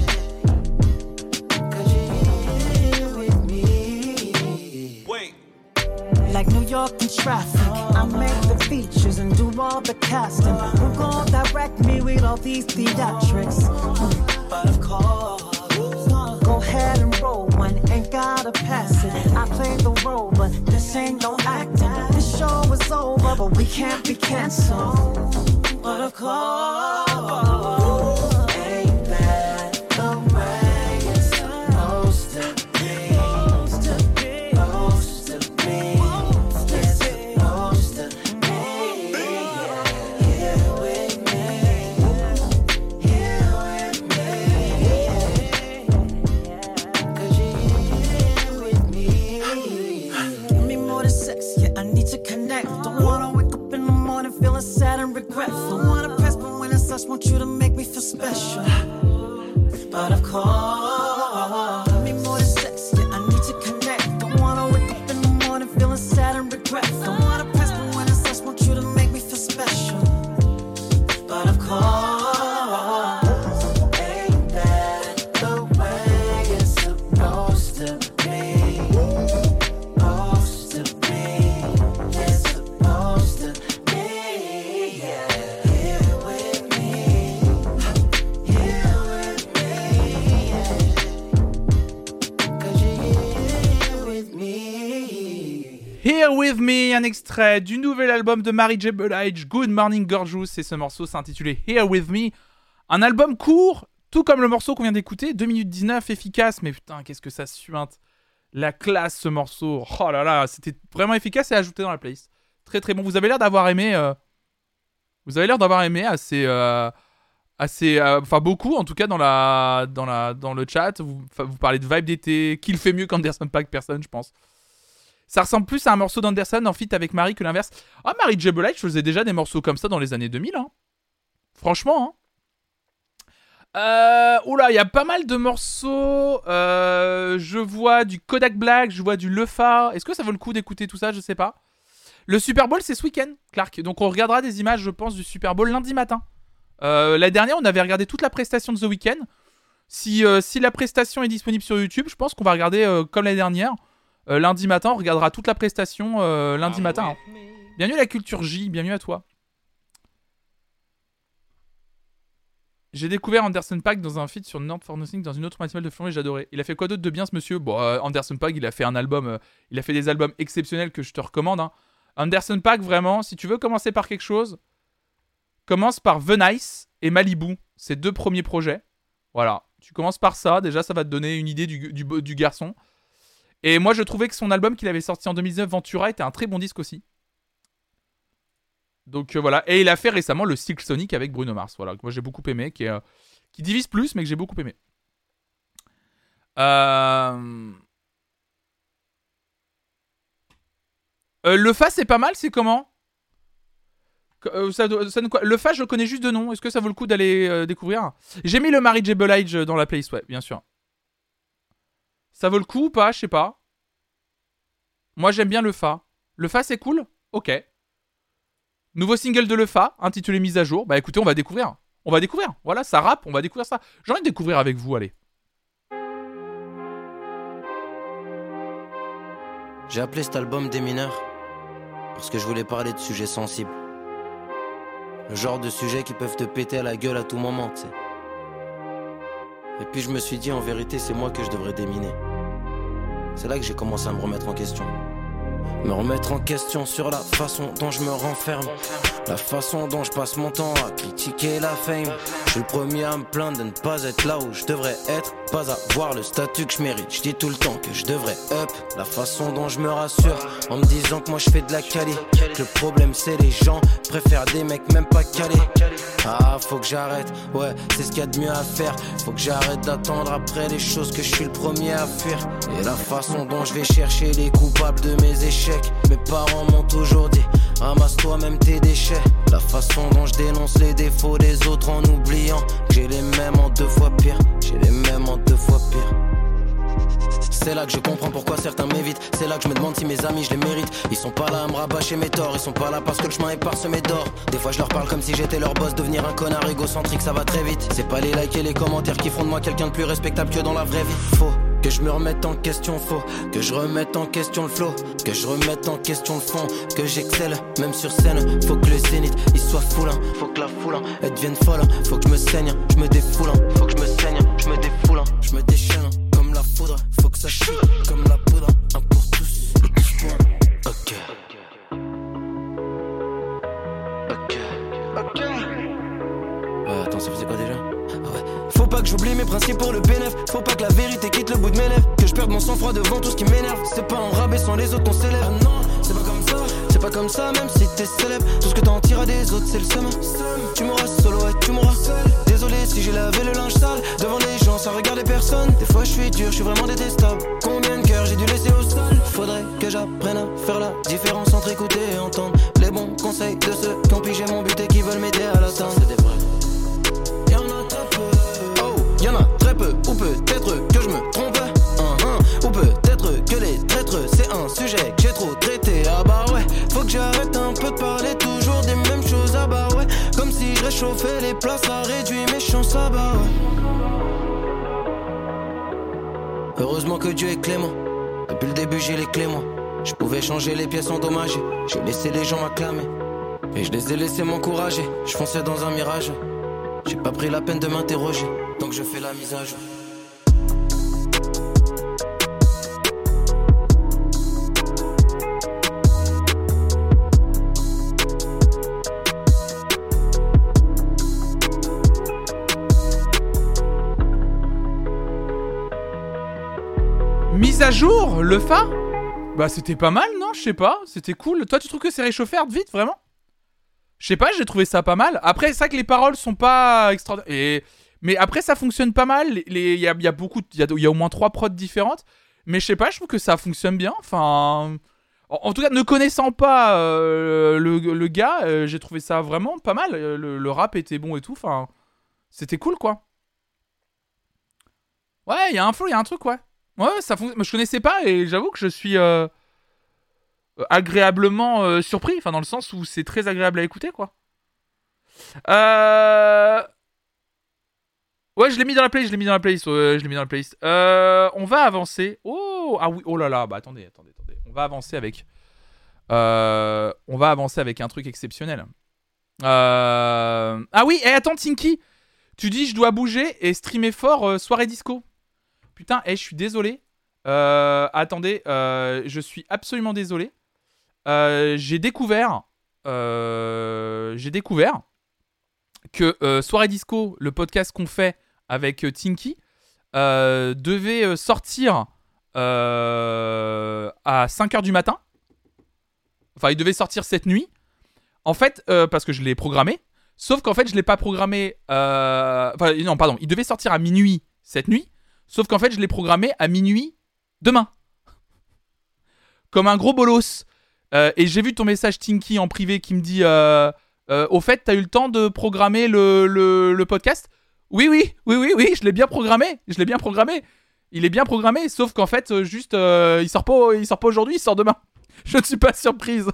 Like New York in traffic, I make the features and do all the casting. Who gon' direct me with all these theatrics? But of course, go ahead and roll one, ain't gotta pass it. I play the role, but this ain't no acting. This show is over, but we can't be canceled. But of course, du nouvel album de Mary J. Blige, Good Morning Gorgeous, et ce morceau s'intitulait Here With Me. Un album court, tout comme le morceau qu'on vient d'écouter, 2 minutes 19, efficace, mais putain, qu'est-ce que ça suinte. La classe, ce morceau. Oh là là, c'était vraiment efficace et ajouté dans la playlist. Très très bon. Vous avez l'air d'avoir aimé... euh, Vous avez l'air d'avoir aimé assez... euh, assez euh, enfin beaucoup en tout cas dans la dans la dans le chat vous, vous parlez de vibe d'été qu'il fait mieux qu'Anderson Pack personne je pense ça ressemble plus à un morceau d'Anderson en feat avec Marie que l'inverse. Ah, Marie J. Blige faisait déjà des morceaux comme ça dans les années 2000. Hein. Franchement. Hein. Euh, oula, il y a pas mal de morceaux. Euh, je vois du Kodak Black, je vois du Lefa. Est-ce que ça vaut le coup d'écouter tout ça? Je sais pas. Le Super Bowl, c'est ce week-end, Clark. Donc on regardera des images, je pense, du Super Bowl lundi matin. Euh, la dernière, on avait regardé toute la prestation de The Weeknd. Si, euh, si la prestation est disponible sur YouTube, je pense qu'on va regarder comme la dernière. Euh, lundi matin, on regardera toute la prestation euh, lundi matin. hein. Bienvenue à la culture J, bienvenue à toi. J'ai découvert Anderson Pack dans un feat sur Nord for Nothing dans une autre matinale de Fleury, j'adorais. Il a fait quoi d'autre de bien ce monsieur? Bon, euh, Anderson Pack, il a fait un album, il a fait des albums exceptionnels que je te recommande. hein. Anderson Pack, vraiment, si tu veux commencer par quelque chose, commence par Venice et Malibu. Ces deux premiers projets. Voilà. Tu commences par ça. Déjà, ça va te donner une idée du, du, du garçon. Et moi, je trouvais que son album qu'il avait sorti en 2019, Ventura, était un très bon disque aussi. Donc euh, voilà. Et il a fait récemment le Silk Sonic avec Bruno Mars. Voilà. Que moi, j'ai beaucoup aimé. Qui, euh, divise plus, mais que j'ai beaucoup aimé. Euh... Le Fa, c'est pas mal, c'est comment? Le Fa, je connais juste de nom. Est-ce que ça vaut le coup d'aller découvrir? J'ai mis le Mary J. Blige dans la playlist, ouais, bien sûr. Ça vaut le coup ou pas Je sais pas. Moi, j'aime bien le Fa. Le Fa, c'est cool? Ok. Nouveau single de Le Fa, intitulé Mise à jour. Bah écoutez, on va découvrir. On va découvrir. Voilà, ça rappe, on va découvrir ça. J'ai envie de découvrir avec vous, allez. J'ai appelé cet album Des mineurs parce que je voulais parler de sujets sensibles. Le genre de sujets qui peuvent te péter à la gueule à tout moment, tu sais. Et puis je me suis dit, en vérité, c'est moi que je devrais déminer. C'est là que j'ai commencé à me remettre en question. Me remettre en question sur la façon dont je me renferme. La façon dont je passe mon temps à critiquer la fame. Je suis le premier à me plaindre de ne pas être là où je devrais être. Pas avoir le statut que je mérite. Je dis tout le temps que je devrais up. La façon dont je me rassure en me disant que moi je fais de la quali. Que le problème c'est les gens préfèrent des mecs même pas calés. Ah, faut que j'arrête. Ouais, c'est ce qu'il y a de mieux à faire. Faut que j'arrête d'attendre après les choses que je suis le premier à fuir. Et la façon dont je vais chercher les coupables de mes échecs. Mes parents m'ont toujours dit ramasse toi-même tes déchets. La façon dont je dénonce les défauts des autres en oubliant que j'ai les mêmes en deux fois pire. J'ai les mêmes en deux fois pire. C'est là que je comprends pourquoi certains m'évitent. C'est là que je me demande si mes amis je les mérite. Ils sont pas là à me rabâcher mes torts. Ils sont pas là parce que le chemin est parsemé d'or. Des fois je leur parle comme si j'étais leur boss. Devenir un connard égocentrique, ça va très vite. C'est pas les likes et les commentaires qui font de moi quelqu'un de plus respectable que dans la vraie vie. Faux. Que je me remette en question faux, que je remette en question le flow, que je remette en question le fond, que j'excelle, même sur scène. Faut que le zénith il soit foule, hein. faut que la foule hein, elle devienne folle, hein. faut que je me saigne, je me défoule, faut que je me saigne, je me défoule, je me déchaîne comme la foudre, faut que ça chie comme la poudre, un pour tous. Ok. Ok. Ok. Euh, attends, ça faisait quoi déjà? Faut pas que j'oublie mes principes pour le bénéf. Faut pas que la vérité quitte le bout de mes lèvres. Que je perde mon sang-froid devant tout ce qui m'énerve. C'est pas en rabaissant les autres qu'on s'élève. Ah non, c'est pas comme ça. C'est pas comme ça, même si t'es célèbre. Tout ce que t'en tires à des autres, c'est le seum. Tu m'auras solo et tu m'auras seul. Désolé si j'ai lavé le linge sale. Devant les gens, sans regarder personne. Des fois, je suis dur, je suis vraiment détestable. Combien de cœurs j'ai dû laisser au sol? Faudrait que j'apprenne à faire la différence entre écouter et entendre les bons conseils de ceux qui ont pigé mon but et qui veulent m'aider à l'atteindre. Très peu. Ou peut-être que je me trompe. Hein. Ou peut-être que les traîtres, c'est un sujet que j'ai trop traité. Ah bah ouais, faut que j'arrête un peu de parler toujours des mêmes choses. Ah bah ouais, comme si je réchauffais les plats, ça réduit mes chances. Ah bah ouais. Heureusement que Dieu est clément. Depuis le début, j'ai les clés, moi. Je pouvais changer les pièces endommagées. J'ai laissé les gens m'acclamer. Et je les ai laissés m'encourager. Je fonçais dans un mirage. J'ai pas pris la peine de m'interroger. Donc je fais la mise à jour. Mise à jour, le Fa? Bah c'était pas mal, non? Je sais pas, c'était cool. Toi tu trouves que c'est réchauffé vite, vraiment? Je sais pas, j'ai trouvé ça pas mal. Après, c'est vrai que les paroles sont pas extraordinaires. Mais après, ça fonctionne pas mal. Il y, a, beaucoup, a, au moins trois prods différentes. Mais je sais pas, je trouve que ça fonctionne bien. Enfin, en, tout cas, ne connaissant pas euh, le, gars, euh, j'ai trouvé ça vraiment pas mal. Euh, Le, rap était bon et tout. C'était cool, quoi. Ouais, il y a un flow, il y a un truc, ouais. Ouais, ça fonctionne. Je connaissais pas et j'avoue que je suis agréablement euh, surpris. Enfin, dans le sens où c'est très agréable à écouter, quoi. Euh... Ouais, je l'ai mis dans la playlist, je l'ai mis dans la playlist, je l'ai mis dans la playlist. Euh, on va avancer. Oh, ah oui, oh là là, bah attendez, attendez, attendez. On va avancer avec. Euh, on va avancer avec un truc exceptionnel. Euh, Ah oui, et attends, Tinky, tu dis je dois bouger et streamer fort euh, soirée disco. Putain, eh, je suis désolé. Euh, attendez, euh, je suis absolument désolé. Euh, j'ai découvert, euh, j'ai découvert que euh, Soirée Disco, le podcast qu'on fait avec Tinky, devait sortir à 5h du matin. Enfin, il devait sortir cette nuit. En fait, parce que je l'ai programmé. Sauf qu'en fait, je l'ai pas programmé. Enfin, non, pardon. Il devait sortir à minuit cette nuit. Sauf qu'en fait, je l'ai programmé à minuit demain. Comme un gros bolos. Euh, et j'ai vu ton message Tinky en privé qui me dit euh, euh, Au fait, t'as eu le temps de programmer le, le- le podcast? Oui, oui, oui, oui, oui, je l'ai bien programmé. Je l'ai bien programmé. Il est bien programmé, sauf qu'en fait, juste, il sort pas, il sort pas aujourd'hui, il sort demain. Je ne suis pas surprise.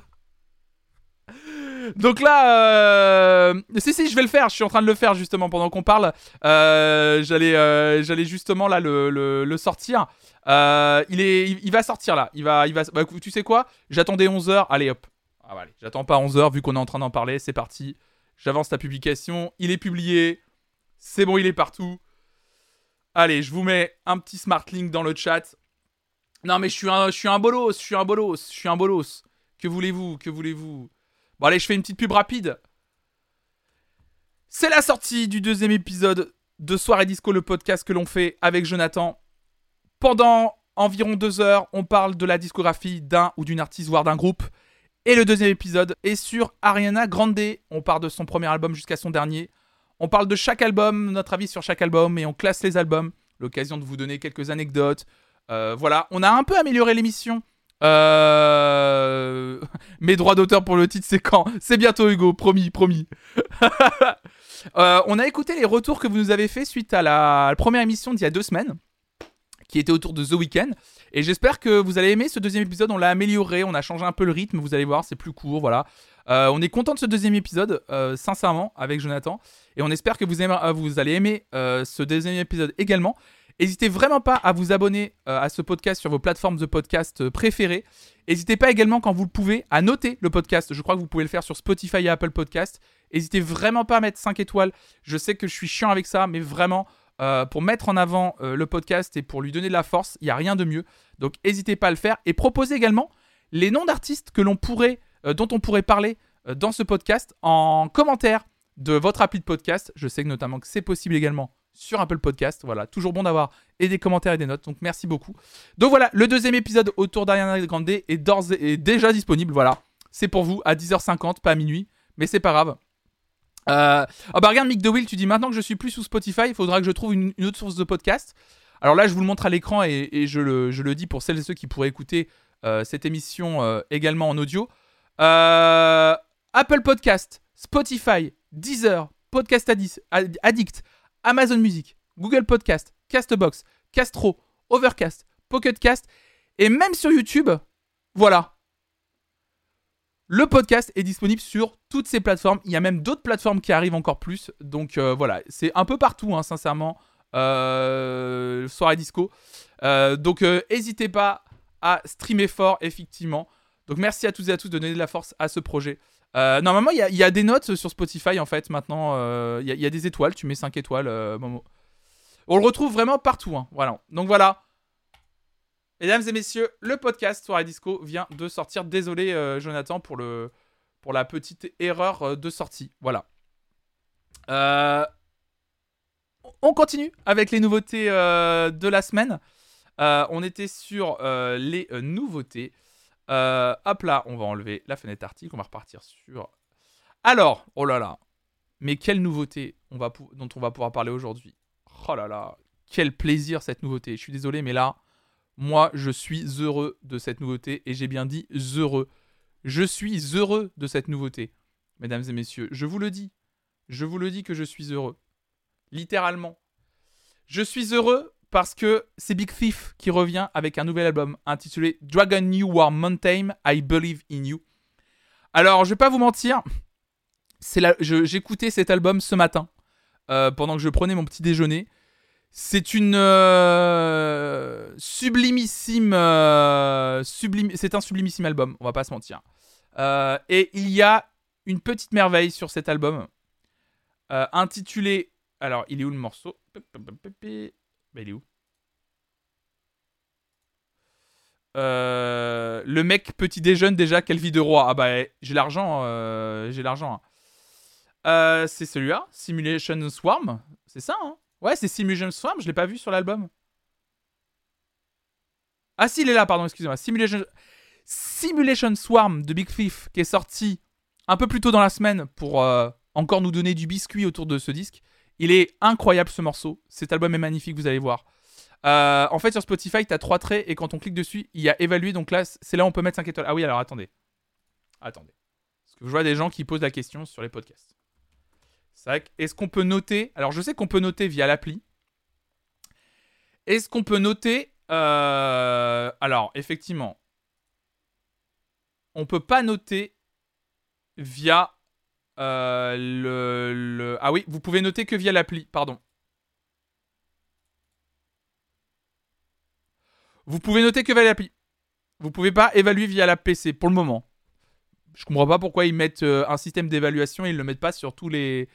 Donc là, si si, je vais le faire. Je suis en train de le faire justement pendant qu'on parle. J'allais, j'allais justement là le, le sortir. Euh, il va sortir là. Il va, il va. bah, tu sais quoi? J'attendais 11 h Allez hop. Ah, bah, j'attends pas 11 h vu qu'on est en train d'en parler. C'est parti. J'avance la publication. Il est publié. C'est bon, il est partout. Allez, je vous mets un petit smart link dans le chat. Non mais je suis un, je bolos, je suis un bolos, je suis un bolos. Que voulez-vous Que voulez-vous? Bon allez, je fais une petite pub rapide. C'est la sortie du deuxième épisode de Soirée Disco, le podcast que l'on fait avec Jonathan. Pendant environ deux heures, on parle de la discographie d'un ou d'une artiste, voire d'un groupe. Et le deuxième épisode est sur Ariana Grande. On part de son premier album jusqu'à son dernier. On parle de chaque album, notre avis sur chaque album, et on classe les albums. L'occasion de vous donner quelques anecdotes. Euh, voilà, on a un peu amélioré l'émission. Euh... Mes droits d'auteur pour le titre, c'est quand? C'est bientôt, Hugo, promis, promis. Euh, on a écouté les retours que vous nous avez fait suite à la première émission d'il y a deux semaines, qui était autour de The Weeknd. Et j'espère que vous allez aimer ce deuxième épisode. On l'a amélioré, on a changé un peu le rythme. Vous allez voir, c'est plus court, voilà. Euh, on est content de ce deuxième épisode, euh, sincèrement, avec Jonathan. Et on espère que vous, euh, allez aimer ce deuxième épisode également. N'hésitez vraiment pas à vous abonner à ce podcast sur vos plateformes de podcast préférées. N'hésitez pas également, quand vous le pouvez, à noter le podcast. Je crois que vous pouvez le faire sur Spotify et Apple Podcast. N'hésitez vraiment pas à mettre 5 étoiles. Je sais que je suis chiant avec ça, mais vraiment, euh, pour mettre en avant euh, le podcast et pour lui donner de la force, il n'y a rien de mieux. Donc n'hésitez pas à le faire. Et proposez également les noms d'artistes que l'on pourrait, euh, dont on pourrait parler dans ce podcast en commentaire de votre appli de podcast. Je sais que notamment que c'est possible également sur Apple Podcast. Voilà, toujours bon d'avoir et des commentaires et des notes. Donc merci beaucoup. Donc voilà, le deuxième épisode autour d'Ariana Grande est, est déjà disponible. Voilà, c'est pour vous à 10h50, pas à minuit, mais c'est pas grave. Ah bah regarde Mick DeWill, tu dis maintenant que je suis plus sous Spotify, il faudra que je trouve une, autre source de podcast. Alors là, je vous le montre à l'écran et, je, le, je le dis pour celles et ceux qui pourraient écouter euh, cette émission euh, également en audio. Apple Podcast, Spotify, Deezer, Podcast Addi- Ad- Addict, Amazon Music, Google Podcast, Castbox, Castro, Overcast, Pocketcast et même sur YouTube. Voilà. Le podcast est disponible sur toutes ces plateformes. Il y a même d'autres plateformes qui arrivent encore plus. Donc euh, voilà, c'est un peu partout, hein, sincèrement. Euh, soirée disco. Euh, donc n'hésitez pas à streamer fort, effectivement. Donc merci à tous et à tous de donner de la force à ce projet. Normalement, il y, a- des notes sur Spotify en fait. Maintenant, il y, a- des étoiles. Tu mets 5 étoiles. Momo. On le retrouve vraiment partout. hein. Voilà. Donc voilà. Mesdames et messieurs, le podcast Soirée Disco vient de sortir. Désolé, euh, Jonathan, pour, le, pour la petite erreur euh, de sortie. Voilà. Euh, on continue avec les nouveautés de la semaine. On était sur les nouveautés. Hop là, on va enlever la fenêtre article. On va repartir sur. Alors, oh là là. Mais quelle nouveauté on va dont on va pouvoir parler aujourd'hui. Oh là là. Quel plaisir cette nouveauté. Je suis désolé, mais là, moi, je suis heureux de cette nouveauté. Et j'ai bien dit heureux. Je suis heureux de cette nouveauté. Mesdames et messieurs, je vous le dis. Je vous le dis que je suis heureux. Littéralement. Je suis heureux parce que c'est Big Thief qui revient avec un nouvel album intitulé Dragon New War Mountain, I Believe in You. Alors, je vais pas vous mentir, j'écoutais cet album ce matin euh, pendant que je prenais mon petit déjeuner. C'est une euh, sublimissime, euh, c'est un sublimissime album, on va pas se mentir. Euh, et il y a une petite merveille sur cet album intitulé. Alors, il est où le morceau? Bah, il est où? Le mec petit déjeune déjà, quelle vie de roi? Ah bah j'ai l'argent, j'ai l'argent. hein. C'est celui-là, Simulation Swarm, c'est ça hein? Ouais, c'est Simulation Swarm, je l'ai pas vu sur l'album. Ah si, il est là, pardon, excusez-moi. Simulation... Simulation Swarm de Big Thief qui est sorti un peu plus tôt dans la semaine pour euh, encore nous donner du biscuit autour de ce disque. Il est incroyable ce morceau. Cet album est magnifique, vous allez voir. Euh, en fait, sur Spotify, tu as trois traits et quand on clique dessus, il y a évalué. Donc là, c'est là où on peut mettre 5 étoiles. Ah oui, alors attendez. Attendez. Parce que je vois des gens qui posent la question sur les podcasts. Est-ce qu'on peut noter Alors, je sais qu'on peut noter via l'appli. Est-ce qu'on peut noter euh, Alors, effectivement, on peut pas noter via euh, le, Ah oui, vous pouvez noter que via l'appli, pardon. Vous pouvez noter que via l'appli. Vous pouvez pas évaluer via la PC pour le moment. Je comprends pas pourquoi ils mettent euh, un système d'évaluation et ils le mettent pas sur tous les.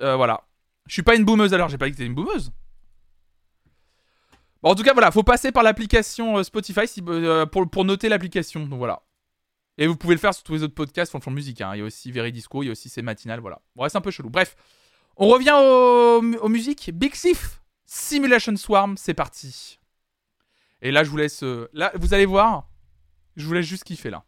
Euh, voilà. Je suis pas une boumeuse alors, j'ai pas dit que t'étais une boumeuse. Bon, en tout cas, voilà, faut passer par l'application euh, Spotify si- euh, pour, noter l'application. Donc voilà. Et vous pouvez le faire sur tous les autres podcasts fonction musique. hein. Il y a aussi Veridisco, il y a aussi C'est Matinal, voilà. Bon, c'est un peu chelou. Bref, on revient au- aux musiques. Big Sif, Simulation Swarm, c'est parti. Et là, je vous laisse. Là, vous allez voir, je vous laisse juste kiffer là.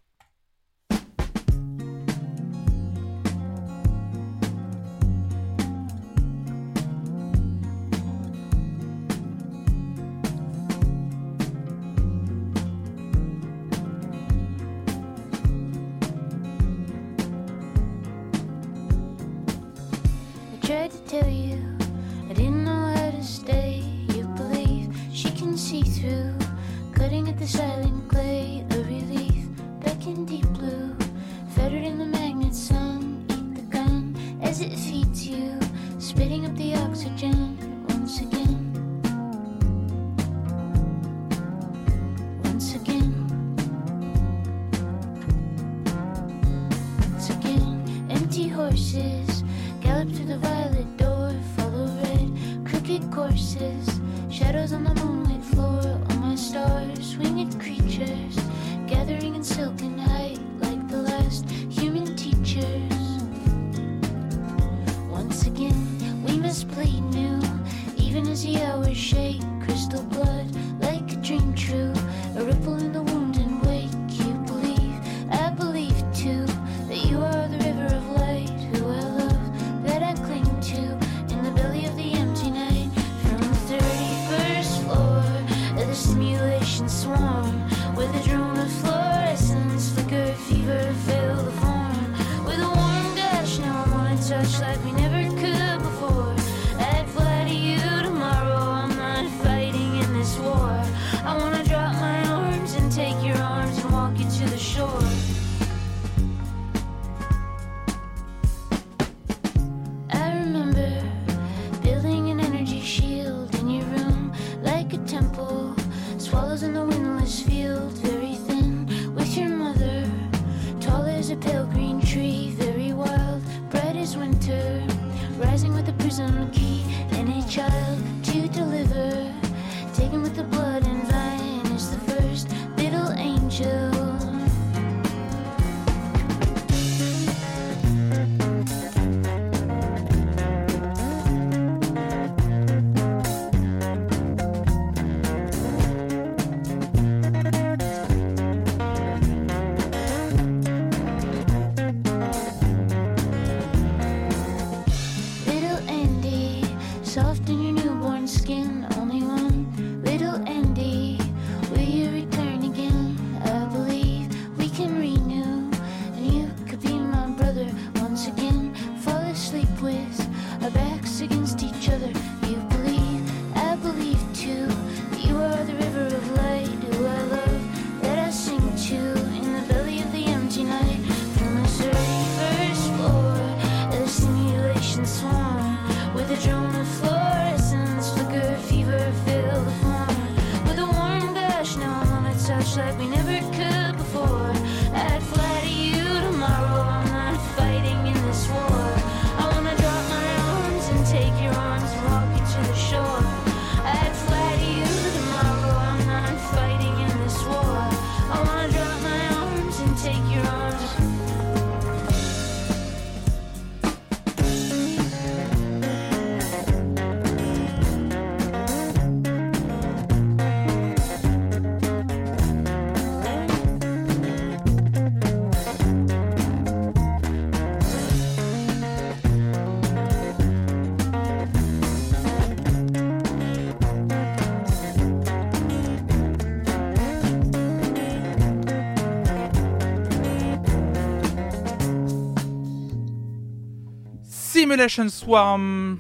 Simulation Swarm,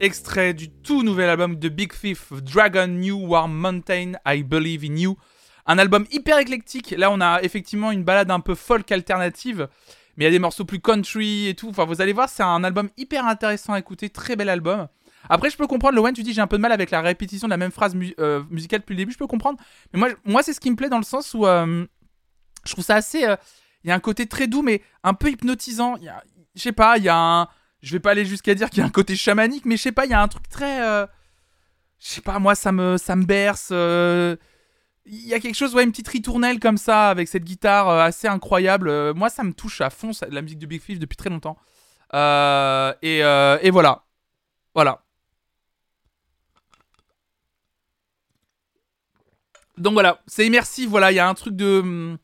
extrait du tout nouvel album de Big Thief, Dragon New Warm Mountain, I Believe in You. Un album hyper éclectique. Là, on a effectivement une balade un peu folk alternative, mais il y a des morceaux plus country et tout. Enfin, vous allez voir, c'est un album hyper intéressant à écouter, très bel album. Après, je peux comprendre, Lowen, tu dis j'ai un peu de mal avec la répétition de la même phrase euh, musicale depuis le début, je peux comprendre. Mais moi, moi c'est ce qui me plaît dans le sens où euh, je trouve ça assez. euh, Il y a un côté très doux, mais un peu hypnotisant. Je sais pas, il y a un. Je vais pas aller jusqu'à dire qu'il y a un côté chamanique, mais je sais pas, il y a un truc très. euh, Je sais pas, moi, ça me, ça berce. euh, Il y a quelque chose, ouais, une petite ritournelle comme ça, avec cette guitare euh, assez incroyable. Moi, ça me touche à fond, la musique de Big Thief depuis très longtemps. Et, et voilà. Voilà. Donc voilà, c'est immersif, voilà, il y a un truc de...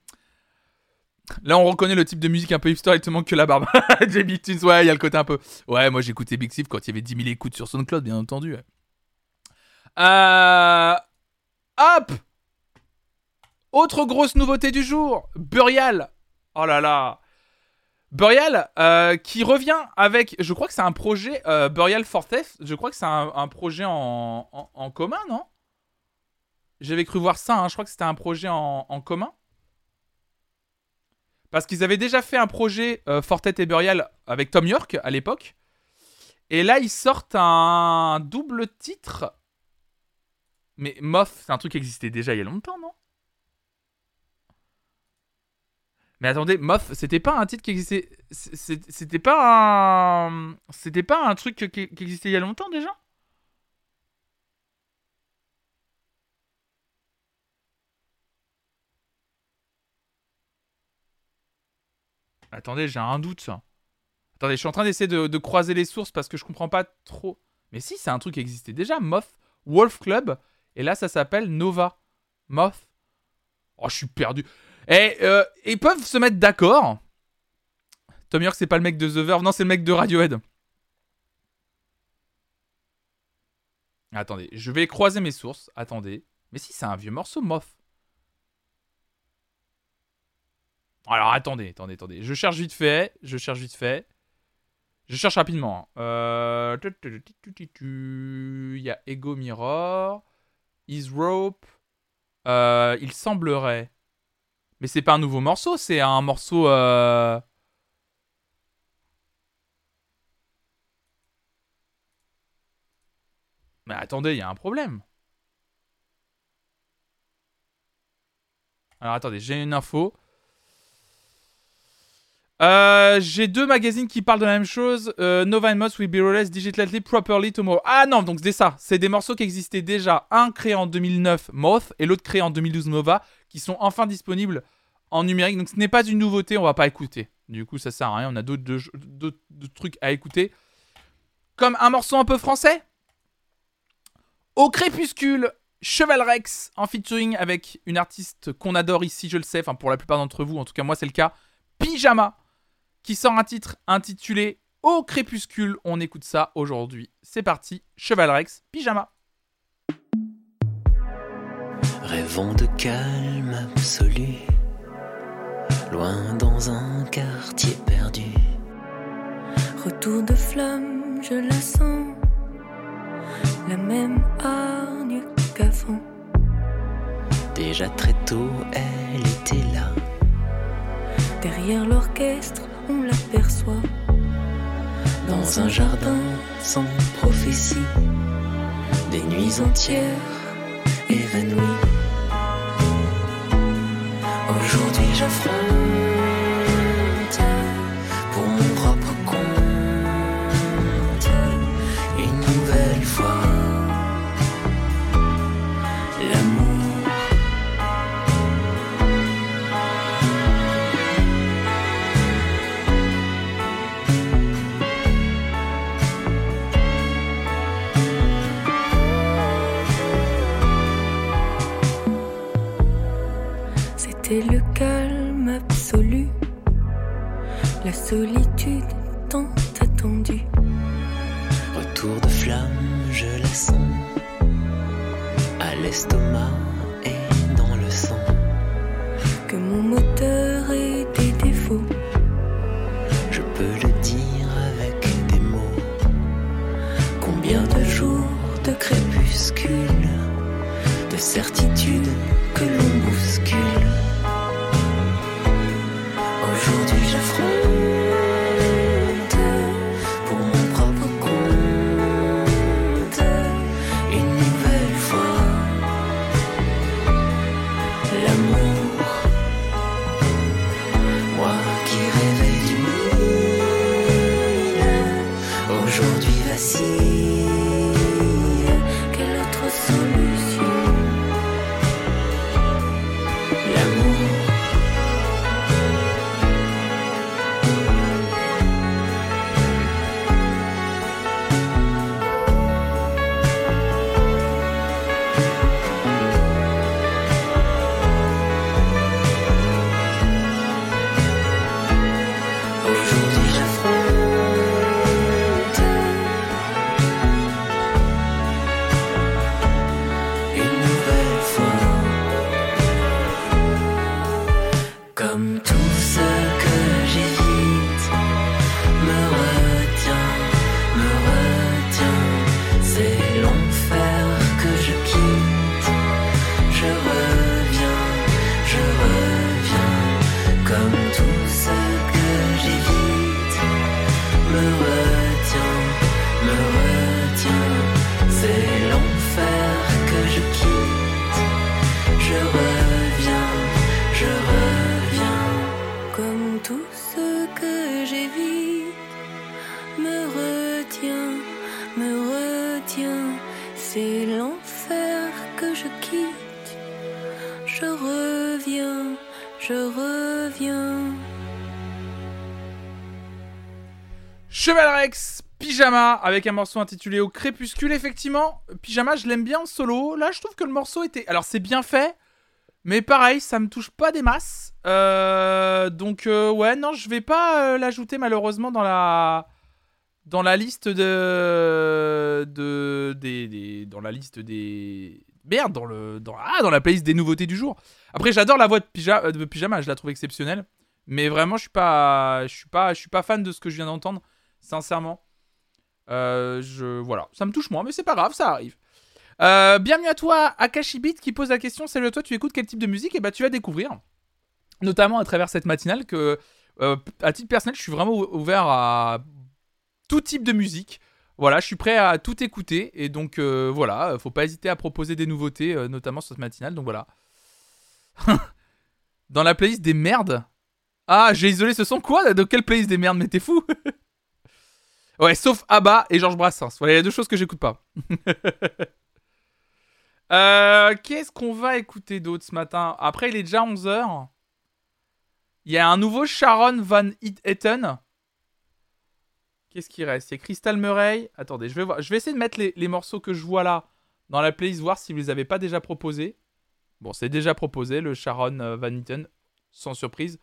Là, on reconnaît le type de musique un peu hipster, il te manque que la barbe. JB Tunes, ouais, il y a le côté un peu... Ouais, moi j'écoutais Big Thief quand il y avait 10 000 écoutes sur SoundCloud, bien entendu. Euh... Hop Autre grosse nouveauté du jour, Burial. Oh là là Burial, euh, qui revient avec, je crois que c'est un projet, euh, Burial Fortheth, je crois que c'est un, projet en, commun, non? J'avais cru voir ça, hein, je crois que c'était un projet en commun. Parce qu'ils avaient déjà fait un projet euh, Fortet et Burial avec Tom York à l'époque. Et là, ils sortent un double titre. Mais Moth, c'est un truc qui existait déjà il y a longtemps, non? Mais attendez, Moth, c'était pas un titre qui existait. C'était pas un. C'était pas un truc qui existait il y a longtemps déjà? Attendez, j'ai un doute. Attendez, je suis en train d'essayer de, croiser les sources parce que je comprends pas trop. Mais si, c'est un truc qui existait déjà. Moth, Wolf Club. Et là, ça s'appelle Nova. Moth. Oh, je suis perdu. Et euh, ils peuvent se mettre d'accord. Tom York, c'est pas le mec de The Verve. Non, c'est le mec de Radiohead. Attendez, je vais croiser mes sources. Attendez. Mais si, c'est un vieux morceau, Moth. Alors attendez, attendez, attendez. Je cherche vite fait. Je cherche vite fait. Je cherche rapidement. hein. Euh... Il y a Ego Mirror. Is Rope. Euh, il semblerait. Mais c'est pas un nouveau morceau, c'est un morceau. euh, Mais attendez, il y a un problème. Alors attendez, j'ai une info. Euh, j'ai deux magazines qui parlent de la même chose. Euh, Nova and Moss will be released digitally properly tomorrow. Ah non, donc c'est ça. C'est des morceaux qui existaient déjà. Un créé en 2009, Moth, et l'autre créé en 2012, Nova, qui sont enfin disponibles en numérique. Donc ce n'est pas une nouveauté, on va pas écouter. Du coup, ça sert à rien. On a d'autres trucs à écouter. Comme un morceau un peu français. Au crépuscule, Cheval Rex en featuring avec une artiste qu'on adore ici, je le sais, enfin pour la plupart d'entre vous, en tout cas moi c'est le cas, Pyjama, qui sort un titre intitulé Au crépuscule. On écoute ça aujourd'hui. C'est parti, Cheval Rex, Pyjama. Rêvons de calme absolu, loin dans un quartier perdu. Retour de flamme, je la sens. La même hargne qu'avant. Déjà très tôt, elle était là. Derrière l'orchestre, on l'aperçoit. Dans un jardin sans prophétie, des nuits entières évanouies. Aujourd'hui j'affronte La avec un morceau intitulé Au crépuscule. Effectivement, Pyjama, je l'aime bien en solo. Là, je trouve que le morceau était. Alors, c'est bien fait, mais pareil, ça me touche pas des masses. Euh, donc, euh, ouais, non, je vais pas euh, l'ajouter malheureusement dans la. Dans la liste de. de des, dans la liste des. Merde, dans le. Dans, ah, dans la playlist des nouveautés du jour. Après, j'adore la voix de Pyjama, de Pyjama, je la trouve exceptionnelle. Mais vraiment, je suis pas. Je suis pas, je suis pas fan de ce que je viens d'entendre, sincèrement. Euh, je voilà, ça me touche moins, mais c'est pas grave, ça arrive. Euh, bienvenue à toi, Akashi Beat, qui pose la question Salut à toi, tu écoutes quel type de musique? Et bah, tu vas découvrir, notamment à travers cette matinale, que euh, à titre personnel, je suis vraiment ou- ouvert à tout type de musique. Voilà, je suis prêt à tout écouter. Et donc, euh, voilà, faut pas hésiter à proposer des nouveautés, euh, notamment sur cette matinale. Donc, voilà. Dans la playlist des merdes? Ah, j'ai isolé ce son. Quoi? De quelle playlist des merdes? Mais t'es fou? Ouais, sauf Abba et Georges Brassens. Voilà, il y a deux choses que j'écoute pas. Euh, Qu'est-ce qu'on va écouter d'autre ce matin? Après, il est déjà 11h. Il y a un nouveau Sharon Van Etten. Qu'est-ce qui reste? Il y a Crystal Murray. Attendez, je vais, je vais essayer de mettre les, les morceaux que je vois là dans la playlist, voir si vous les avez pas déjà proposés. Bon, c'est déjà proposé, le Sharon euh, Van Etten, sans surprise.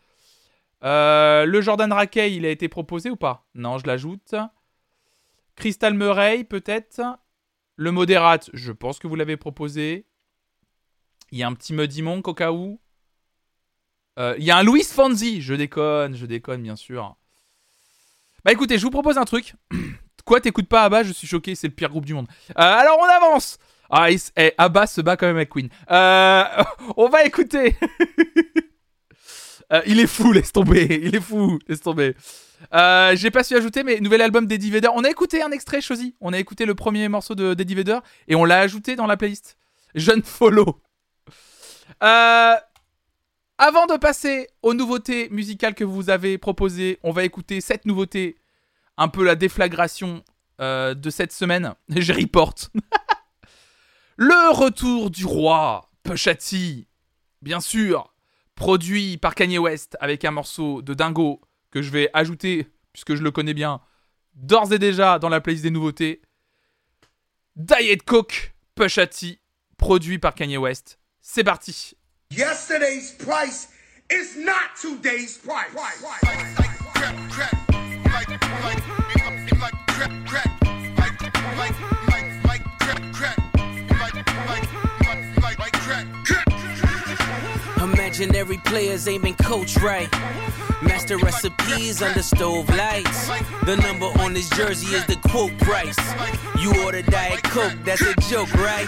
Euh, le Jordan Rackey, il a été proposé ou pas? Non, je l'ajoute. Crystal Murray, peut-être? Le Moderate, je pense que vous l'avez proposé. Il y a un petit Muddy Monk au cas où. Euh, il y a un Louis Fonzi. Je déconne, je déconne, bien sûr. Bah écoutez, je vous propose un truc. Quoi, t'écoutes pas Abba? Je suis choqué, c'est le pire groupe du monde. Euh, alors on avance Ah, Abba se bat quand même avec Queen. Euh, on va écouter. Euh, il est fou, laisse tomber. Il est fou, laisse tomber. Euh, J'ai pas su ajouter, mais nouvel album d'Eddie Vedder. On a écouté un extrait, Chosy. On a écouté le premier morceau de d'Eddie Vedder et on l'a ajouté dans la playlist. Jeune follow. Euh, avant de passer aux nouveautés musicales que vous avez proposées, on va écouter cette nouveauté, un peu la déflagration de cette semaine. Je reporte. Le retour du roi, Pusha T, bien sûr, produit par Kanye West avec un morceau de dingo que je vais ajouter, puisque je le connais bien, d'ores et déjà dans la playlist des nouveautés. Diet Coke, Pusha T, produit par Kanye West. C'est parti. Yesterday's price is not today's price. Imaginary players aiming coach right. Master recipe recipes under stove lights. The number on this jersey is the quote price. You order Diet Coke, that's a joke, right?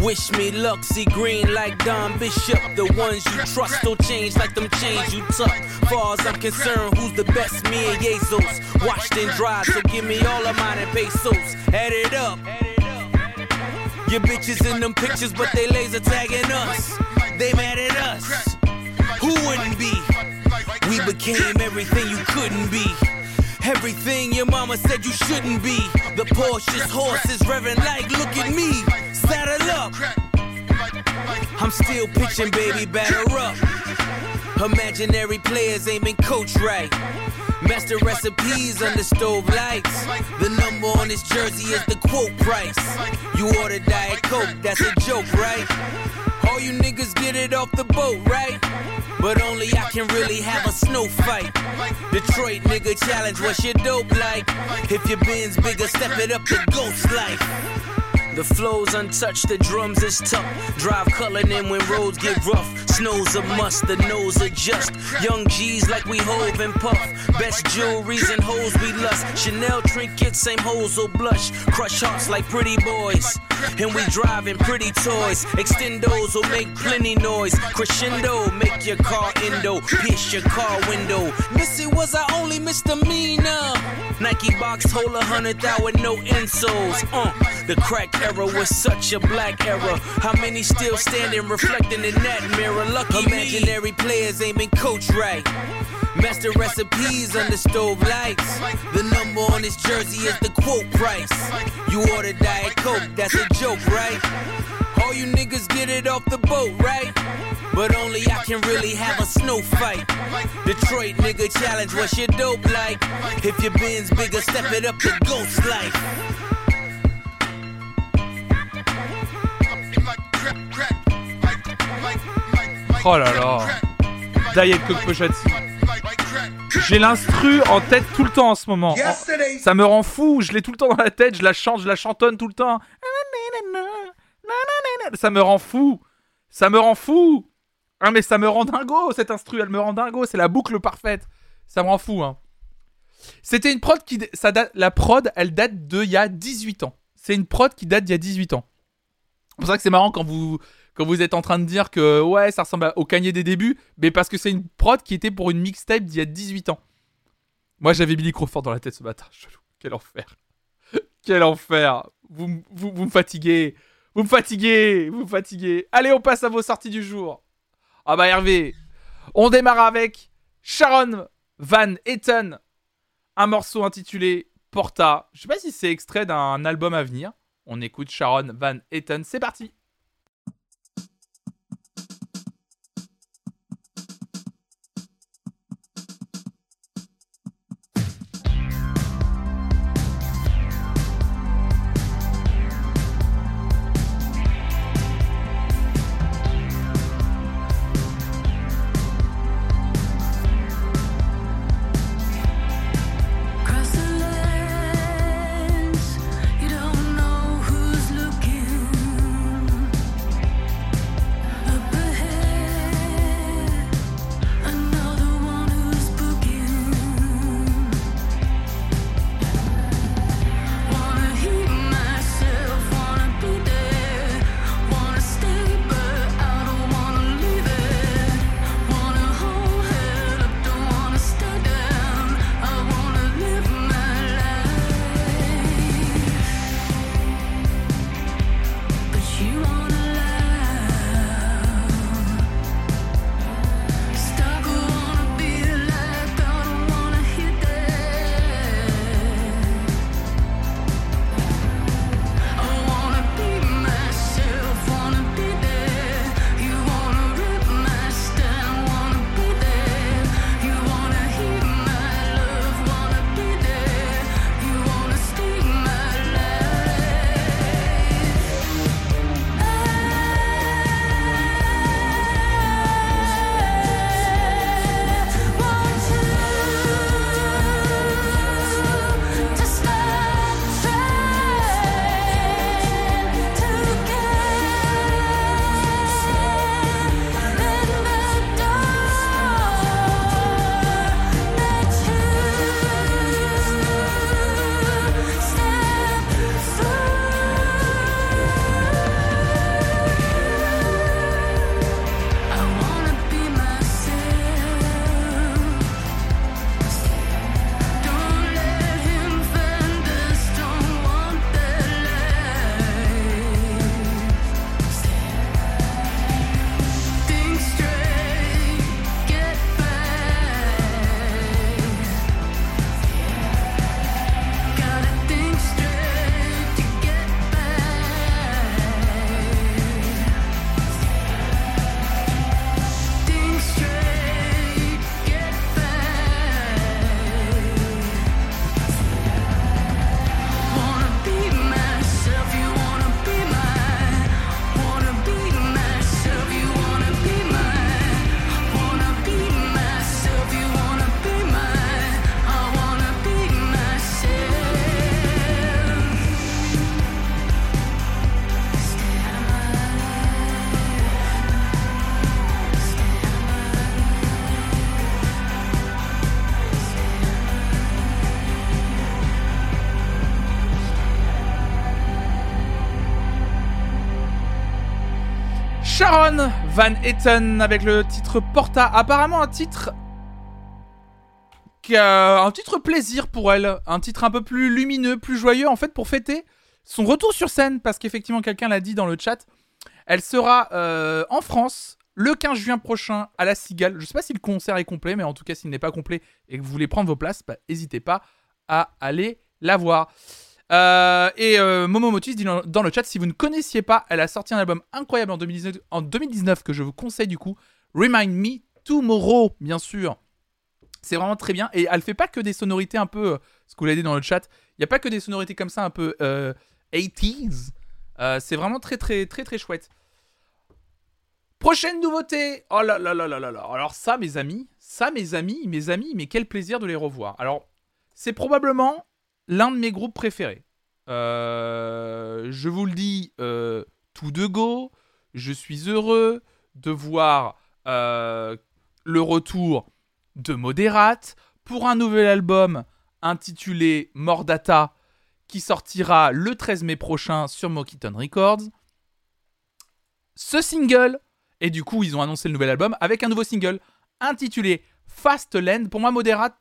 Wish me luck, see green like Don Bishop. The ones you trust will change like them chains you tuck. Far as I'm concerned, who's the best? Me and Jesus. Washed and dried, so give me all of mine in pesos. Add it up. Your bitches in them pictures, but they laser tagging us. They mad at us. Who wouldn't be? We became everything you couldn't be. Everything your mama said you shouldn't be. The Porsche's horses revving like, look at me. Saddle up. I'm still pitching, baby, batter up. Imaginary players aiming coach right. Master recipes under stove lights. The number on this jersey is the quote price. You order Diet Coke, that's a joke, right? All you niggas get it off the boat, right? But only I can really have a snow fight. Detroit nigga challenge, what's your dope like? If your bin's bigger, step it up to ghost life. The flow's untouched, the drums is tough. Drive culling in when roads get rough. Snow's a must, the nose adjust. Young G's like we hove and puff. Best jewelries and hoes we lust. Chanel trinkets, same hoes will blush. Crush hearts like pretty boys. And we driving pretty toys. Extendos will make plenty noise. Crescendo, make your car endo. Pierce your car window. Missy was I only misdemeanor. Nike box hold a hundred thou with no insoles. Uh, the crack era was such a black era. How many still standing, reflecting in that mirror? Lucky imaginary players aiming coach right. Master recipes under stove lights. The number on this jersey is the quote price. You order Diet Coke, that's a joke, right? All you niggas get it off the boat, right? But only I can really have a snow fight. Detroit nigga challenge, what's your dope like? If your bin's bigger, step it up to ghost life. Oh là là. Diet Coke Pochati. J'ai l'instru en tête tout le temps en ce moment. En- Ça me rend fou, je l'ai tout le temps dans la tête, je la chante, je la chantonne tout le temps. Ça me rend fou. Ça me rend fou. Ah mais ça me rend dingo cette instru, elle me rend dingo, c'est la boucle parfaite. Ça me rend fou hein. C'était une prod qui ça date la prod, elle date de il y a 18 ans. C'est une prod qui date d'il y a 18 ans. C'est pour ça que c'est marrant quand vous quand vous êtes en train de dire que ouais, ça ressemble au Kanye des débuts, mais parce que c'est une prod qui était pour une mixtape d'il y a 18 ans. Moi, j'avais Billy Crawford dans la tête ce matin. Chelou. Quel enfer. Quel enfer. Vous, vous, vous me fatiguez. Vous me fatiguez. Vous me fatiguez. Allez, on passe à vos sorties du jour. Ah bah Hervé. On démarre avec Sharon Van Etten. Un morceau intitulé Porta. Je sais pas si c'est extrait d'un album à venir. On écoute Sharon Van Etten. C'est parti. Van Etten avec le titre Porta. Apparemment un titre un titre plaisir pour elle, un titre un peu plus lumineux, plus joyeux en fait pour fêter son retour sur scène parce qu'effectivement quelqu'un l'a dit dans le chat. Elle sera euh, en France le 15 juin prochain à la Cigale. Je sais pas si le concert est complet, mais en tout cas s'il n'est pas complet et que vous voulez prendre vos places, bah, n'hésitez pas à aller la voir. Euh, et euh, dit dans, dans le chat si vous ne connaissiez pas, elle a sorti un album incroyable en 2019, en 2019 que je vous conseille du coup. Remind Me Tomorrow, bien sûr. C'est vraiment très bien. Et elle fait pas que des sonorités un peu. euh, Ce que vous l'avez dit dans le chat. Il n'y a pas que des sonorités comme ça un peu euh, 80s. Euh, c'est vraiment très très très très chouette. Prochaine nouveauté. Oh là là là là là là. Alors ça, mes amis, ça, mes amis, mes amis, mais quel plaisir de les revoir. Alors, c'est probablement l'un de mes groupes préférés. Euh, je vous le dis euh, tout de go. Je suis heureux de voir euh, le retour de Moderate pour un nouvel album intitulé Mordata qui sortira le 13 mai prochain sur Mokiton Records. Ce single, et du coup ils ont annoncé le nouvel album avec un nouveau single intitulé Fast Land. Pour moi, Moderate,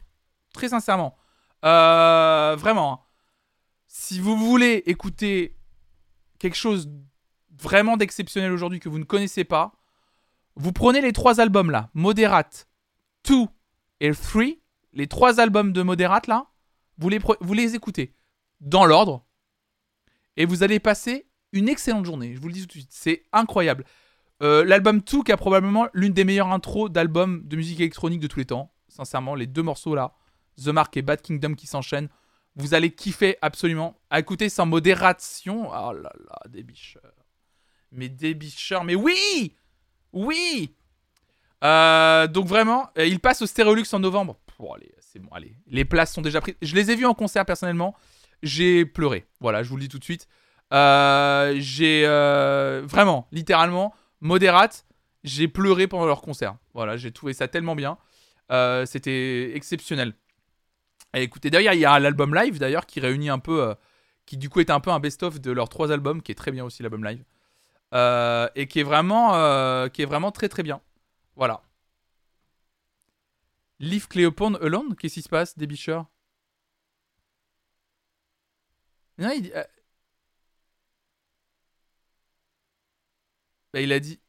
très sincèrement, euh, vraiment, hein. si vous voulez écouter quelque chose vraiment d'exceptionnel aujourd'hui que vous ne connaissez pas, vous prenez les trois albums là, Moderate, 2 et 3, les trois albums de Moderate là, vous les, écoutez dans l'ordre et vous allez passer une excellente journée. Je vous le dis tout de suite, c'est incroyable. Euh, L'album 2 qui a probablement l'une des meilleures intros d'albums de musique électronique de tous les temps. Sincèrement, les deux morceaux là, The Mark et Bad Kingdom qui s'enchaînent, vous allez kiffer absolument. À écouter sans modération. Oh là là, des bicheurs. Mais des bicheurs, mais oui Oui Euh, Donc vraiment, euh, il passe au Stéréolux en novembre. Bon, allez, c'est bon, allez. Les places sont déjà prises. Je les ai vus en concert personnellement. J'ai pleuré. Voilà, je vous le dis tout de suite. Euh, j'ai vraiment, littéralement, modérate. J'ai pleuré pendant leur concert. Voilà, j'ai trouvé ça tellement bien. C'était exceptionnel. Et écoutez, d'ailleurs, il y a l'album live d'ailleurs qui réunit un peu, euh, qui du coup est un peu un best-of de leurs trois albums, qui est très bien aussi l'album live, Euh, et qui est vraiment, euh, qui est vraiment très très bien. Voilà. Leave Cleopon Alone, qu'est-ce qui se passe, des bicheurs Non, il, bah, il a dit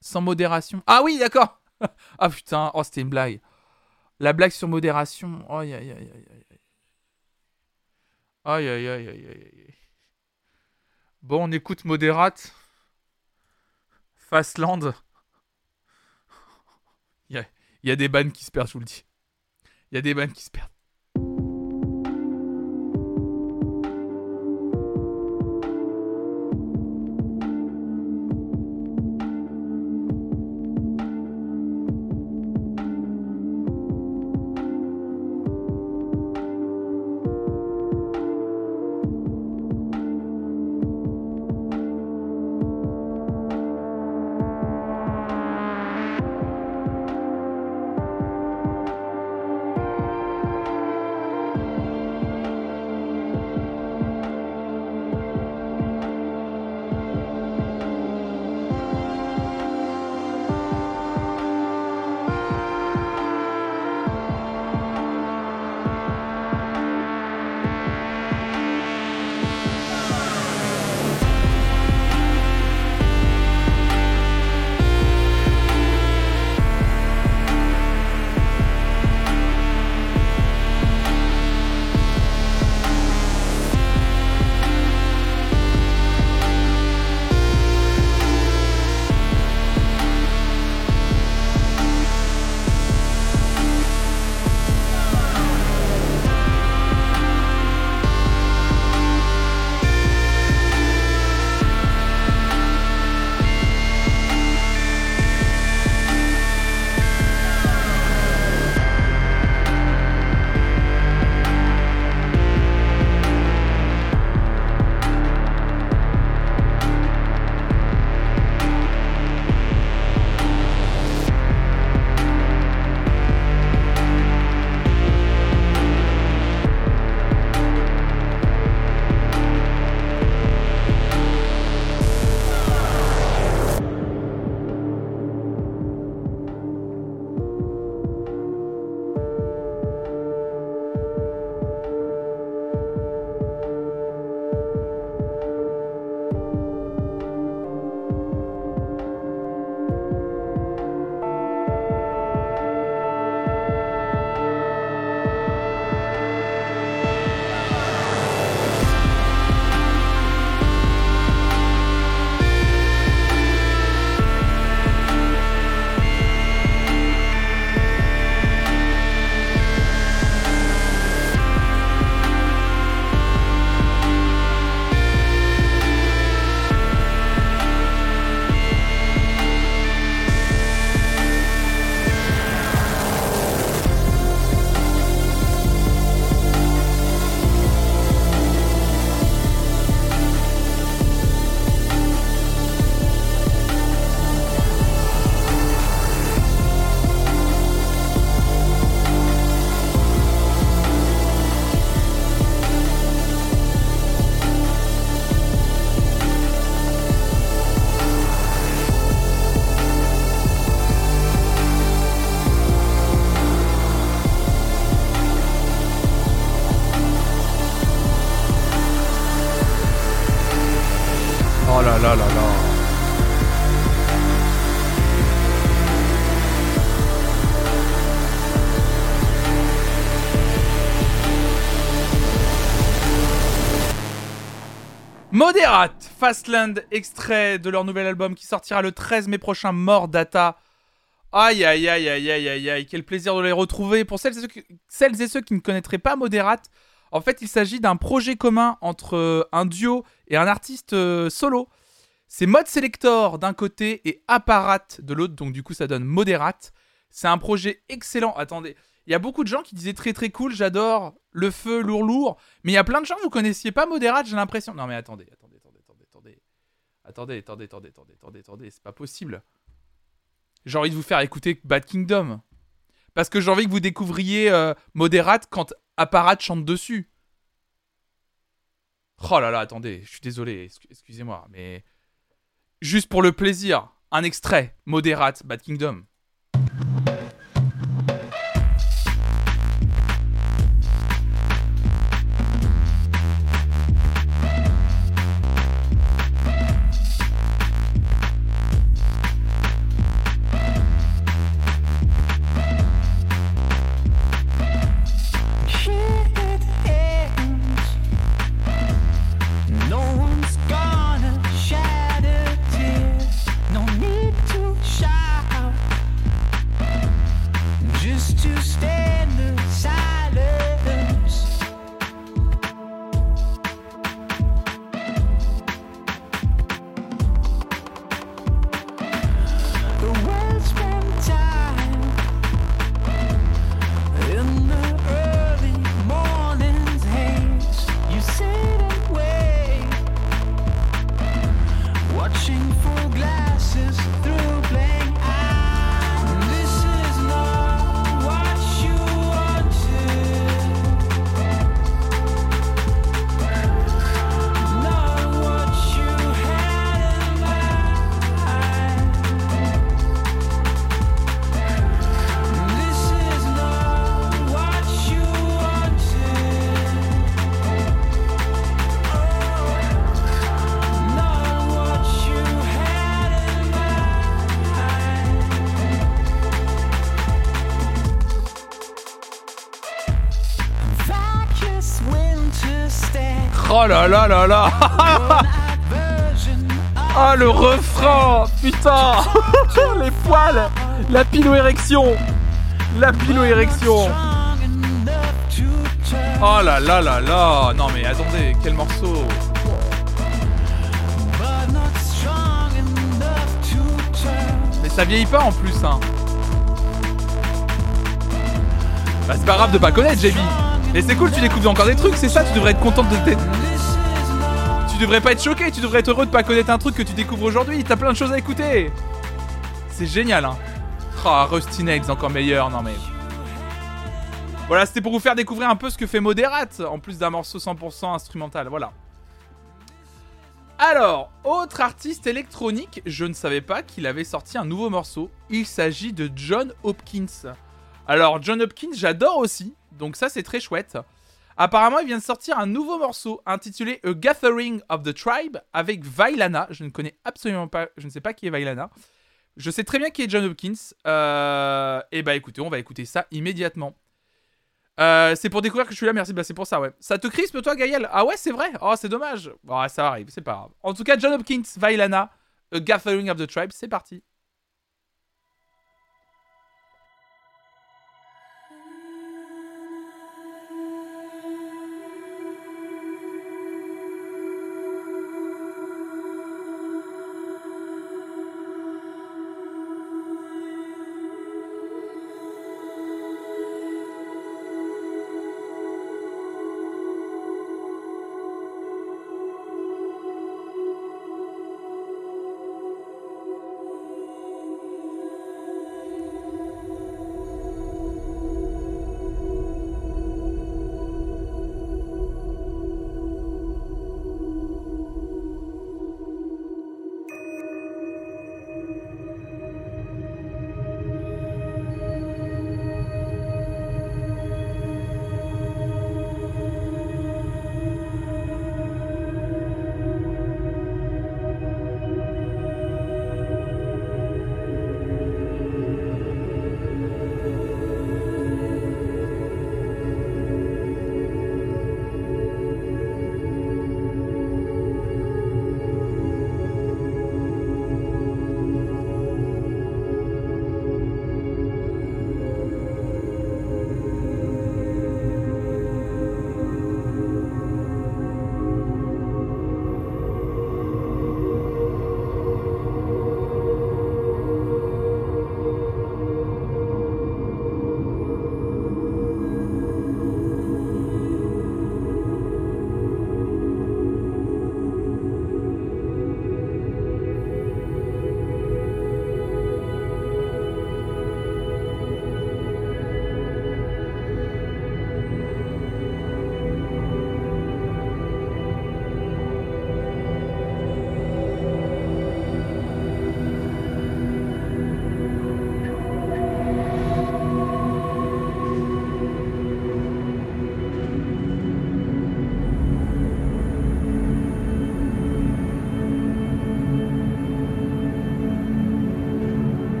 sans modération. Ah oui, d'accord. ah putain, oh c'était une blague. La blague sur modération. Aïe aïe aïe aïe aïe. Aïe aïe aïe aïe. Bon, on écoute Modérate. Fastland. Y il y a des bannes qui se perdent, je vous le dis. Il y a des bannes qui se perdent. Oh là là là là. Modérate, Fastland, extrait de leur nouvel album qui sortira le 13 mai prochain, Mort Data. Aïe, aïe, aïe, aïe, aïe, aïe, aïe, quel plaisir de les retrouver. Pour celles et ceux qui, celles et ceux qui ne connaîtraient pas Modérate, en fait il s'agit d'un projet commun entre euh, un duo et un artiste euh, solo. C'est Mode Selector d'un côté et Apparat de l'autre, donc du coup ça donne Moderate. C'est un projet excellent. Attendez, il y a beaucoup de gens qui disaient très très cool, j'adore le feu lourd lourd, mais il y a plein de gens vous connaissiez pas Moderate, j'ai l'impression. Non mais attendez, attendez, attendez, attendez, attendez. Attendez, attendez, attendez, attendez, attendez, attendez, c'est pas possible. J'ai envie de vous faire écouter Bad Kingdom. Parce que j'ai envie que vous découvriez euh, Moderate quand Apparat chante dessus. Oh là là, attendez, je suis désolé, excu- excusez-moi, mais juste pour le plaisir, un extrait, Moderate, Bad Kingdom. Ah le refrain Putain. Les poils. La pilo-érection La pilo-érection Oh là là là là. Non mais attendez, quel morceau. Mais ça vieillit pas en plus hein. Bah c'est pas grave de pas connaître JB Et c'est cool, tu découvres encore des trucs, c'est ça, tu devrais être contente de tes... Tu devrais pas être choqué, tu devrais être heureux de pas connaître un truc que tu découvres aujourd'hui, t'as plein de choses à écouter C'est génial hein Oh, Rusty encore meilleur, non mais... Voilà, c'était pour vous faire découvrir un peu ce que fait Moderate, en plus d'un morceau 100% instrumental, voilà. Alors, autre artiste électronique, je ne savais pas qu'il avait sorti un nouveau morceau. Il s'agit de John Hopkins. Alors, John Hopkins, j'adore aussi, donc ça c'est très chouette. Apparemment, il vient de sortir un nouveau morceau intitulé A Gathering of the Tribe avec Vailana. Je ne connais absolument pas, je ne sais pas qui est Vailana. Je sais très bien qui est John Hopkins. Euh, et bah écoutez, on va écouter ça immédiatement. Euh, c'est pour découvrir que je suis là, merci. Bah, c'est pour ça, ouais. Ça te crispe, toi, Gaël? Ah ouais, c'est vrai? Oh, c'est dommage. Bon, ça arrive, c'est pas grave. En tout cas, John Hopkins, Vailana, A Gathering of the Tribe, c'est parti.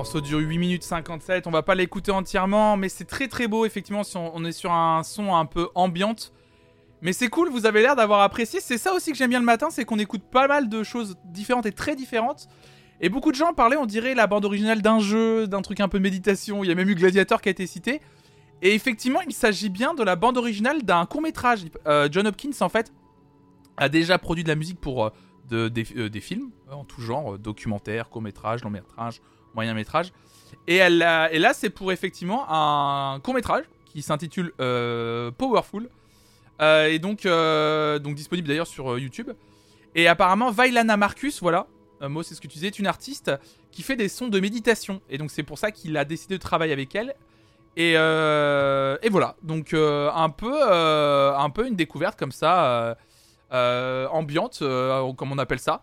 Morceau dure 8 minutes 57, on va pas l'écouter entièrement, mais c'est très très beau, effectivement, si on, est sur un son un peu ambiante. Mais c'est cool, vous avez l'air d'avoir apprécié. C'est ça aussi que j'aime bien le matin, c'est qu'on écoute pas mal de choses différentes et très différentes. Et beaucoup de gens parlaient, on dirait, la bande originale d'un jeu, d'un truc un peu de méditation. Il y a même eu Gladiator qui a été cité. Et effectivement, il s'agit bien de la bande originale d'un court métrage. John Hopkins, en fait, a déjà produit de la musique pour euh, euh, des films euh, en tout genre, euh, documentaires, court métrage, long métrage, moyen métrage. Et, elle et là, c'est pour effectivement un court métrage qui s'intitule euh, Powerful. Euh, et donc, euh, donc disponible d'ailleurs sur YouTube. Et apparemment, Vailana Marcus, voilà, moi c'est ce que tu disais, est une artiste qui fait des sons de méditation. Et donc c'est pour ça qu'il a décidé de travailler avec elle. Et, et voilà, donc un, peu, un peu une découverte comme ça, ambiante, comme on appelle ça.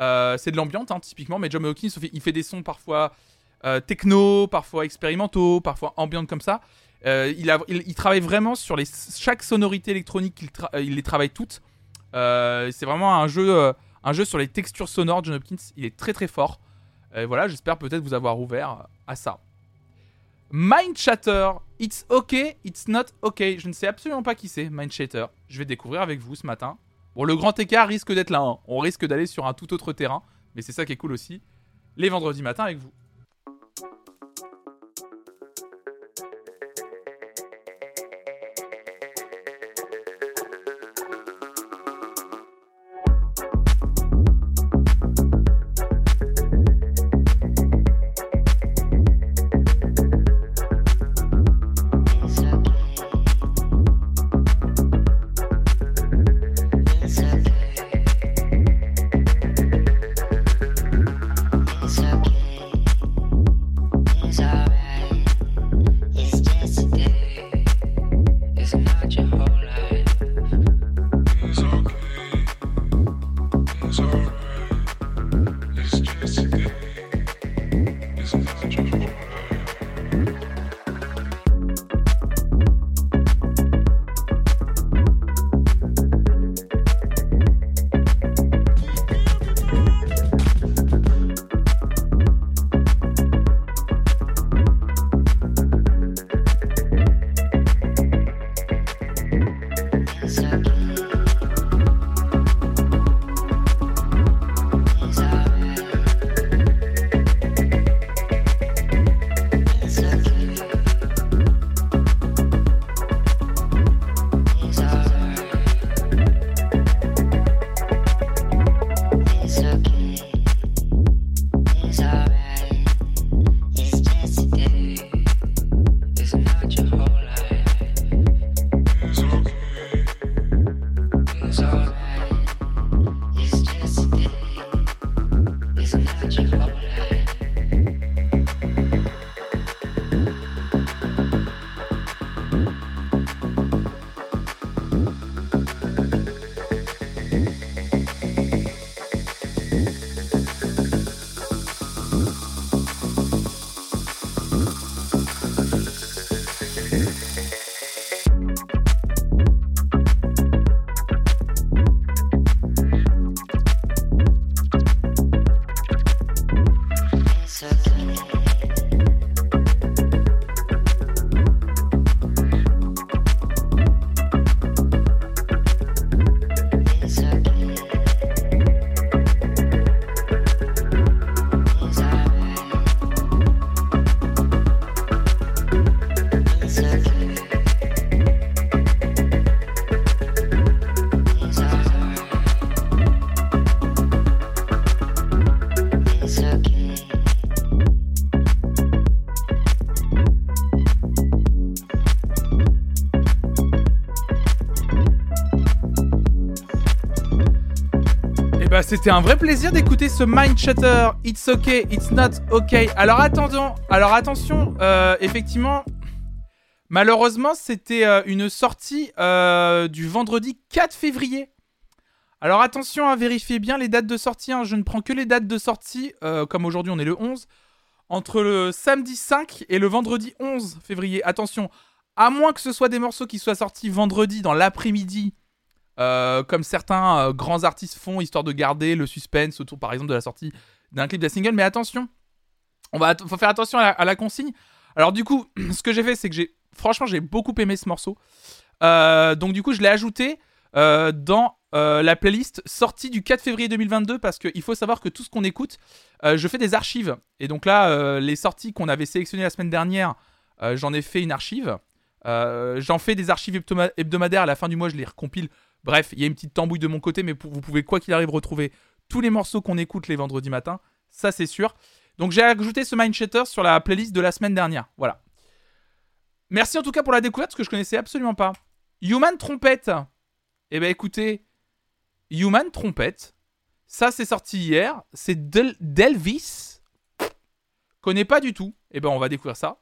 Euh, c'est de l'ambiante, hein, typiquement, mais John Hawkins, il fait- des sons parfois euh, techno, parfois expérimentaux, parfois ambiantes comme ça. Euh, il, travaille vraiment sur chaque sonorité électronique, il, les travaille toutes. C'est vraiment un jeu, sur les textures sonores. John Hopkins, il est très très fort. Et voilà, j'espère peut-être vous avoir ouvert à ça. Mind Shatter, it's okay, it's not okay. Je ne sais absolument pas qui c'est, Mind Shatter. Je vais découvrir avec vous ce matin. Bon, le grand écart risque d'être là. hein. On risque d'aller sur un tout autre terrain. Mais c'est ça qui est cool aussi. Les vendredis matins avec vous. C'était un vrai plaisir d'écouter ce Mind Shatter. It's okay, it's not okay. Alors attendons, alors attention, euh, effectivement, malheureusement c'était euh, une sortie euh, du vendredi 4 février. Alors attention à vérifier bien les dates de sortie. hein. Je ne prends que les dates de sortie, comme aujourd'hui on est le 11, entre le samedi 5 et le vendredi 11 février. Attention, à moins que ce soit des morceaux qui soient sortis vendredi dans l'après-midi. Euh, comme certains euh, grands artistes font, histoire de garder le suspense autour, par exemple, de la sortie d'un clip d'un single. Mais attention, On va faut faire attention à la, consigne. Alors du coup, ce que j'ai fait, c'est que j'ai franchement j'ai beaucoup aimé ce morceau. Euh, donc du coup, je l'ai ajouté dans la playlist sortie du 4 février 2022 parce qu'il faut savoir que tout ce qu'on écoute, je fais des archives. Et donc là, les sorties qu'on avait sélectionnées la semaine dernière, j'en ai fait une archive. J'en fais des archives hebdoma- hebdomadaires à la fin du mois, je les recompile. Bref, il y a une petite tambouille de mon côté, mais vous pouvez quoi qu'il arrive retrouver tous les morceaux qu'on écoute les vendredis matins, ça c'est sûr. Donc j'ai ajouté ce Mindshatter sur la playlist de la semaine dernière. Voilà. Merci en tout cas pour la découverte, parce que je connaissais absolument pas. Human Trompette. Eh ben écoutez, Human Trompette, ça c'est sorti hier, c'est Del- d'Elvis. Connais pas du tout. Eh ben on va découvrir ça.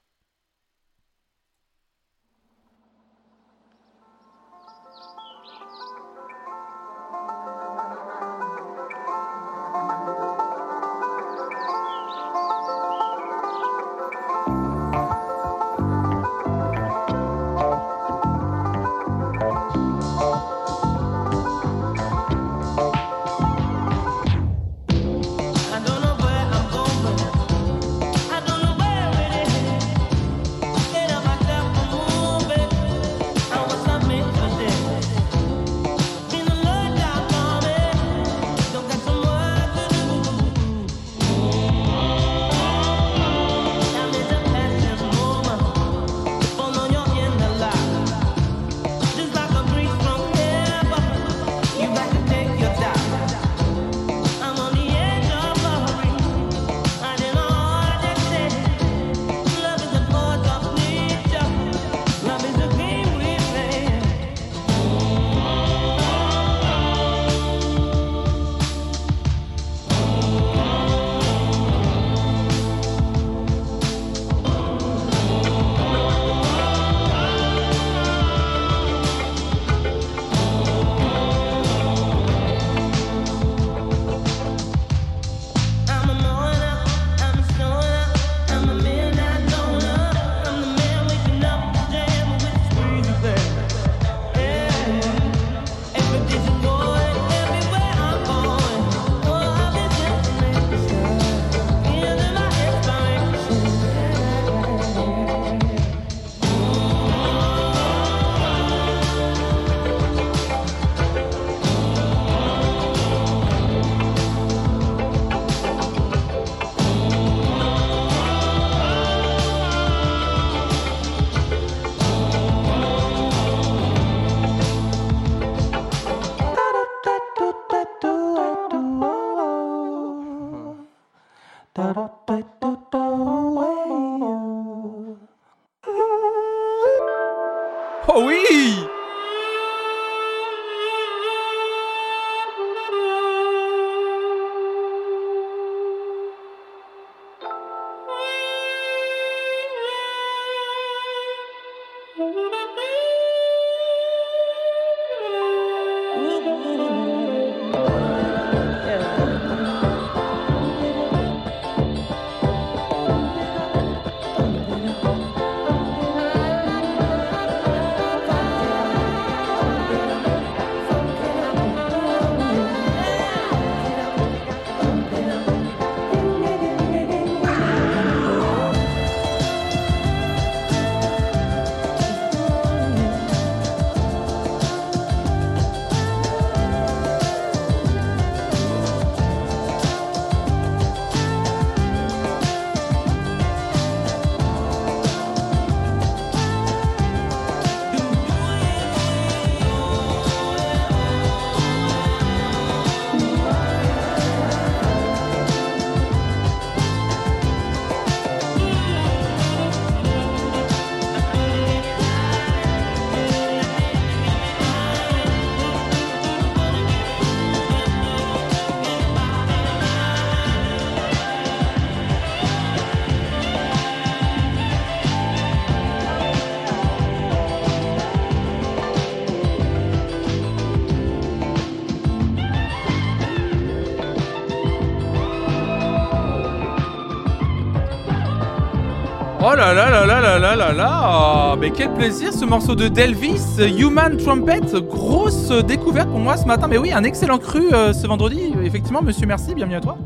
Là là là là Mais quel plaisir ce morceau de Delvis, Human Trumpet, grosse découverte pour moi ce matin. Mais oui, un excellent cru euh, ce vendredi. Effectivement, monsieur, merci, bienvenue à toi.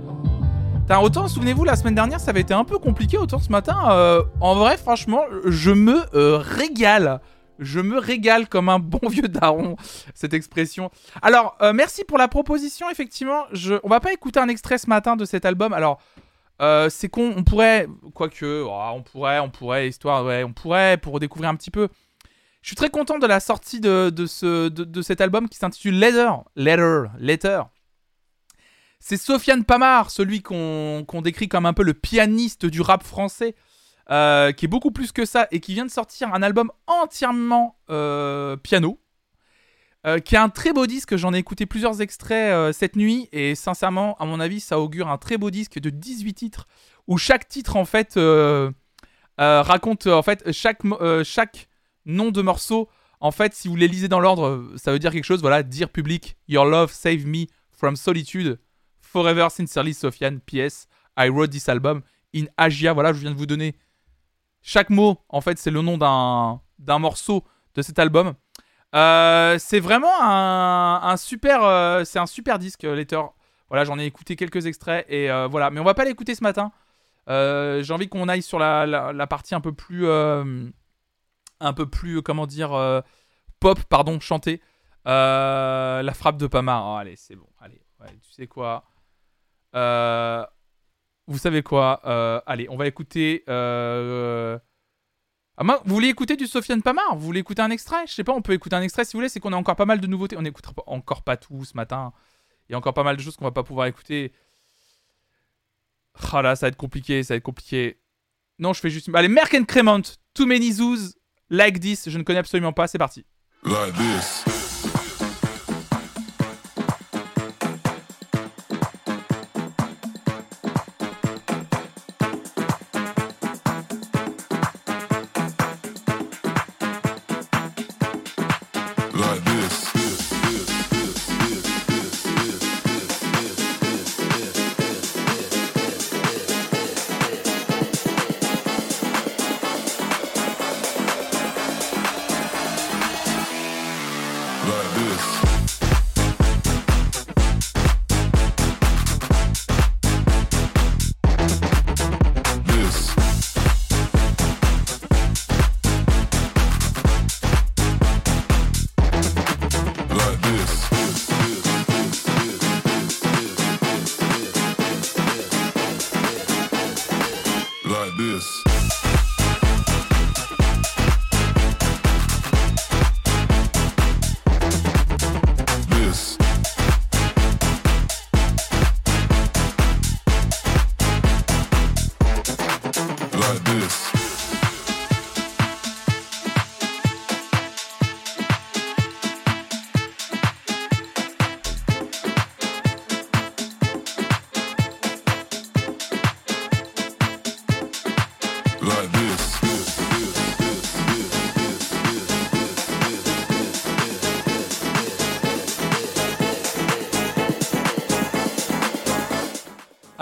Putain, autant, souvenez-vous, la semaine dernière, ça avait été un peu compliqué. Autant ce matin, euh, en vrai, franchement, je me euh, régale. Je me régale comme un bon vieux daron, cette expression. Alors, merci pour la proposition. Effectivement, on va pas écouter un extrait ce matin de cet album. Alors, euh, c'est con, on pourrait, quoique, oh, on pourrait, on pourrait, histoire, ouais, on pourrait pour découvrir un petit peu. Je suis très content de la sortie de, de ce, de, cet album qui s'intitule Letter. Letter. Letter. C'est Sofiane Pamar, celui qu'on qu'on décrit comme un peu le pianiste du rap français, euh, qui est beaucoup plus que ça et qui vient de sortir un album entièrement euh, piano, euh, qui a un très beau disque. J'en ai écouté plusieurs extraits euh, cette nuit et sincèrement, à mon avis, ça augure un très beau disque de 18 titres où chaque titre en fait euh, raconte en fait chaque chaque nom de morceau. En fait, si vous les lisez dans l'ordre, ça veut dire quelque chose. Voilà, Dear Public, Your Love Save Me from Solitude, Forever Sincerely Sofiane, PS, I wrote this album in Agia. Voilà, je viens de vous donner chaque mot. En fait, c'est le nom d'un d'un morceau de cet album. Euh, c'est vraiment un, super, euh, c'est un super disque, euh, Letter. Voilà, j'en ai écouté quelques extraits et voilà, mais on va pas l'écouter ce matin. J'ai envie qu'on aille sur la, partie un peu plus, un peu plus, comment dire, pop, pardon, chantée. La frappe de Pamar. Oh, allez, c'est bon. Allez, tu sais quoi? Vous savez quoi? Allez, on va écouter. Ah, mince, vous voulez écouter du Sofiane Pamar Vous voulez écouter un extrait Je sais pas, on peut écouter un extrait si vous voulez. C'est qu'on a encore pas mal de nouveautés. On n'écoutera encore pas tout ce matin. Il y a encore pas mal de choses qu'on va pas pouvoir écouter. Ah là, ça va être compliqué, ça va être compliqué. Non, je fais juste. Allez, Merck and Cremant, Too Many Zoos, Like This, je ne connais absolument pas, c'est parti. Like this.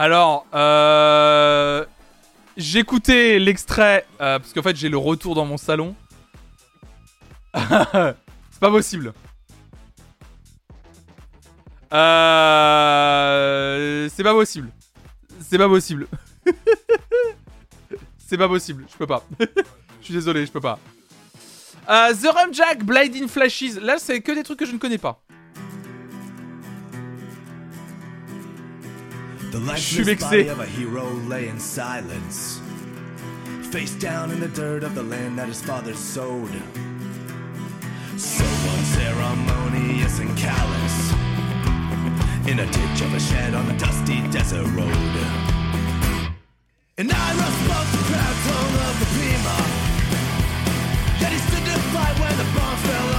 Alors, euh... j'écoutais l'extrait euh, parce qu'en fait j'ai le retour dans mon salon. C'est pas possible. Euh... C'est pas possible. C'est pas possible. C'est pas possible. Je peux pas. Je suis désolé, je peux pas. Euh, The Rum Jack, Blinding Flashes. Là, c'est que des trucs que je ne connais pas. The lifeless body of a hero lay in silence, face down in the dirt of the land that his father sowed. So unceremonious and callous, in a ditch of a shed on a dusty desert road. And Ira spoke the crowd tongue of the Pima. Yet he stood to fight when the bombs fell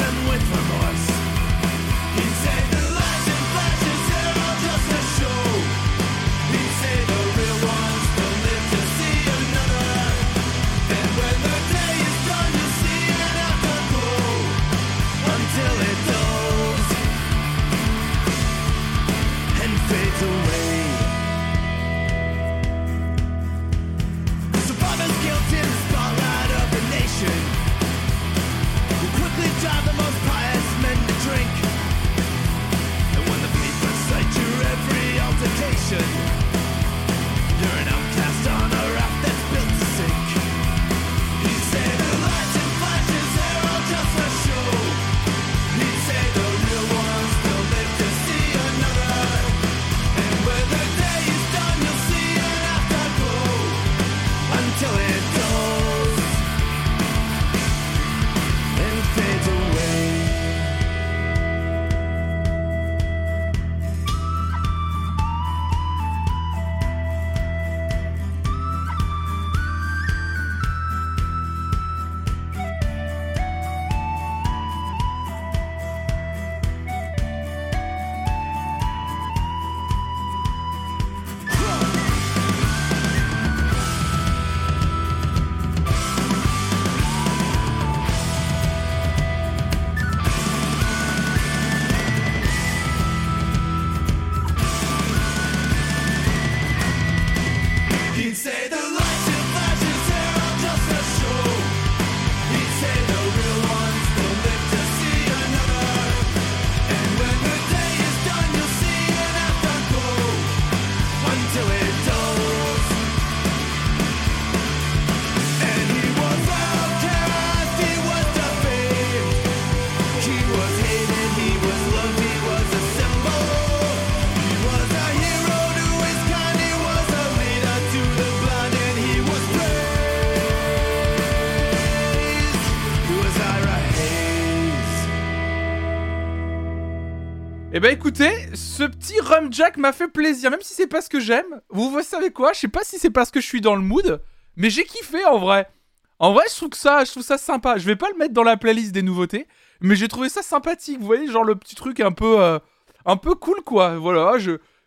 and with her. Nation. Ben écoutez, ce petit rum jack m'a fait plaisir, même si c'est pas ce que j'aime. Vous, vous savez quoi? Je sais pas si c'est parce que je suis dans le mood, mais j'ai kiffé en vrai. En vrai, je trouve ça, je trouve sympa. Je vais pas le mettre dans la playlist des nouveautés, mais j'ai trouvé ça sympathique. Vous voyez, genre le petit truc un peu, euh, un peu cool quoi. Voilà,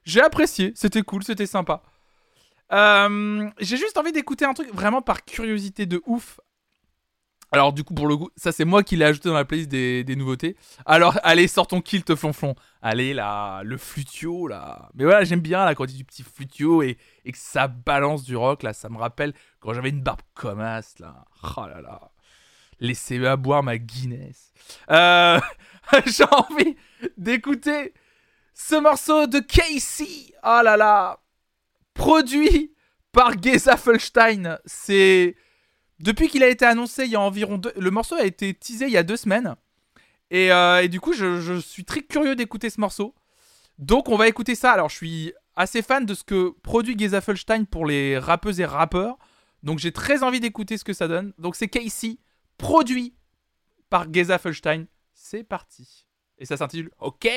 j'ai apprécié. C'était cool, c'était sympa. Euh, j'ai juste envie d'écouter un truc vraiment par curiosité de ouf. Alors du coup pour le coup, ça c'est moi qui l'ai ajouté dans la playlist des, nouveautés. Alors allez, sors ton kilt flonflon. Allez là, le flutio là. Mais voilà, j'aime bien là quand il dit du petit flutio et, que ça balance du rock là, ça me rappelle quand j'avais une barbe comme as là. Oh là là. Laissez-moi boire ma Guinness. Euh, J'ai envie d'écouter ce morceau de Casey. Oh là là. Produit par Geza Felstein. C'est depuis qu'il a été annoncé il y a environ deux... Le morceau a été teasé il y a deux semaines. Et, euh, du coup, je, je suis très curieux d'écouter ce morceau. Donc, on va écouter ça. Alors, je suis assez fan de ce que produit Geza Felstein pour les rappeuses et rappeurs. Donc, j'ai très envie d'écouter ce que ça donne. Donc, c'est Casey, produit par Geza Felstein. C'est parti. Et ça s'intitule OK.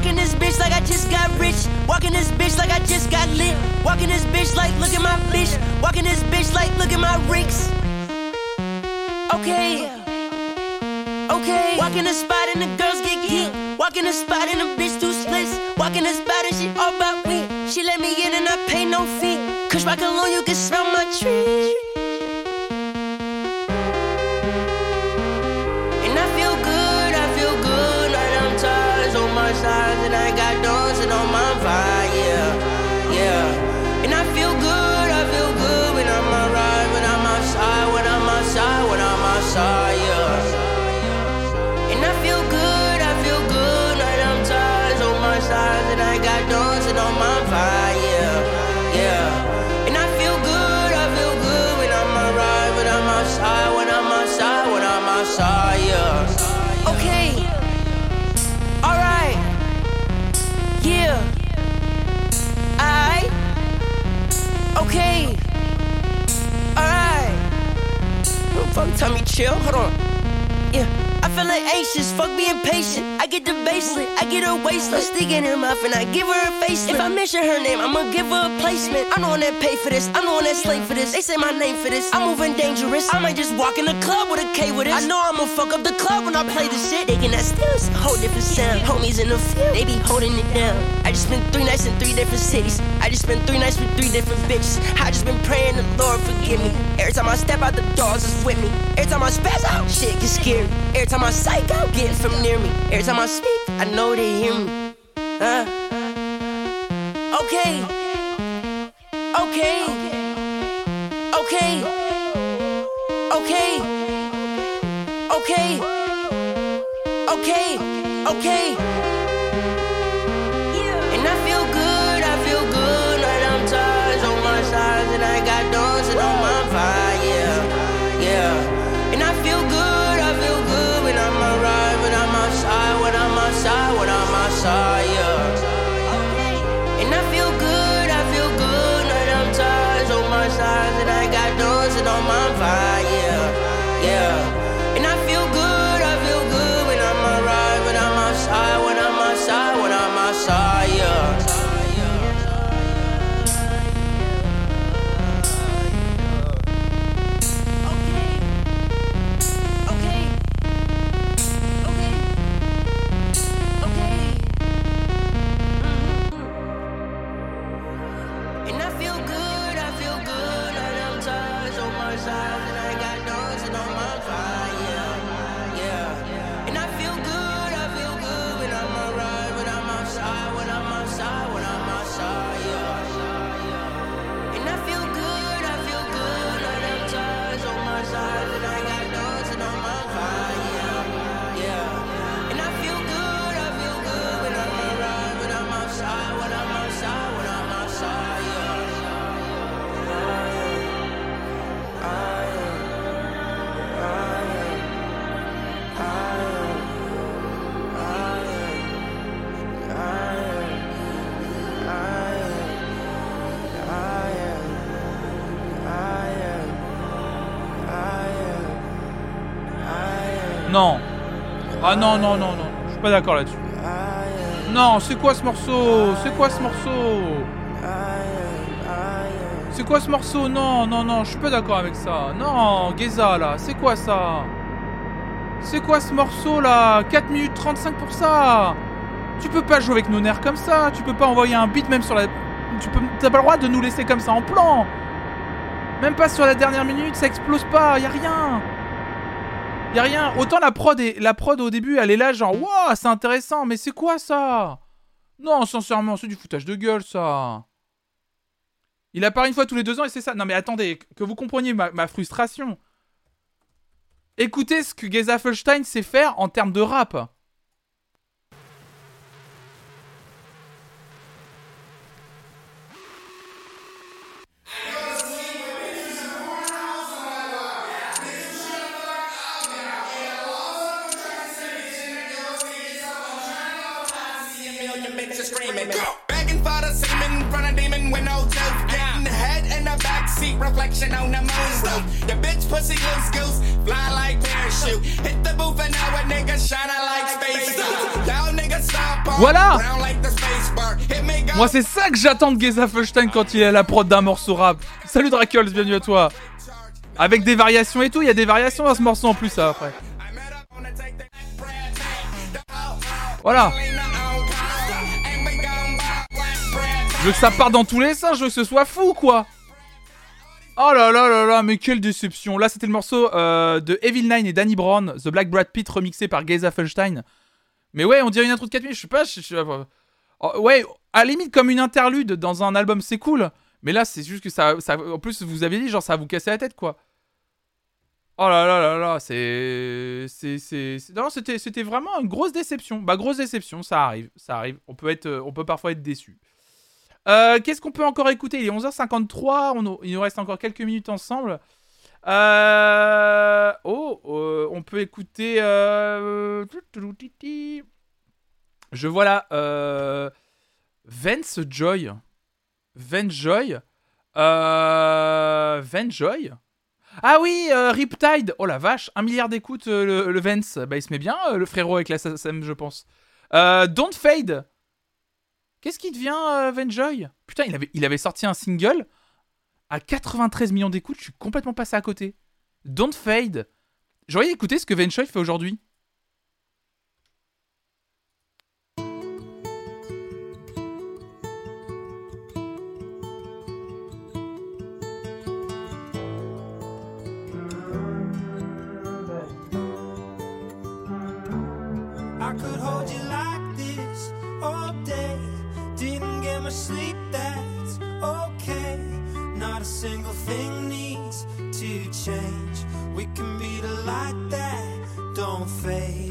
Walking this bitch like I just got rich. Walking this bitch like I just got lit. Walking this bitch like look at my bitch. Walking this bitch like look at my ricks. Okay. Okay. Walking the spot and the girls get geek. Walking the spot and the bitch do splits. Walk in the spot and she all about we. She let me in and I pay no fee. Cause rock alone, you can smell my tree. Okay, alright. Fuck, tell me chill. Hold on. Yeah, I feel like anxious, fuck being patient. I get the baseline, I get her waistline, stick in her mouth, and I give her a face. If I mention her name, I'ma give her a placement. I'm one that pay for this, I'm one that slave for this. They say my name for this, I'm moving dangerous. I might just walk in the club with a K with it. I know I'ma fuck up the club when I play this shit. They can that still, it's a whole different sound. Homies in the field, they be holding it down. I just spent three nights in three different cities. I just spent three nights with three different bitches. I just been praying the Lord forgive me. Every time I step out the doors, it's with me. Every time I spaz out, shit gets scary. Every time I psych out, get from near me. Every time I speak, I know they hear me. Uh. Okay. Okay. Okay. Okay. Okay. Okay. Okay. And Ah non, non, non, non. Je suis pas d'accord là-dessus. Non, c'est quoi ce morceau? C'est quoi ce morceau? C'est quoi ce morceau? Non, non, non, je suis pas d'accord avec ça. Non, Geza là, c'est quoi ça? C'est quoi ce morceau là? 4 minutes 35 pour ça. Tu peux pas jouer avec nos nerfs comme ça, tu peux pas envoyer un beat même sur la... Tu peux... T'as pas le droit de nous laisser comme ça en plan. Même pas sur la dernière minute, ça explose pas, y a rien y rien. Autant la prod, est... la prod au début, elle est là, genre, waouh, c'est intéressant, mais c'est quoi ça? Non, sincèrement, c'est du foutage de gueule, ça. Il apparaît une fois tous les deux ans et c'est ça. Non, mais attendez, que vous compreniez ma, frustration. Écoutez ce que Geza Felstein sait faire en termes de rap. Seat, reflection on the moon's roof. Your bitch pussy loose goose, fly like parachute. Hit the booth and now a nigga shining like space suit. Y'all niggas stop on Voilà. brown like the space bar. Hit me go. Moi, c'est ça que j'attends de Geza Felstein quand il est à la prod d'un morceau rap. Salut Dracules, bienvenue à toi. Avec des variations et tout, il y a des variations dans ce morceau en plus, ça, après. Voilà. Je veux que ça parte dans tous les sens, je veux que ce soit fou, quoi. Oh là là là là, mais quelle déception. Là, c'était le morceau euh, de Evil Nine et Danny Brown, The Black Brad Pitt, remixé par Geza Felstein. Mais ouais, on dirait une intro de 4 minutes, je sais pas. euh, oh, ouais, à la limite, comme une interlude dans un album, c'est cool. Mais là, c'est juste que ça. En plus, vous avez dit, genre, ça va vous casser la tête, quoi. Oh là là là là, c'est. C'est. Non, c'était c'était vraiment une grosse déception. Bah, grosse déception, ça arrive. Ça arrive. On peut, être, euh, on peut parfois être déçu. Euh, Qu'est-ce qu'on peut encore écouter? Il est 11h53, on, il nous reste encore quelques minutes ensemble. Euh, Oh, euh, on peut écouter. Je vois là. Vance Joy. Vance Joy. Vance Joy. Ah oui, Riptide. Oh la vache, un milliard d'écoutes, le, le Vance. Bah, il se met bien, le frérot avec la SACEM, je pense. Don't Fade. Qu'est-ce qui devient euh, Venjoy? Putain, il avait, il avait sorti un single à 93 millions d'écoutes. Je suis complètement passé à côté. Don't Fade. J'aurais écouté ce que Venjoy fait aujourd'hui. Single thing needs to change. We can be the light that don't fade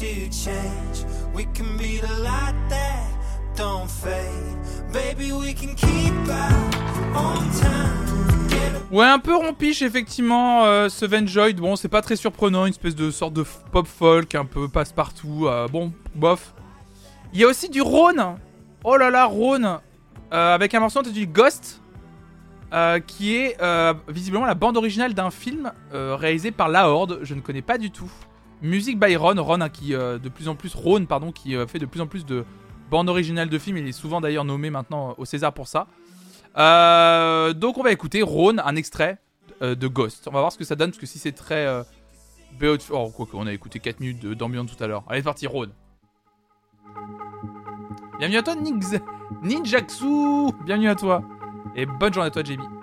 We can be the light that don't fade. Baby, we can keep time. Ouais, un peu rompiche, effectivement, euh, ce Venjoid. Bon, c'est pas très surprenant, une espèce de sorte de pop folk, un peu passe-partout. euh, bon, bof. Il y a aussi du Rhône. Oh là là, Rhône. euh, avec un morceau intitulé Ghost. euh, qui est euh, visiblement la bande originale d'un film euh, réalisé par La Horde. Je ne connais pas du tout. Musique by Ron. Ron, hein, qui euh, de plus en plus. Rhône, pardon, qui euh, fait de plus en plus de bandes originales de films. Il est souvent d'ailleurs nommé maintenant au César pour ça. Euh, donc on va écouter Rhône, un extrait euh, de Ghost. On va voir ce que ça donne, parce que si c'est très... Euh, Oh, quoi qu'on a écouté 4 minutes d'ambiance tout à l'heure. Allez, parti, Rhône. Bienvenue à toi. Ninjaxu Bienvenue à toi. Et bonne journée à toi, JB.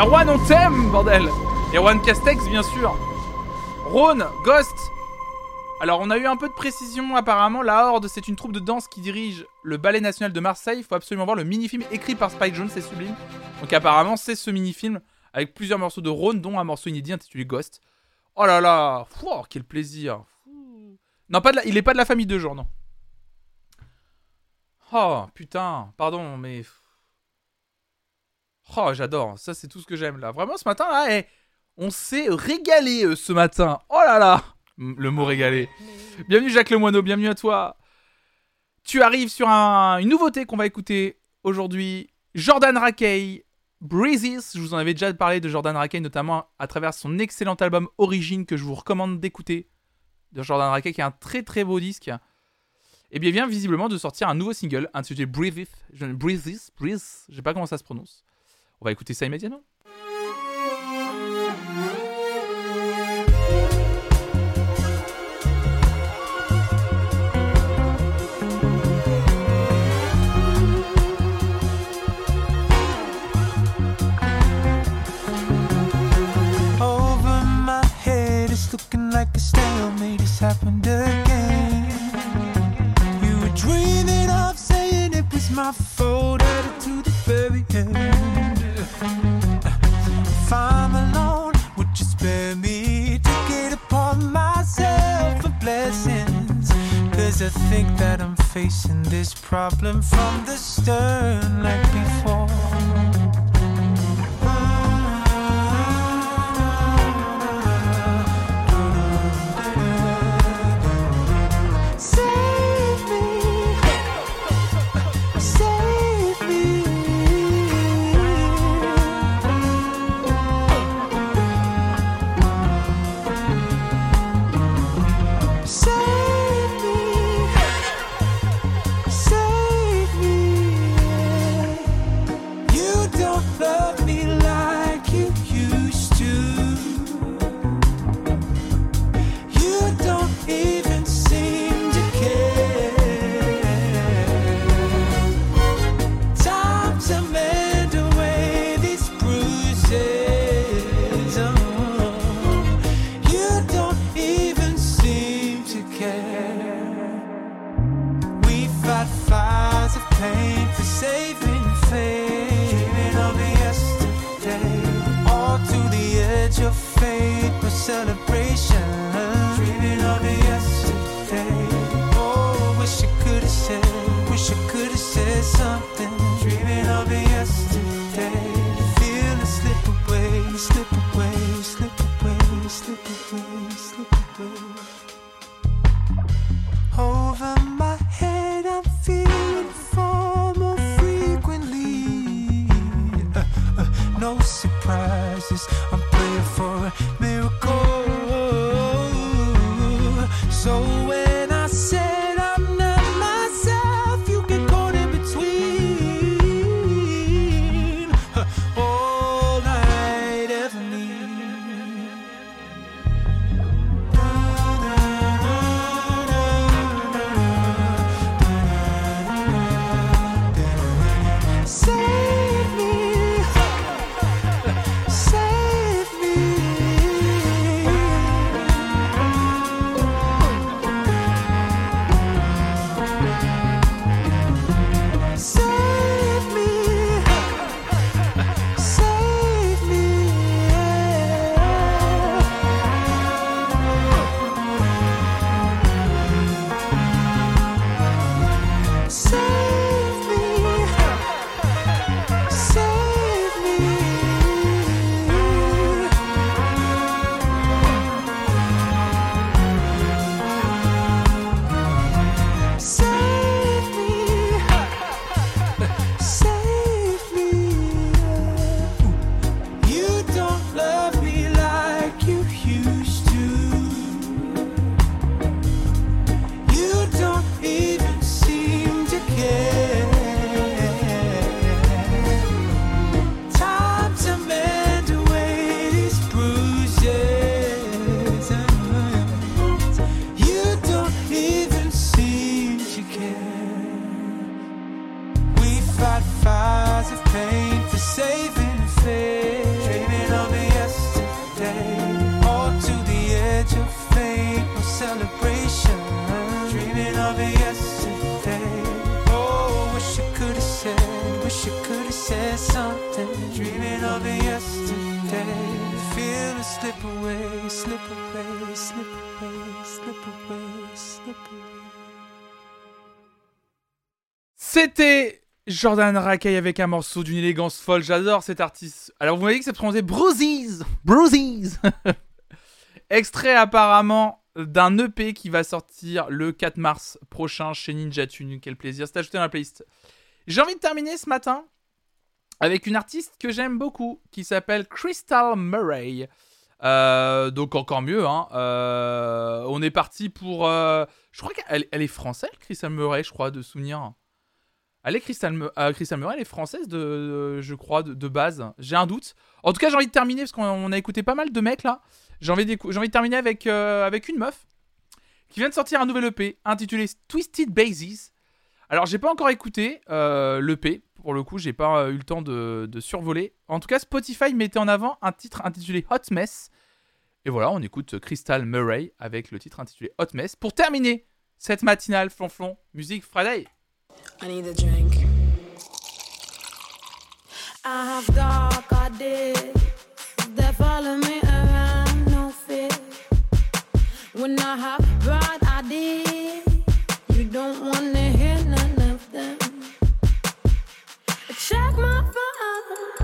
Erwan, on t'aime, bordel Erwan Castex, bien sûr Rhône, Ghost Alors, on a eu un peu de précision, apparemment, la Horde, c'est une troupe de danse qui dirige le Ballet National de Marseille. Il faut absolument voir le mini-film écrit par Spike Jones, c'est sublime. Donc, apparemment, c'est ce mini-film, avec plusieurs morceaux de Rhône, dont un morceau inédit intitulé Ghost. Oh là là Fouah, Quel plaisir Non, pas de la- il est pas de la famille de jour, non. Oh putain, pardon, mais. Oh, j'adore. Ça, c'est tout ce que j'aime là. Vraiment, ce matin, là, eh, on s'est régalé euh, ce matin. Oh là là Le mot régalé. Bienvenue, Jacques Lemoineau, bienvenue à toi. Tu arrives sur un- une nouveauté qu'on va écouter aujourd'hui. Jordan Rakey, Breezes. Je vous en avais déjà parlé de Jordan Rakey, notamment à travers son excellent album Origine que je vous recommande d'écouter. de Jordan Rackey, qui est un très très beau disque. Et bien vient visiblement de sortir un nouveau single intitulé Breathe Breathe Breathe, je sais pas comment ça se prononce. On va écouter ça immédiatement. Over my head, it's looking like a stalemate. It's happened again. You were dreaming of saying it was my fault, added to the very end. Cause I think that I'm facing this problem from the stern like before. Jordan Rackey avec un morceau d'une élégance folle. J'adore cet artiste. Alors, vous m'avez dit que ça se prononçait Bruises. Bruises. Extrait apparemment d'un EP qui va sortir le 4 mars prochain chez Ninja Tune. Quel plaisir. C'est ajouté dans la playlist. J'ai envie de terminer ce matin avec une artiste que j'aime beaucoup qui s'appelle Crystal Murray. Euh, donc encore mieux. Hein. Euh, on est parti pour. euh, je crois qu'elle elle est française, Crystal Murray, je crois, de souvenir. Elle est euh, Crystal Murray, elle est française, de, je crois, de, base. J'ai un doute. En tout cas, j'ai envie de terminer parce qu'on on a écouté pas mal de mecs là. J'ai envie, envie de terminer avec, euh, avec une meuf qui vient de sortir un nouvel EP intitulé Twisted Bases. Alors, j'ai pas encore écouté euh, l'EP. Pour le coup, j'ai pas eu le temps de, de survoler. En tout cas, Spotify mettait en avant un titre intitulé Hot Mess. Et voilà, on écoute Crystal Murray avec le titre intitulé Hot Mess pour terminer cette matinale flonflon Music Friday. I need a drink. I have dark ideas that follow me around, no fear. When I have bright ideas, you don't wanna hear none of them. Check my phone,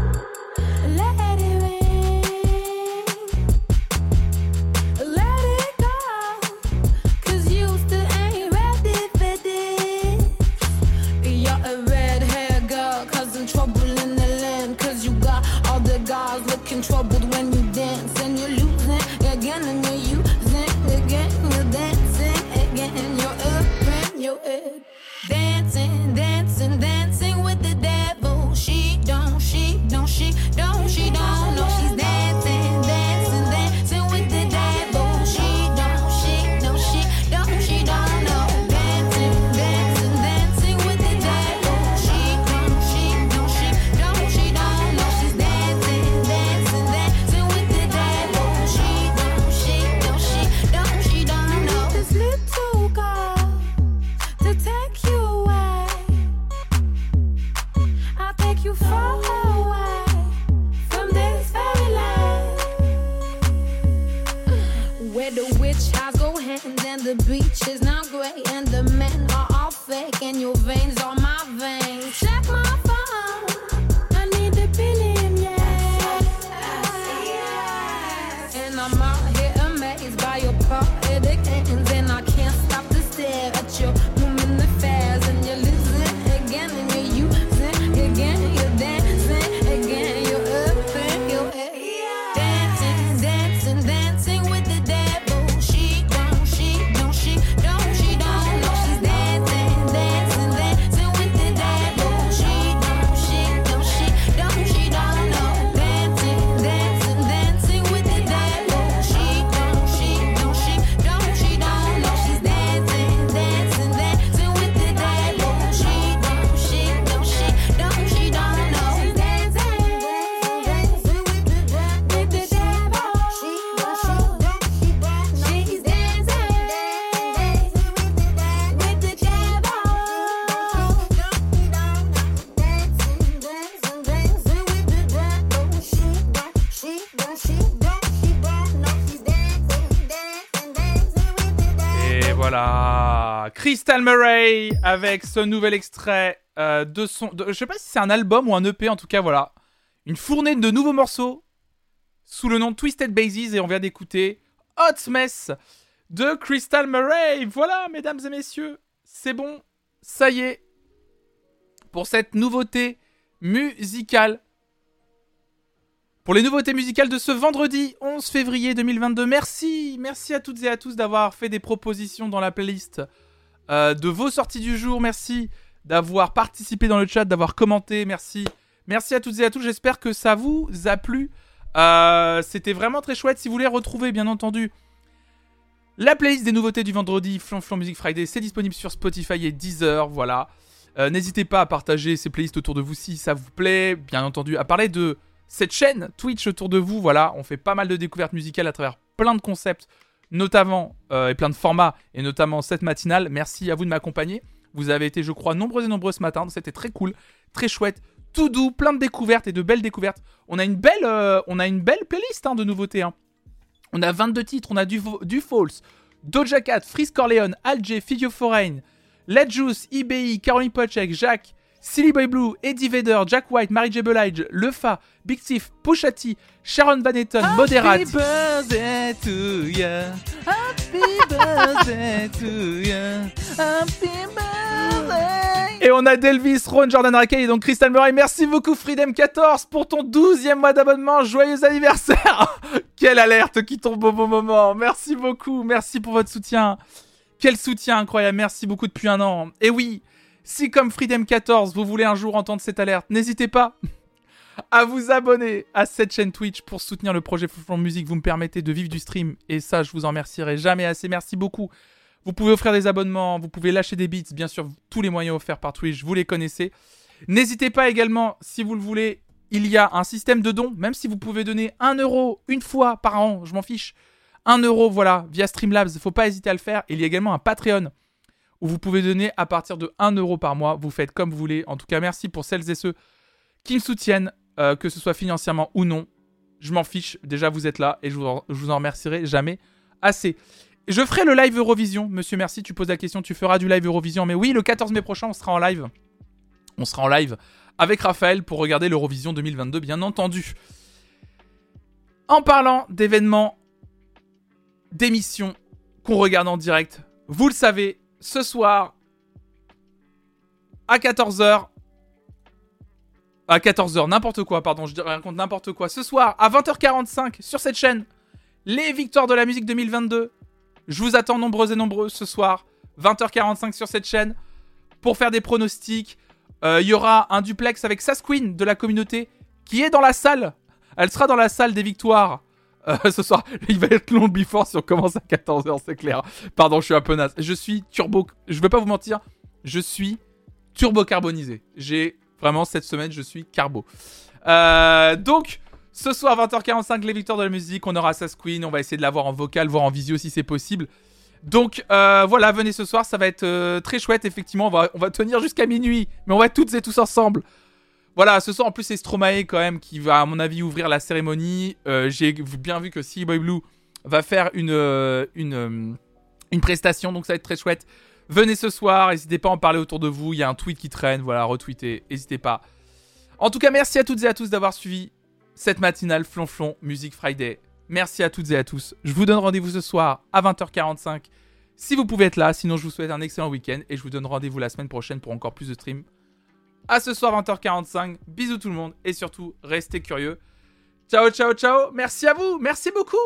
Murray avec ce nouvel extrait euh, de son. de- je sais pas si c'est un album ou un EP, en tout cas, voilà. Une fournée de nouveaux morceaux sous le nom Twisted Bases et on vient d'écouter Hot Mess de Crystal Murray. Voilà, mesdames et messieurs, c'est bon, ça y est. Pour cette nouveauté musicale. Pour les nouveautés musicales de ce vendredi 11 février 2022. Merci, merci à toutes et à tous d'avoir fait des propositions dans la playlist euh, de vos sorties du jour. Merci d'avoir participé dans le chat, d'avoir commenté. Merci, merci à toutes et à tous. J'espère que ça vous a plu. Euh, C'était vraiment très chouette. Si vous voulez retrouver, bien entendu, la playlist des nouveautés du vendredi, Flonflon Music Friday, c'est disponible sur Spotify et Deezer. Voilà. Euh, N'hésitez pas à partager ces playlists autour de vous si ça vous plaît. Bien entendu, à parler de cette chaîne Twitch autour de vous. Voilà, on fait pas mal de découvertes musicales à travers plein de concepts, notamment euh, et plein de formats, et notamment cette matinale. Merci à vous de m'accompagner. Vous avez été, je crois, nombreux et nombreux ce matin. C'était très cool, très chouette, tout doux, plein de découvertes et de belles découvertes. On a une belle, euh, on a une belle playlist hein, de nouveautés. hein. On a 22 titres, on a du, du False, Doja Cat, Freeze Corleone, Alger, Figure Foreign, Let Juice, IBI, Caroline Pochek, Jacques, Silly Boy Blue, Eddie Vedder, Jack White, Mary J. Blige, Lefa, Big Thief, Pusha T, Sharon Van Etten, Moderat. birthday to ya. Happy birthday to ya. Happy birthday. Et on a Delvis, Ron, Jordan Rackey et donc Crystal Murray. Merci beaucoup Freedom14 pour ton 12e mois d'abonnement. Joyeux anniversaire Quelle alerte qui tombe au bon moment. Merci beaucoup, merci pour votre soutien. Quel soutien incroyable, merci beaucoup depuis un an. Et oui, si comme Freedom14 vous voulez un jour entendre cette alerte, n'hésitez pas à vous abonner à cette chaîne Twitch pour soutenir le projet Flonflon Musique. Vous me permettez de vivre du stream et ça, je vous en remercierai jamais assez. Merci beaucoup. Vous pouvez offrir des abonnements, vous pouvez lâcher des beats, bien sûr, tous les moyens offerts par Twitch, vous les connaissez. N'hésitez pas également, si vous le voulez, il y a un système de dons, même si vous pouvez donner 1 euro une fois par an, je m'en fiche. 1 euro, voilà, via Streamlabs, faut pas hésiter à le faire. Il y a également un Patreon où vous pouvez donner à partir de 1 euro par mois. Vous faites comme vous voulez. En tout cas, merci pour celles et ceux qui me soutiennent, euh, que ce soit financièrement ou non. Je m'en fiche. Déjà, vous êtes là et je vous en, je vous en remercierai jamais assez. Je ferai le live Eurovision. Monsieur, merci. Tu poses la question. Tu feras du live Eurovision. Mais oui, le 14 mai prochain, on sera en live. On sera en live avec Raphaël pour regarder l'Eurovision 2022, bien entendu. En parlant d'événements, d'émissions qu'on regarde en direct, vous le savez, ce soir, à 14h, à 14h, n'importe quoi, pardon, je raconte n'importe quoi. Ce soir, à 20h45, sur cette chaîne, les victoires de la musique 2022. Je vous attends nombreux et nombreux ce soir, 20h45 sur cette chaîne, pour faire des pronostics. Euh, Il y aura un duplex avec Sasqueen de la communauté qui est dans la salle. Elle sera dans la salle des victoires euh, ce soir. Il va être long before si on commence à 14h, c'est clair. Pardon, je suis un peu naze. Je suis turbo. Je vais pas vous mentir, je suis turbo carbonisé. J'ai vraiment cette semaine, je suis carbo. Euh, donc, ce soir 20h45, les victoires de la musique. On aura Sasqueen. On va essayer de l'avoir en vocal, voire en visio si c'est possible. Donc euh, voilà, venez ce soir, ça va être très chouette. Effectivement, on va, on va tenir jusqu'à minuit, mais on va être toutes et tous ensemble. Voilà, ce soir en plus c'est Stromae quand même qui va à mon avis ouvrir la cérémonie. Euh, J'ai bien vu que Silly Boy Blue va faire une, euh, euh, une prestation, donc ça va être très chouette. Venez ce soir, n'hésitez pas à en parler autour de vous. Il y a un tweet qui traîne, voilà, retweetez, n'hésitez pas. En tout cas, merci à toutes et à tous d'avoir suivi cette matinale Flonflon Music Friday. Merci à toutes et à tous. Je vous donne rendez-vous ce soir à 20h45 si vous pouvez être là. Sinon, je vous souhaite un excellent week-end et je vous donne rendez-vous la semaine prochaine pour encore plus de streams. À ce soir 20h45. Bisous tout le monde et surtout restez curieux. Ciao ciao ciao. Merci à vous. Merci beaucoup.